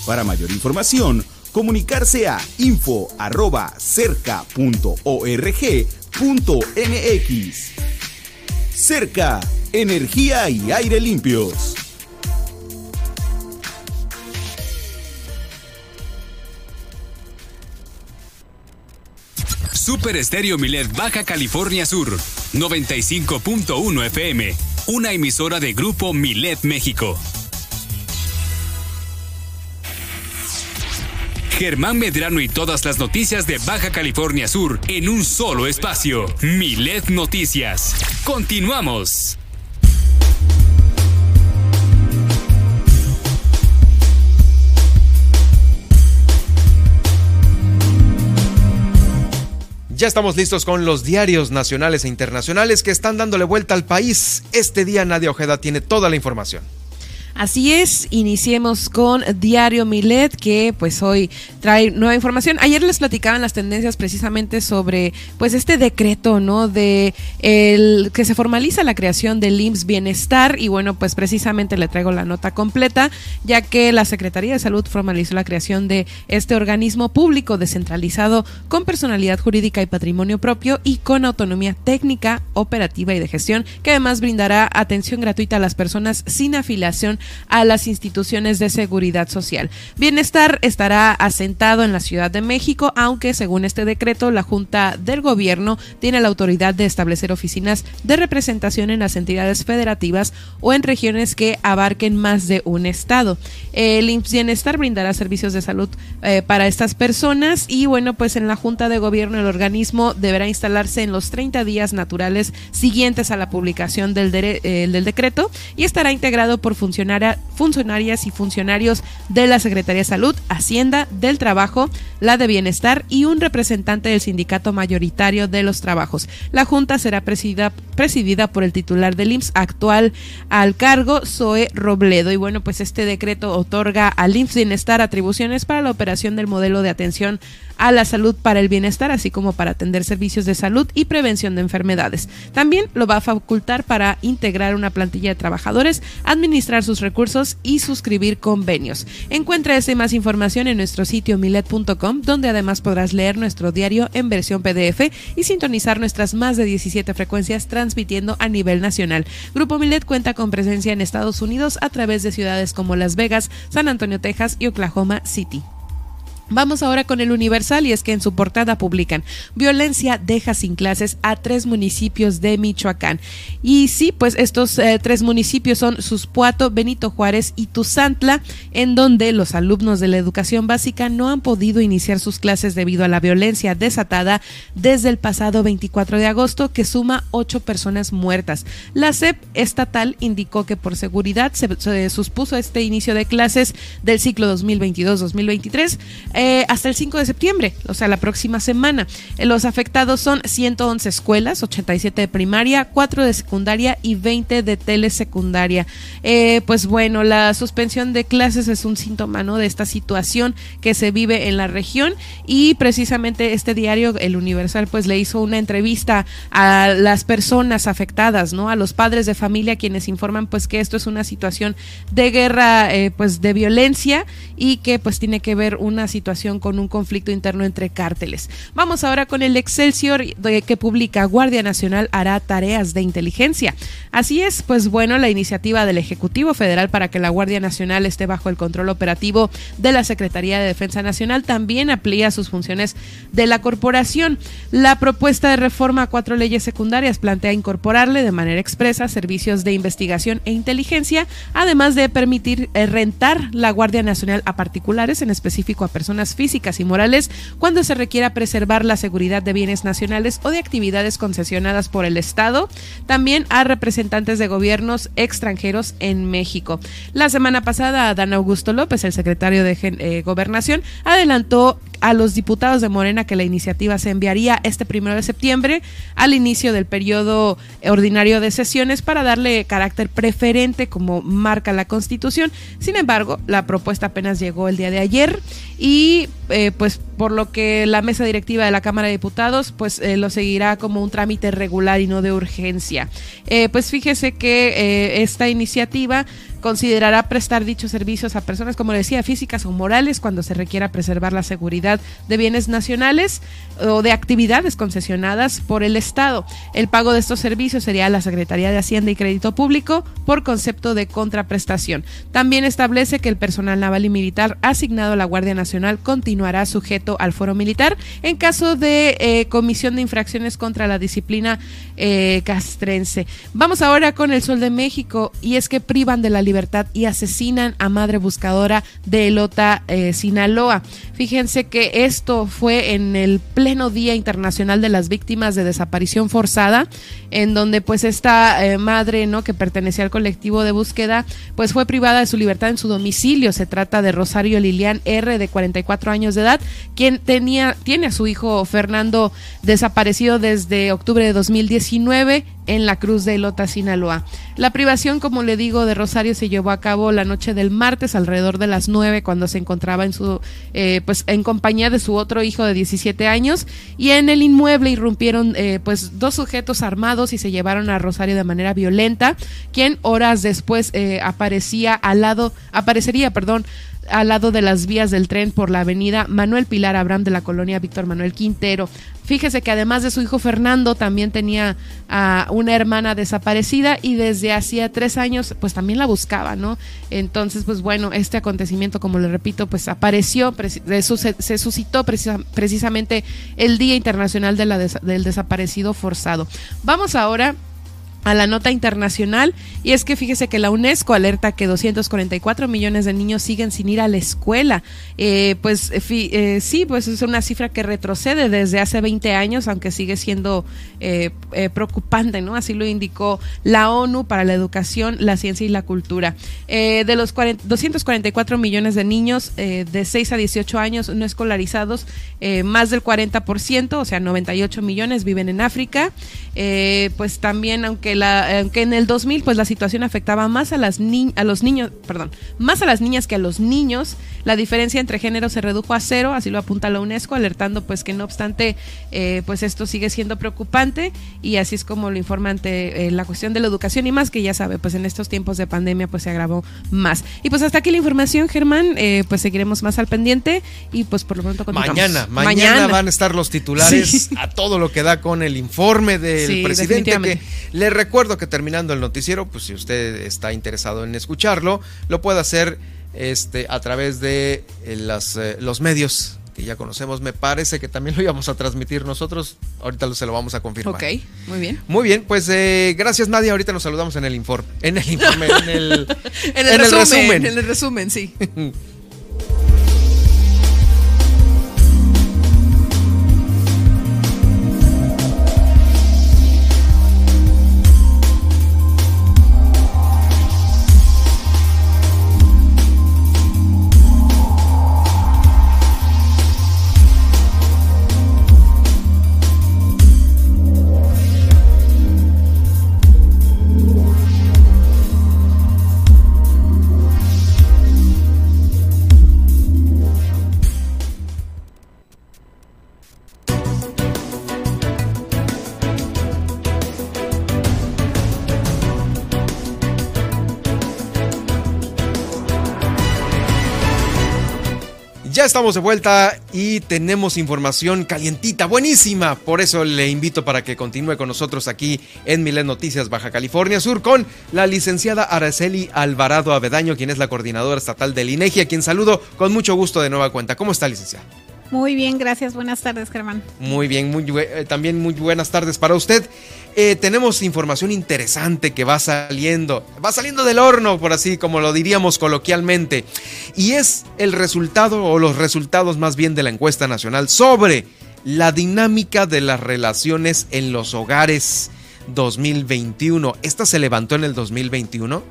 Para mayor información, comunicarse a info@cerca.org.mx. Cerca, energía y aire limpios. Super Estéreo Milet Baja California Sur, 95.1 FM, una emisora de Grupo Milet México. Germán Medrano y todas las noticias de Baja California Sur en un solo espacio. Milet Noticias. Continuamos. Ya estamos listos con los diarios nacionales e internacionales que están dándole vuelta al país. Este día Nadia Ojeda tiene toda la información. Así es, iniciemos con Diario Milet, que pues hoy trae nueva información. Ayer les platicaban las tendencias precisamente sobre pues este decreto, ¿no? De el que se formaliza la creación del IMSS Bienestar y bueno, pues precisamente le traigo la nota completa, ya que la Secretaría de Salud formalizó la creación de este organismo público descentralizado con personalidad jurídica y patrimonio propio y con autonomía técnica, operativa y de gestión, que además brindará atención gratuita a las personas sin afiliación a las instituciones de seguridad social. Bienestar estará asentado en la Ciudad de México, aunque según este decreto la Junta del Gobierno tiene la autoridad de establecer oficinas de representación en las entidades federativas o en regiones que abarquen más de un estado. El IMSS Bienestar brindará servicios de salud eh, para estas personas y bueno, pues en la Junta de Gobierno el organismo deberá instalarse en los 30 días naturales siguientes a la publicación del, eh, del decreto y estará integrado por funcionarios funcionarias y funcionarios de la Secretaría de Salud, Hacienda, del Trabajo, la de Bienestar y un representante del sindicato mayoritario de los trabajos. La Junta será presidida, presidida por el titular del IMSS actual al cargo, Zoe Robledo. Y bueno, pues este decreto otorga al IMSS Bienestar atribuciones para la operación del modelo de atención a la salud para el bienestar, así como para atender servicios de salud y prevención de enfermedades. También lo va a facultar para integrar una plantilla de trabajadores, administrar sus recursos y suscribir convenios. Encuentra y más información en nuestro sitio milet.com, donde además podrás leer nuestro diario en versión PDF y sintonizar nuestras más de 17 frecuencias transmitiendo a nivel nacional. Grupo Milet cuenta con presencia en Estados Unidos a través de ciudades como Las Vegas, San Antonio, Texas y Oklahoma City. Vamos ahora con el Universal y es que en su portada publican violencia deja sin clases a tres municipios de Michoacán. Y sí, pues estos eh, tres municipios son Suspuato, Benito Juárez y Tuzantla, en donde los alumnos de la educación básica no han podido iniciar sus clases debido a la violencia desatada desde el pasado 24 de agosto, que suma ocho personas muertas. La SEP estatal indicó que por seguridad se, suspuso este inicio de clases del ciclo 2022-2023 eh, hasta el 5 de septiembre, o sea, la próxima semana. Eh, los afectados son 111 escuelas, 87 de primaria, 4 de secundaria y 20 de telesecundaria. Eh, pues bueno, la suspensión de clases es un síntoma ¿no? de esta situación que se vive en la región y precisamente este diario, El Universal, pues le hizo una entrevista a las personas afectadas, ¿no? A los padres de familia quienes informan pues que esto es una situación de guerra, pues de violencia y que pues tiene que ver una situación situación con un conflicto interno entre cárteles. Vamos ahora con el Excelsior que publica Guardia Nacional hará tareas de inteligencia. Así es, pues bueno, la iniciativa del Ejecutivo Federal para que la Guardia Nacional esté bajo el control operativo de la Secretaría de Defensa Nacional también amplía sus funciones de la corporación. La propuesta de reforma a cuatro leyes secundarias plantea incorporarle de manera expresa servicios de investigación e inteligencia, además de permitir eh, rentar la Guardia Nacional a particulares, en específico a personas físicas y morales, cuando se requiera preservar la seguridad de bienes nacionales o de actividades concesionadas por el Estado, también a representantes de gobiernos extranjeros en México. La semana pasada, Adán Augusto López, el secretario de eh, Gobernación, adelantó a los diputados de Morena que la iniciativa se enviaría este primero de septiembre al inicio del periodo ordinario de sesiones para darle carácter preferente como marca la Constitución. Sin embargo, la propuesta apenas llegó el día de ayer y eh, pues por lo que la mesa directiva de la Cámara de Diputados pues eh, lo seguirá como un trámite regular y no de urgencia. Eh, pues fíjese que esta iniciativa considerará prestar dichos servicios a personas, como decía, físicas o morales cuando se requiera preservar la seguridad de bienes nacionales o de actividades concesionadas por el Estado. El pago de estos servicios sería la Secretaría de Hacienda y Crédito Público por concepto de contraprestación. También establece que el personal naval y militar asignado a la Guardia Nacional continuará sujeto al foro militar en caso de eh, comisión de infracciones contra la disciplina eh, castrense. Vamos ahora con el Sol de México y es que privan de la libertad y asesinan a madre buscadora de Elota, eh, Sinaloa. Fíjense que esto fue en el pleno Día Internacional de las Víctimas de Desaparición Forzada, en donde pues esta madre, ¿no? Que pertenecía al colectivo de búsqueda, pues fue privada de su libertad en su domicilio. Se trata de Rosario Lilian R, de 44 años de edad, quien tenía, tiene a su hijo Fernando desaparecido desde octubre de 2019 en la Cruz de Elota, Sinaloa. La privación, como le digo, de Rosario se llevó a cabo la noche del martes alrededor de las 9 cuando se encontraba en su eh, pues en compañía de su otro hijo de 17 años y en el inmueble irrumpieron eh, pues dos sujetos armados y se llevaron a Rosario de manera violenta, quien horas después eh, aparecía al lado aparecería, perdón, al lado de las vías del tren por la avenida Manuel Pilar Abraham de la colonia Víctor Manuel Quintero. Fíjese que además de su hijo Fernando también tenía a una hermana desaparecida y desde hacía tres años pues también la buscaba, ¿no? Entonces pues bueno, este acontecimiento como le repito pues apareció, se suscitó precisamente el Día Internacional del Desaparecido Forzado. Vamos ahora a la nota internacional y es que fíjese que la UNESCO alerta que 244 millones de niños siguen sin ir a la escuela. Eh, pues eh, sí, pues es una cifra que retrocede desde hace 20 años, aunque sigue siendo eh, preocupante, ¿no? Así lo indicó la ONU para la educación, la ciencia y la cultura. de los 244 millones de niños de 6 a 18 años no escolarizados, más del 40%, o sea, 98 millones viven en África. pues también, aunque que, en el 2000 pues la situación afectaba más a las a los niños, perdón, más a las niñas que a los niños. La diferencia entre géneros se redujo a cero, así lo apunta la UNESCO, alertando pues que no obstante eh, pues esto sigue siendo preocupante y así es como lo informa ante eh, la cuestión de la educación y más que ya sabe pues en estos tiempos de pandemia pues se agravó más. Y pues hasta aquí la información Germán, eh, pues seguiremos más al pendiente y pues por lo pronto continuamos. Mañana, mañana, van a estar los titulares a todo lo que da con el informe del presidente que le recuerdo que terminando el noticiero, pues si usted está interesado en escucharlo, lo puede hacer este, a través de eh, las, eh, los medios que ya conocemos. Me parece que también lo íbamos a transmitir nosotros. Ahorita se lo vamos a confirmar. Ok, muy bien. Muy bien, pues eh, gracias Nadia. Ahorita nos saludamos en el informe. En el informe, en el, <laughs> en el resumen. En el resumen, sí. <laughs> Ya estamos de vuelta y tenemos información calientita, buenísima. Por eso le invito para que continúe con nosotros aquí en Milen Noticias Baja California Sur con la licenciada Araceli Alvarado Avedaño, quien es la coordinadora estatal del INEGI, a quien saludo con mucho gusto de nueva cuenta. ¿Cómo está, licenciada? Muy bien, gracias. Buenas tardes, Germán. Muy bien, muy, eh, también muy buenas tardes para usted. Eh, tenemos información interesante que va saliendo, va saliendo del horno, por así como lo diríamos coloquialmente, y es el resultado o los resultados más bien de la encuesta nacional sobre la dinámica de las relaciones en los hogares 2021. Esta se levantó en el 2021.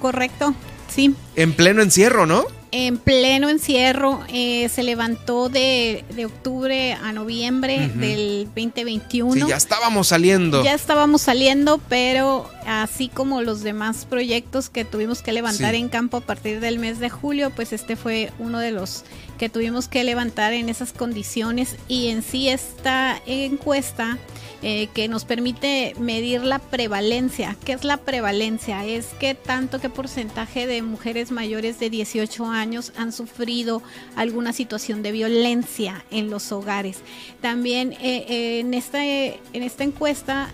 Correcto, sí. En pleno encierro, ¿no? en pleno encierro, eh, se levantó de, octubre a noviembre del 2021. Sí, ya estábamos saliendo. Ya estábamos saliendo, pero así como los demás proyectos que tuvimos que levantar en campo a partir del mes de julio, pues este fue uno de los que tuvimos que levantar en esas condiciones y en sí esta encuesta eh, que nos permite medir la prevalencia. ¿Qué es la prevalencia? Es que tanto qué porcentaje de mujeres mayores de 18 años han sufrido alguna situación de violencia en los hogares. También eh, eh, en, esta, en esta encuesta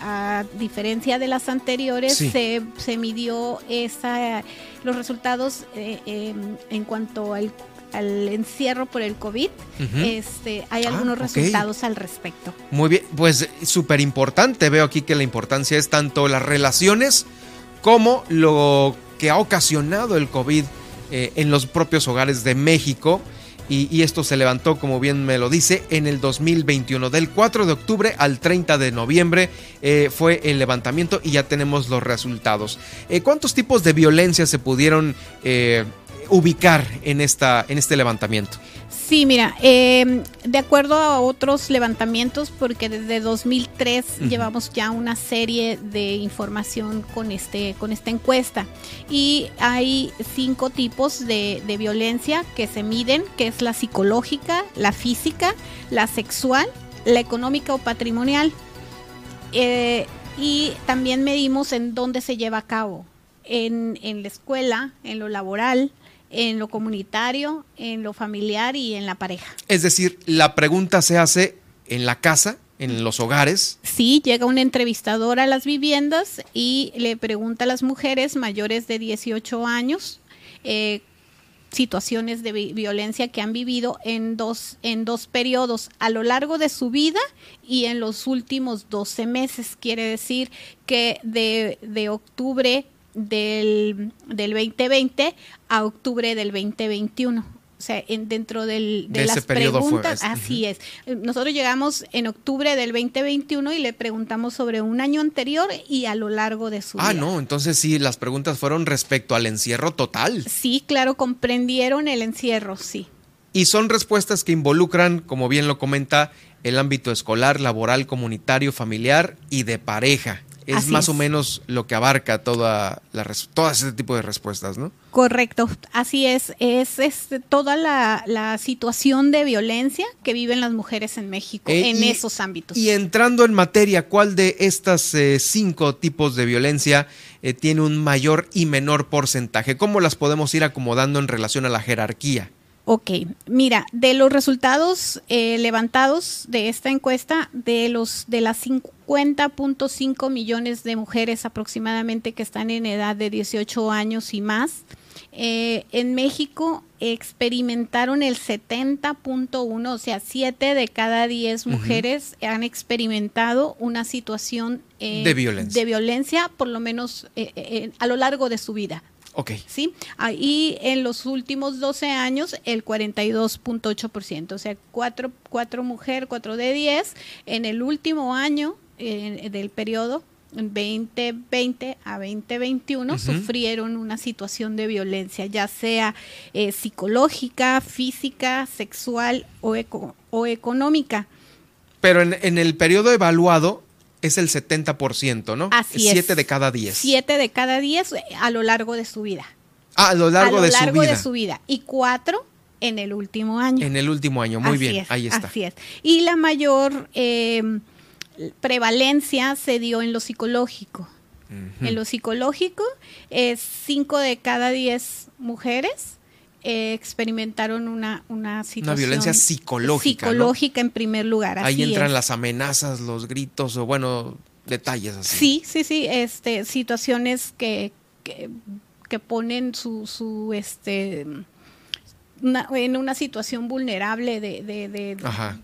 a diferencia de las anteriores, se, se, midió esa, los resultados em, en cuanto al al encierro por el COVID, este, hay ah, algunos resultados al respecto. Muy bien, pues súper importante. Veo aquí que la importancia es tanto las relaciones como lo que ha ocasionado el COVID eh, en los propios hogares de México. Y, esto se levantó, como bien me lo dice, en el 2021. Del 4 de octubre al 30 de noviembre eh, fue el levantamiento y ya tenemos los resultados. Eh, ¿Cuántos tipos de violencia se pudieron ubicar en, esta, en este levantamiento? Sí, mira, em, de acuerdo a otros levantamientos, porque desde 2003 llevamos ya una serie de información con, este, con esta encuesta y hay cinco tipos de, violencia que se miden, que es la psicológica, la física, la sexual, la económica o patrimonial. Eh, y también medimos en dónde se lleva a cabo, en, en la escuela, en lo laboral, en lo comunitario, en lo familiar y en la pareja. Es decir, la pregunta se hace en la casa, en los hogares. Sí, llega un entrevistador a las viviendas y le pregunta a las mujeres mayores de 18 años eh, situaciones de violencia que han vivido en dos, en dos periodos, a lo largo de su vida y en los últimos 12 meses. Quiere decir que de, de octubre del, del 2020 a octubre del 2021. O sea, en, dentro del, de, las preguntas, así es. Nosotros llegamos en octubre del 2021 y le preguntamos sobre un año anterior y a lo largo de su ah, vida. Ah, no, entonces sí, las preguntas fueron respecto al encierro total. Sí, claro, comprendieron el encierro, sí. Y son respuestas que involucran, como bien lo comenta, el ámbito escolar, laboral, comunitario, familiar y de pareja es más o menos lo que abarca toda la, todo ese tipo de respuestas, ¿no? Correcto, así es. Es, es toda la, situación de violencia que viven las mujeres en México eh, en esos ámbitos. Y entrando en materia, ¿cuál de estas eh, cinco tipos de violencia eh, tiene un mayor y menor porcentaje? ¿Cómo las podemos ir acomodando en relación a la jerarquía? Ok, mira, de los resultados eh, levantados de esta encuesta, de los de las 50.5 millones de mujeres aproximadamente que están en edad de 18 años y más, eh, en México experimentaron el 70.1, o sea, 7 de cada 10 mujeres han experimentado una situación eh, de, violencia. de violencia, por lo menos a lo largo de su vida. Ok. ¿Sí? Ahí en los últimos 12 años, el 42.8%. O sea, 4, cuatro mujeres, 4 de 10. En el último año eh, del periodo, 2020 a 2021 sufrieron una situación de violencia, ya sea eh, psicológica, física, sexual o, o económica. Pero en, en, el periodo evaluado, es el 70%, ¿no? Así es. Siete de cada 10. Siete de cada 10 a lo largo de su vida. Ah, a lo largo, de, largo su vida. de su vida. Y cuatro en el último año. En el último año, muy bien, ahí está. Así es. Y la mayor em, prevalencia se dio en lo psicológico. En lo psicológico, es cinco de cada 10 mujeres eh, experimentaron una, una situación. Una violencia psicológica. Psicológica en primer lugar. Ahí entran las amenazas, los gritos o bueno, detalles así. Sí, sí, sí, este, situaciones que, que, que ponen su, su este en una situación vulnerable de, de,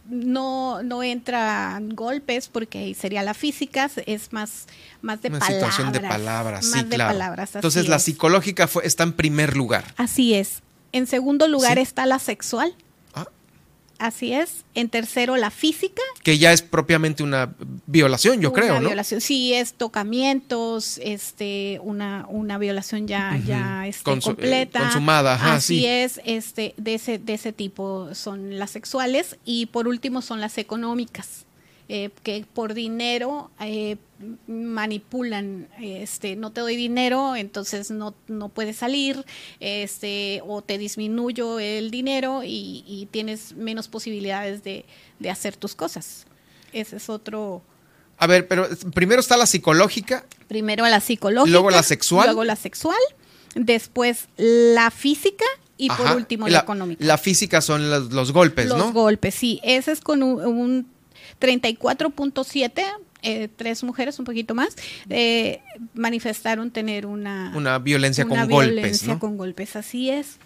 no no entran golpes porque sería la física es más más de una palabras situación de palabras más sí de claro. palabras, entonces la psicológica fue está en primer lugar. Así es. En segundo lugar Sí. está la sexual. Ah. así es. En tercero la física. Que ya es propiamente una violación yo una creo no violación sí es tocamientos este una una violación ya ya este, Consu- eh, completa. consumada, ajá, así sí. es este de ese de ese tipo son las sexuales y por último son las económicas eh, que por dinero eh, manipulan este no te doy dinero entonces no no puedes salir este o te disminuyo el dinero y, y tienes menos posibilidades de, de hacer tus cosas. Ese es otro a ver pero primero está la psicológica. Primero la psicológica Luego la sexual. luego la sexual después la física y por último la, económica. la física son los, los golpes los no golpes sí. Ese es con un, un 34.7 eh, tres mujeres un poquito más eh, manifestaron tener una una violencia una con golpes violencia no con golpes así es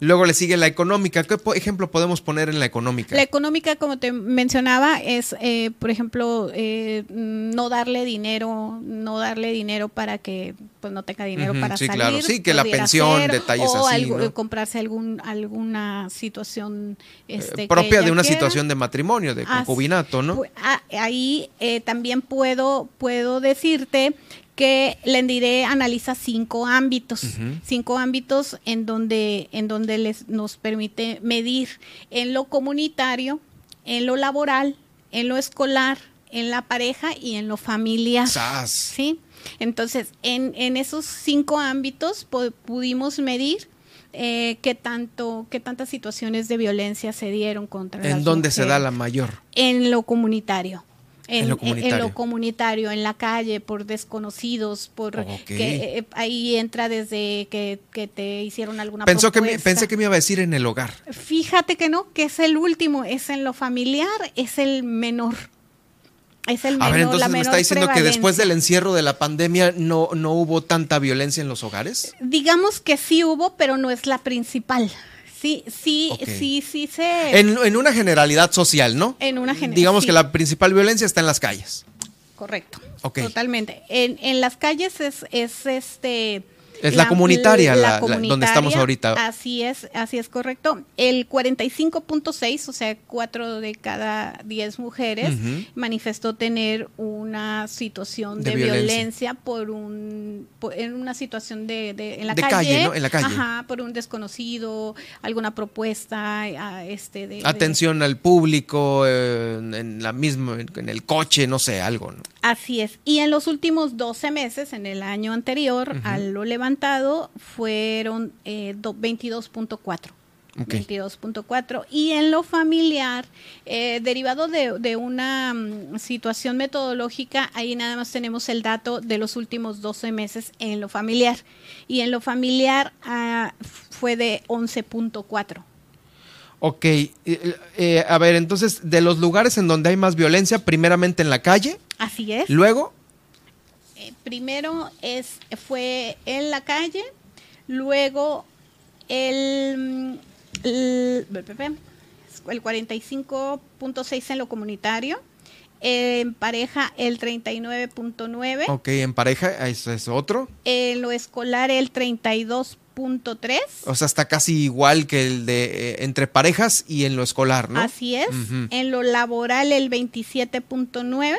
luego le sigue la económica qué ejemplo podemos poner en la económica La económica, como te mencionaba, es, eh, por ejemplo, eh, no darle dinero, no darle dinero para que pues no tenga dinero Ujú, para sí, salir. claro. Sí, que la pensión, ser, detalles o así, algo- ¿no? comprarse algún alguna situación este, que propia de una quiera. situación de matrimonio de concubinato no ah, ahí eh, también puedo, puedo decirte que Lendiré analiza cinco ámbitos, cinco ámbitos en donde, en donde les, nos permite medir en lo comunitario, en lo laboral, en lo escolar, en la pareja y en lo familiar. Sas. ¿sí? Entonces, en, en esos cinco ámbitos pu- pudimos medir eh, qué tanto, qué tantas situaciones de violencia se dieron contra en dónde se da la mayor en lo comunitario. En lo comunitario. en lo comunitario, en la calle, por desconocidos, por Ok. que eh, ahí entra desde que, que te hicieron alguna Pensó que me- propuesta. pensé que me iba a decir en el hogar Fíjate que no, que es el último, es en lo familiar, es el menor. Es el menor, a ver entonces me está diciendo que después del encierro de la pandemia no no hubo tanta violencia en los hogares Digamos que sí hubo, pero no es la principal. Sí, sí, sí, sí se... en, en una generalidad social no en una gener- digamos sí. que la principal violencia está en las calles Correcto. Ok. Totalmente. En, en las calles es, es este. Es la comunitaria, la- la- donde estamos ahorita. Así es, así es correcto. El 45.6, o sea, cuatro de cada 10 mujeres, Ujú. manifestó tener una situación De de, violencia. violencia. por un por- en una situación de, de- en la De calle, calle, ¿no? En la calle. Ajá, por un desconocido, alguna propuesta, este de, atención al público eh, en, la misma en el coche no sé algo ¿no? Así es. Y en los últimos 12 meses, en el año anterior, a lo levantado, fueron eh, do- 22.4. Ok. 22.4 y en lo familiar eh, derivado de, de una mm, situación metodológica ahí nada más tenemos el dato de los últimos 12 meses en lo familiar. Y en lo familiar ah, fue de 11.4 Ok, eh, eh, a ver, entonces, de los lugares en donde hay más violencia, primeramente en la calle, así es. Luego, primero es fue en la calle, luego el, el, el 45.6 en lo comunitario, en pareja el 39.9, ok, en pareja, eso es otro, en lo escolar el 32.3, o sea, está casi igual que el de eh, entre parejas y en lo escolar, ¿no? así es, en lo laboral el 27.9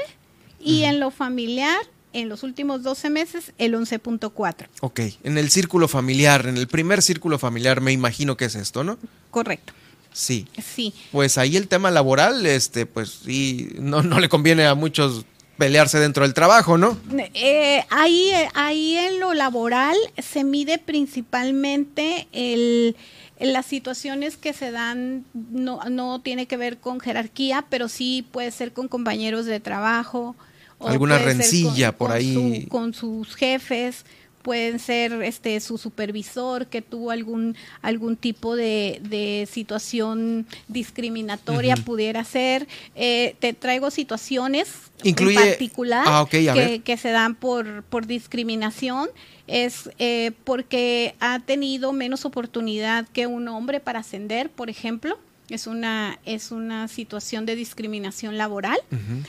y en lo familiar en los últimos 12 meses el 11.4. Ok, en el círculo familiar, en el primer círculo familiar, me imagino que es esto, ¿no? Correcto. Sí. Sí. Pues ahí el tema laboral, este, pues sí, no, no le conviene a muchos pelearse dentro del trabajo, ¿no? Eh, ahí, ahí en lo laboral se mide principalmente el, las situaciones que se dan, no, no tiene que ver con jerarquía, pero sí puede ser con compañeros de trabajo. O Alguna rencilla con- por con ahí. su- con sus jefes, pueden ser este su supervisor que tuvo algún algún tipo de, situación discriminatoria pudiera ser. Eh, te traigo situaciones en particular ah, que, se dan por por discriminación. Es eh, porque ha tenido menos oportunidad que un hombre para ascender por ejemplo es una, es una situación de discriminación laboral.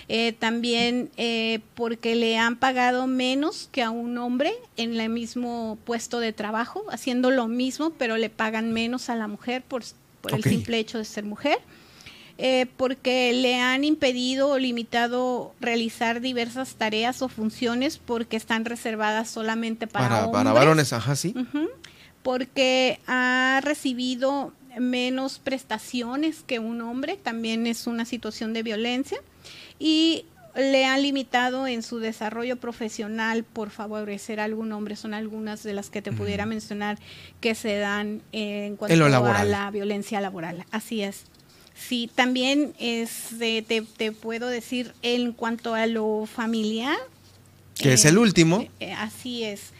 Eh, también eh, porque le han pagado menos que a un hombre en el mismo puesto de trabajo, haciendo lo mismo, pero le pagan menos a la mujer por, por el simple hecho de ser mujer. Eh, porque le han impedido o limitado realizar diversas tareas o funciones porque están reservadas solamente para, para hombres. Para varones, ajá, sí. porque ha recibido menos prestaciones que un hombre, también es una situación de violencia, y le han limitado en su desarrollo profesional por favorecer a algún hombre, son algunas de las que te pudiera mencionar que se dan en cuanto a la violencia laboral. Así es. Sí, también es, te, te, puedo decir en cuanto a lo familiar. Que es el último. Eh, así es.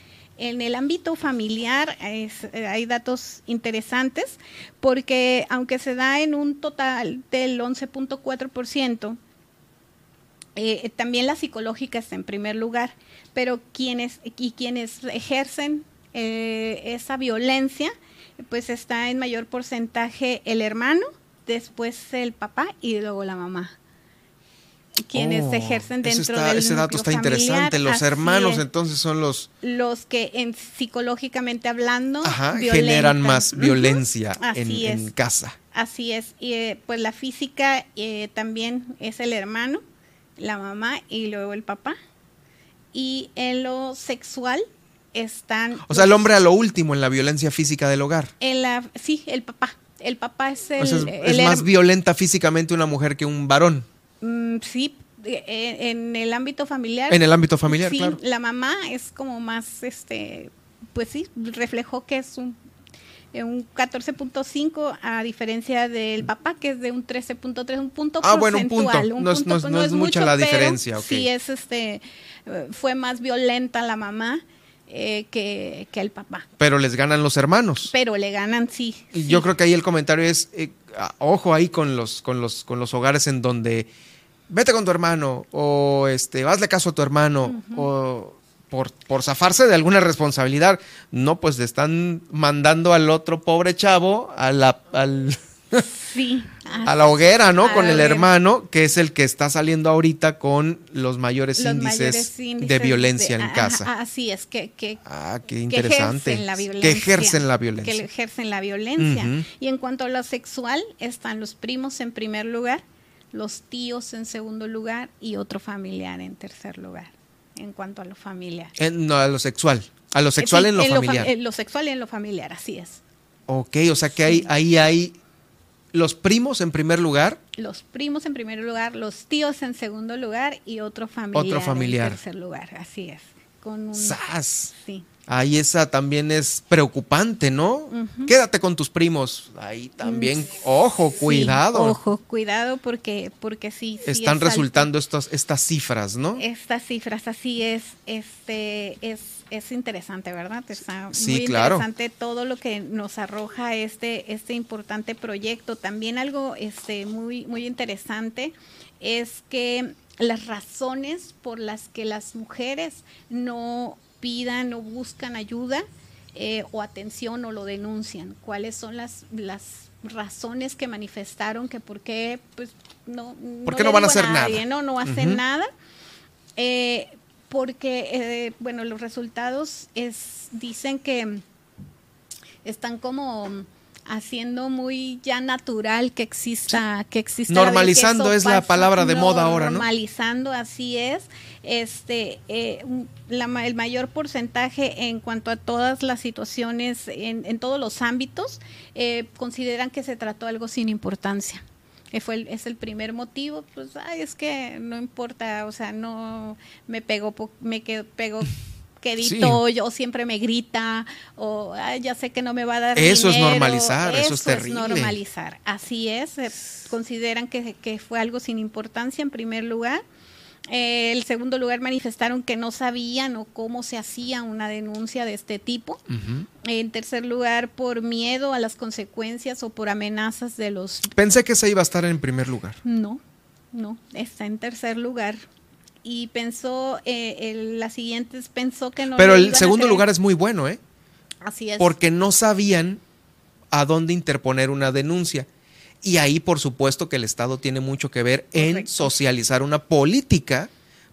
En el ámbito familiar eh, hay datos interesantes porque aunque se da en un total del 11.4%, eh, también la psicológica está en primer lugar, pero quienes y quienes ejercen eh, esa violencia, pues está en mayor porcentaje el hermano, después el papá y luego la mamá quienes oh, ejercen dentro del ese dato está interesante. los hermanos entonces son los los que en, psicológicamente hablando generan más violencia en, casa. Así es. Y eh, pues la física eh, también es el hermano la mamá y luego el papá. Y en lo sexual están o sea el hombre a lo último en la violencia física del hogar. En la sí el papá. El papá es el, es, más violenta físicamente una mujer que un varón Mm, sí, eh, en el ámbito familiar. En el ámbito familiar, sí, La mamá es como más, este, pues sí, reflejó que es un eh, un 14.5 a diferencia del papá que es de un 13.3 un punto ah bueno un punto. no, es, no, es, mucha la diferencia sí es este eh, fue más violenta la mamá que, que, el papá. Pero les ganan los hermanos. Pero le ganan sí, y yo creo que ahí el comentario es ojo ahí con los con los con los hogares en donde vete con tu hermano o este, hazle caso a tu hermano o por, por zafarse de alguna responsabilidad, no, pues le están mandando al otro pobre chavo a la, al, <laughs> <laughs> a la hoguera, ¿no? Con el hermano, que es el que está saliendo ahorita con los mayores, índices, de violencia en casa. así es, que, que, ah, qué interesante. ejercen la violencia. Que ejercen la violencia. Que ejercen la violencia. Y en cuanto a lo sexual, están los primos en primer lugar, los tíos en segundo lugar y otro familiar en tercer lugar, en cuanto a lo familiar. no, a lo sexual. A lo sexual en lo familiar. en lo sexual y en lo familiar, así es. Ok, o sea que hay, ahí hay los primos en primer lugar. Los primos en primer lugar, los tíos en segundo lugar y otro familiar, otro familiar. en tercer lugar, así es. Con un, ¡Sas! Sí. Ahí esa también es preocupante, ¿no? Quédate con tus primos. Ahí también, ojo, cuidado. Ojo, cuidado porque, porque sí. Están resultando estas, estas cifras, ¿no? Estas cifras, así es. Este, es, es interesante, ¿verdad? Está sí, muy claro. interesante todo lo que nos arroja este, este importante proyecto. También algo este, muy, muy interesante es que las razones por las que las mujeres no pidan o buscan ayuda eh, o atención o lo denuncian? ¿Cuáles son las, las razones que manifestaron que por qué pues, no, no, van a hacer nada? No, no hacen nada. Eh, porque, eh, bueno, los resultados es, dicen que están como haciendo muy ya natural que exista que exista normalizando es la palabra de moda ahora no normalizando así es este eh, el mayor porcentaje en cuanto a todas las situaciones en, todos los ámbitos eh, consideran que se trató algo sin importancia fue es el primer motivo pues ay, es que no importa o sea no me pegó me quedo pegó <laughs> quedito, yo siempre me grita, o ya sé que no me va a dar Eso es normalizar, eso, es terrible. Es normalizar, así es, consideran que, fue algo sin importancia en primer lugar. Eh, el segundo lugar manifestaron que no sabían o cómo se hacía una denuncia de este tipo. En tercer lugar, por miedo a las consecuencias o por amenazas de los... Pensé que se iba a estar en primer lugar. No, no, está en tercer lugar. Y pensó, eh, las siguientes pensó que no... Pero el segundo lugar es muy bueno, ¿eh? Así es. Porque no sabían a dónde interponer una denuncia. Y ahí, por supuesto, que el Estado tiene mucho que ver en socializar una política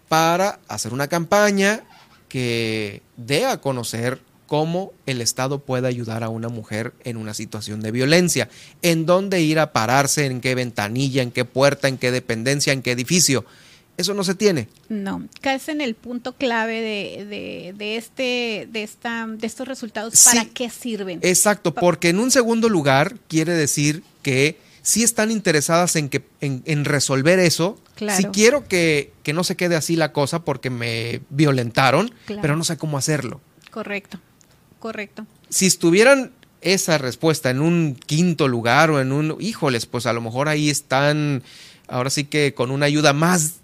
para hacer una campaña que dé a conocer cómo el Estado puede ayudar a una mujer en una situación de violencia, en dónde ir a pararse, en qué ventanilla, en qué puerta, en qué dependencia, en qué edificio. Eso no se tiene. No, caes en el punto clave de, de, este, de, esta, de estos resultados. ¿Para qué sirven? Exacto, porque en un segundo lugar quiere decir que si están interesadas en, que, en, resolver eso. Si quiero que, no se quede así la cosa porque me violentaron, pero no sé cómo hacerlo. Correcto, correcto. Si estuvieran esa respuesta en un quinto lugar o en un, híjoles, pues a lo mejor ahí están, ahora sí que con una ayuda más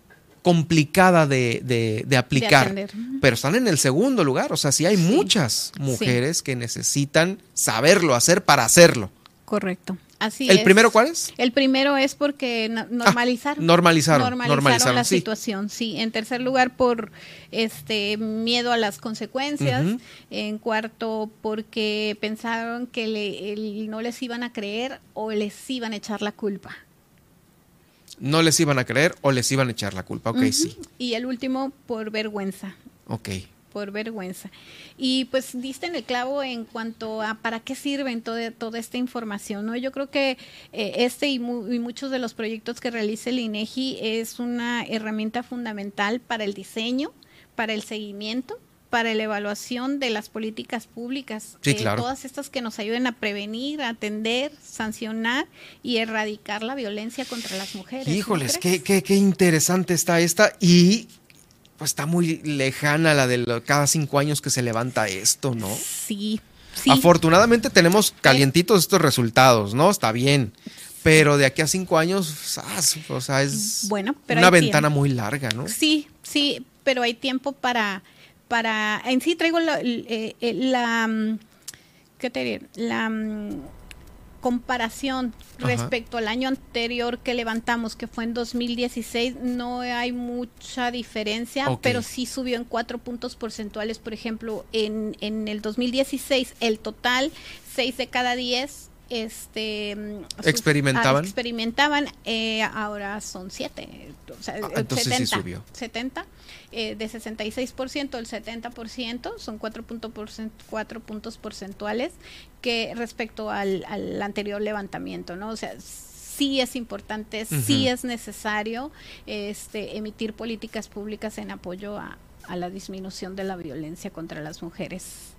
complicada de, de, aplicar, pero están en el segundo lugar. O sea, sí hay muchas mujeres que necesitan saberlo hacer para hacerlo. Correcto. Así ¿El primero cuál es? El primero es porque normalizaron. Ah, normalizaron, normalizaron, la situación, sí. En tercer lugar, por este miedo a las consecuencias. En cuarto, porque pensaron que le, no les iban a creer o les iban a echar la culpa no les iban a creer o les iban a echar la culpa. Ok, sí. Y el último, por vergüenza. Ok. Por vergüenza. Y pues diste en el clavo en cuanto a para qué sirven toda, toda esta información, ¿no? Yo creo que eh, este y, y, muchos de los proyectos que realiza el INEGI es una herramienta fundamental para el diseño, para el seguimiento para la evaluación de las políticas públicas. Sí, eh, Todas estas que nos ayuden a prevenir, atender, sancionar y erradicar la violencia contra las mujeres. Híjoles, qué, qué, qué, interesante está esta y pues está muy lejana la de cada cinco años que se levanta esto, ¿no? Sí. Sí. Afortunadamente tenemos calientitos estos resultados, ¿no? Está bien. Pero de aquí a cinco años, o sea, es bueno, una ventana muy larga, ¿no? Sí, sí, pero hay tiempo para para, en sí traigo la, eh, eh, la mm, ¿qué te diré? La comparación respecto al año anterior que levantamos, que fue en 2016, no hay mucha diferencia, pero sí subió en cuatro puntos porcentuales. Por ejemplo, en, en el 2016, el total, seis de cada diez este experimentaban ah, experimentaban eh, ahora son siete o sea, ah, 70, sí subió. 70 eh, de 66% el 70% son 4, puntos porcentuales que respecto al, al, anterior levantamiento no o sea sí es importante sí es necesario este emitir políticas públicas en apoyo a, a la disminución de la violencia contra las mujeres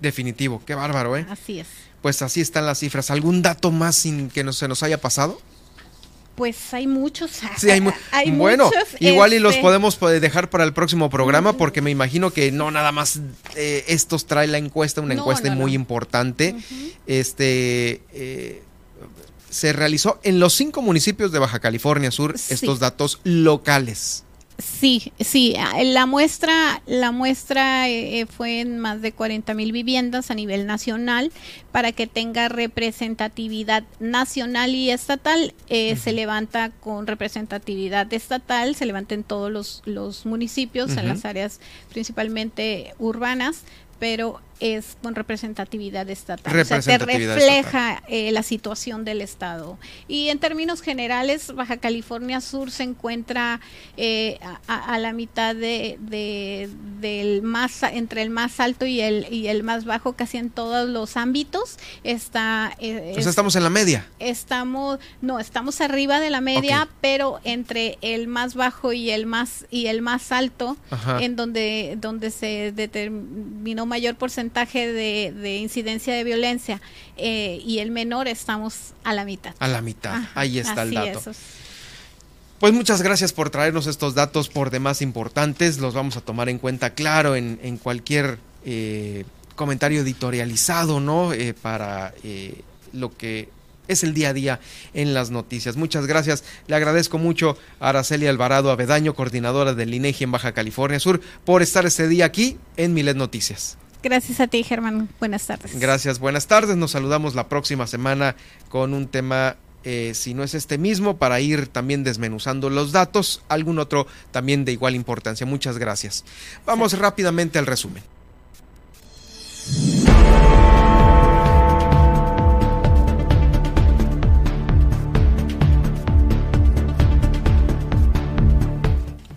definitivo, qué bárbaro, ¿eh? Así es. Pues así están las cifras. ¿Algún dato más sin que no, se nos haya pasado? Pues hay muchos. Sí, hay, <laughs> bueno, igual y los este podemos pues, dejar para el próximo programa porque me imagino que no nada más eh, estos trae la encuesta, una encuesta muy importante. Este eh, se realizó en los cinco municipios de Baja California Sur estos datos locales. Sí, sí, ah, la muestra, la muestra eh, eh, fue en más de 40 mil viviendas a nivel nacional para que tenga representatividad nacional y estatal. Eh, se levanta con representatividad estatal, se levanta en todos los, los municipios, en las áreas principalmente urbanas, pero es con representatividad estatal. o sea, te refleja eh, la situación del Estado. Y en términos generales, Baja California Sur se encuentra eh, a, la mitad de, del más, entre el más alto y el, y el más bajo, casi en todos los ámbitos. Está, eh, estamos en la media. Estamos, no, estamos arriba de la media, pero entre el más bajo y el más, y el más alto, en donde, donde se determinó mayor porcentaje de, incidencia de violencia eh, y el menor estamos a la mitad. A la mitad, ahí está el dato. Pues muchas gracias por traernos estos datos por demás importantes, los vamos a tomar en cuenta, claro, en, cualquier eh, comentario editorializado, ¿no? Eh, para lo que es el día a día en las noticias. Muchas gracias. Le agradezco mucho a Araceli Alvarado Avedaño, coordinadora del INEGI en Baja California Sur, por estar este día aquí en Milet Noticias. Gracias a ti, Germán. Buenas tardes. Gracias, buenas tardes. Nos saludamos la próxima semana con un tema eh, si no es este mismo, para ir también desmenuzando los datos, algún otro también de igual importancia. Muchas gracias. Vamos rápidamente al resumen.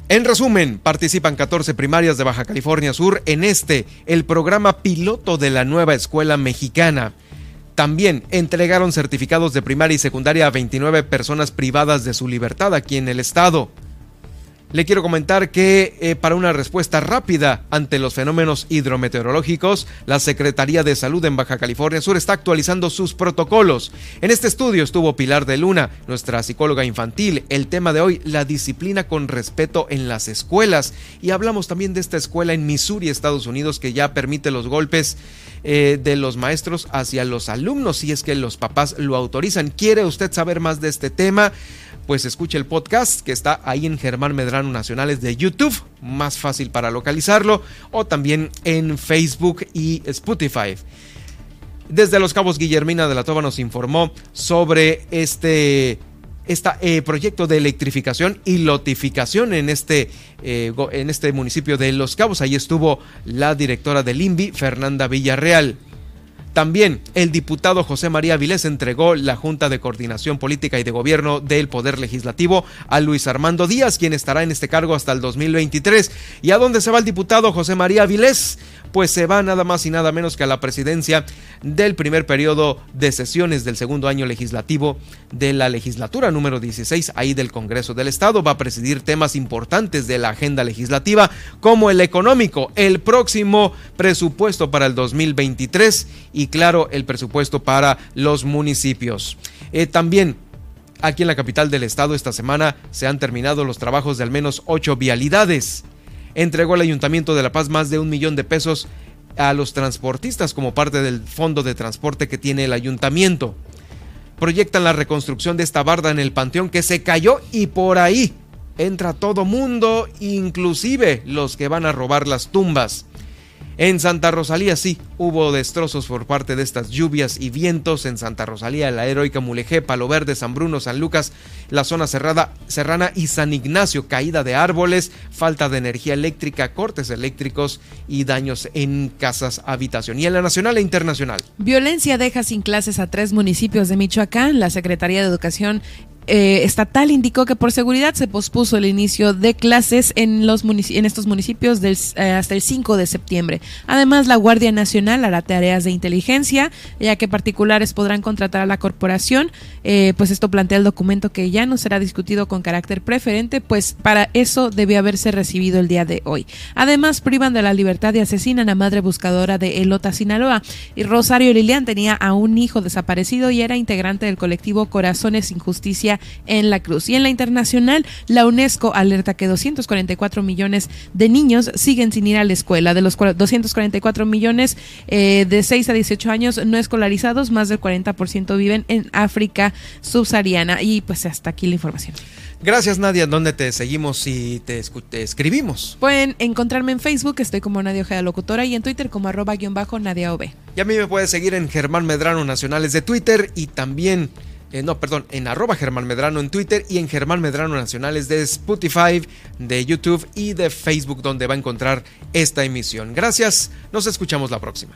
En resumen, participan 14 primarias de Baja California Sur en este, el programa piloto de la nueva escuela mexicana. También entregaron certificados de primaria y secundaria a 29 personas privadas de su libertad aquí en el estado. Le quiero comentar que eh, para una respuesta rápida ante los fenómenos hidrometeorológicos, la Secretaría de Salud en Baja California Sur está actualizando sus protocolos. En este estudio estuvo Pilar de Luna, nuestra psicóloga infantil. El tema de hoy, la disciplina con respeto en las escuelas. Y hablamos también de esta escuela en Missouri, Estados Unidos, que ya permite los golpes eh, de los maestros hacia los alumnos, si es que los papás lo autorizan. ¿Quiere usted saber más de este tema? Pues escuche el podcast que está ahí en Germán Medrano Nacionales de YouTube, más fácil para localizarlo, o también en Facebook y Spotify. Desde Los Cabos, Guillermina de la Toba nos informó sobre este, eh, proyecto de electrificación y lotificación en este, eh, en este municipio de Los Cabos. Ahí estuvo la directora del INVI, Fernanda Villarreal. También el diputado José María Vilés entregó la Junta de Coordinación Política y de Gobierno del Poder Legislativo a Luis Armando Díaz, quien estará en este cargo hasta el 2023. ¿Y a dónde se va el diputado José María Vilés? Pues se va nada más y nada menos que a la presidencia del primer periodo de sesiones del segundo año legislativo de la legislatura número 16, ahí del Congreso del Estado. Va a presidir temas importantes de la agenda legislativa, como el económico, el próximo presupuesto para el 2023 y claro el presupuesto para los municipios. Eh, también aquí en la capital del estado esta semana se han terminado los trabajos de al menos ocho vialidades. Entregó el Ayuntamiento de La Paz más de un millón de pesos a los transportistas como parte del fondo de transporte que tiene el ayuntamiento. Proyectan la reconstrucción de esta barda en el panteón que se cayó y por ahí entra todo mundo, inclusive los que van a robar las tumbas. En Santa Rosalía sí, hubo destrozos por parte de estas lluvias y vientos en Santa Rosalía, la heroica Mulegé, Palo Verde, San Bruno, San Lucas, la zona cerrada, serrana y San Ignacio, caída de árboles, falta de energía eléctrica, cortes eléctricos y daños en casas habitación. Y en la nacional e internacional. Violencia deja sin clases a tres municipios de Michoacán. La Secretaría de Educación eh, estatal indicó que por seguridad se pospuso el inicio de clases en, los en estos municipios del, eh, hasta el 5 de septiembre. Además, la Guardia Nacional hará tareas de inteligencia, ya que particulares podrán contratar a la corporación. Eh, pues esto plantea el documento que ya no será discutido con carácter preferente, pues para eso debe haberse recibido el día de hoy. Además, privan de la libertad y asesinan a madre buscadora de Elota, Sinaloa. Y Rosario Lilian tenía a un hijo desaparecido y era integrante del colectivo Corazones sin En la cruz. Y en la internacional, la UNESCO alerta que 244 millones de niños siguen sin ir a la escuela. De los 244 millones eh, de 6 a 18 años no escolarizados, más del 40% viven en África subsahariana. Y pues hasta aquí la información. Gracias Nadia, ¿dónde te seguimos y te, escribimos? Pueden encontrarme en Facebook, estoy como Nadia Ojeda Locutora, y en Twitter como arroba guion bajo Nadia. Y a mí me puedes seguir en Germán Medrano Nacionales de Twitter y también eh, no, perdón, en arroba Germán Medrano en Twitter y en Germán Medrano Nacionales de Spotify, de YouTube y de Facebook donde va a encontrar esta emisión. Gracias, nos escuchamos la próxima.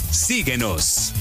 Síguenos.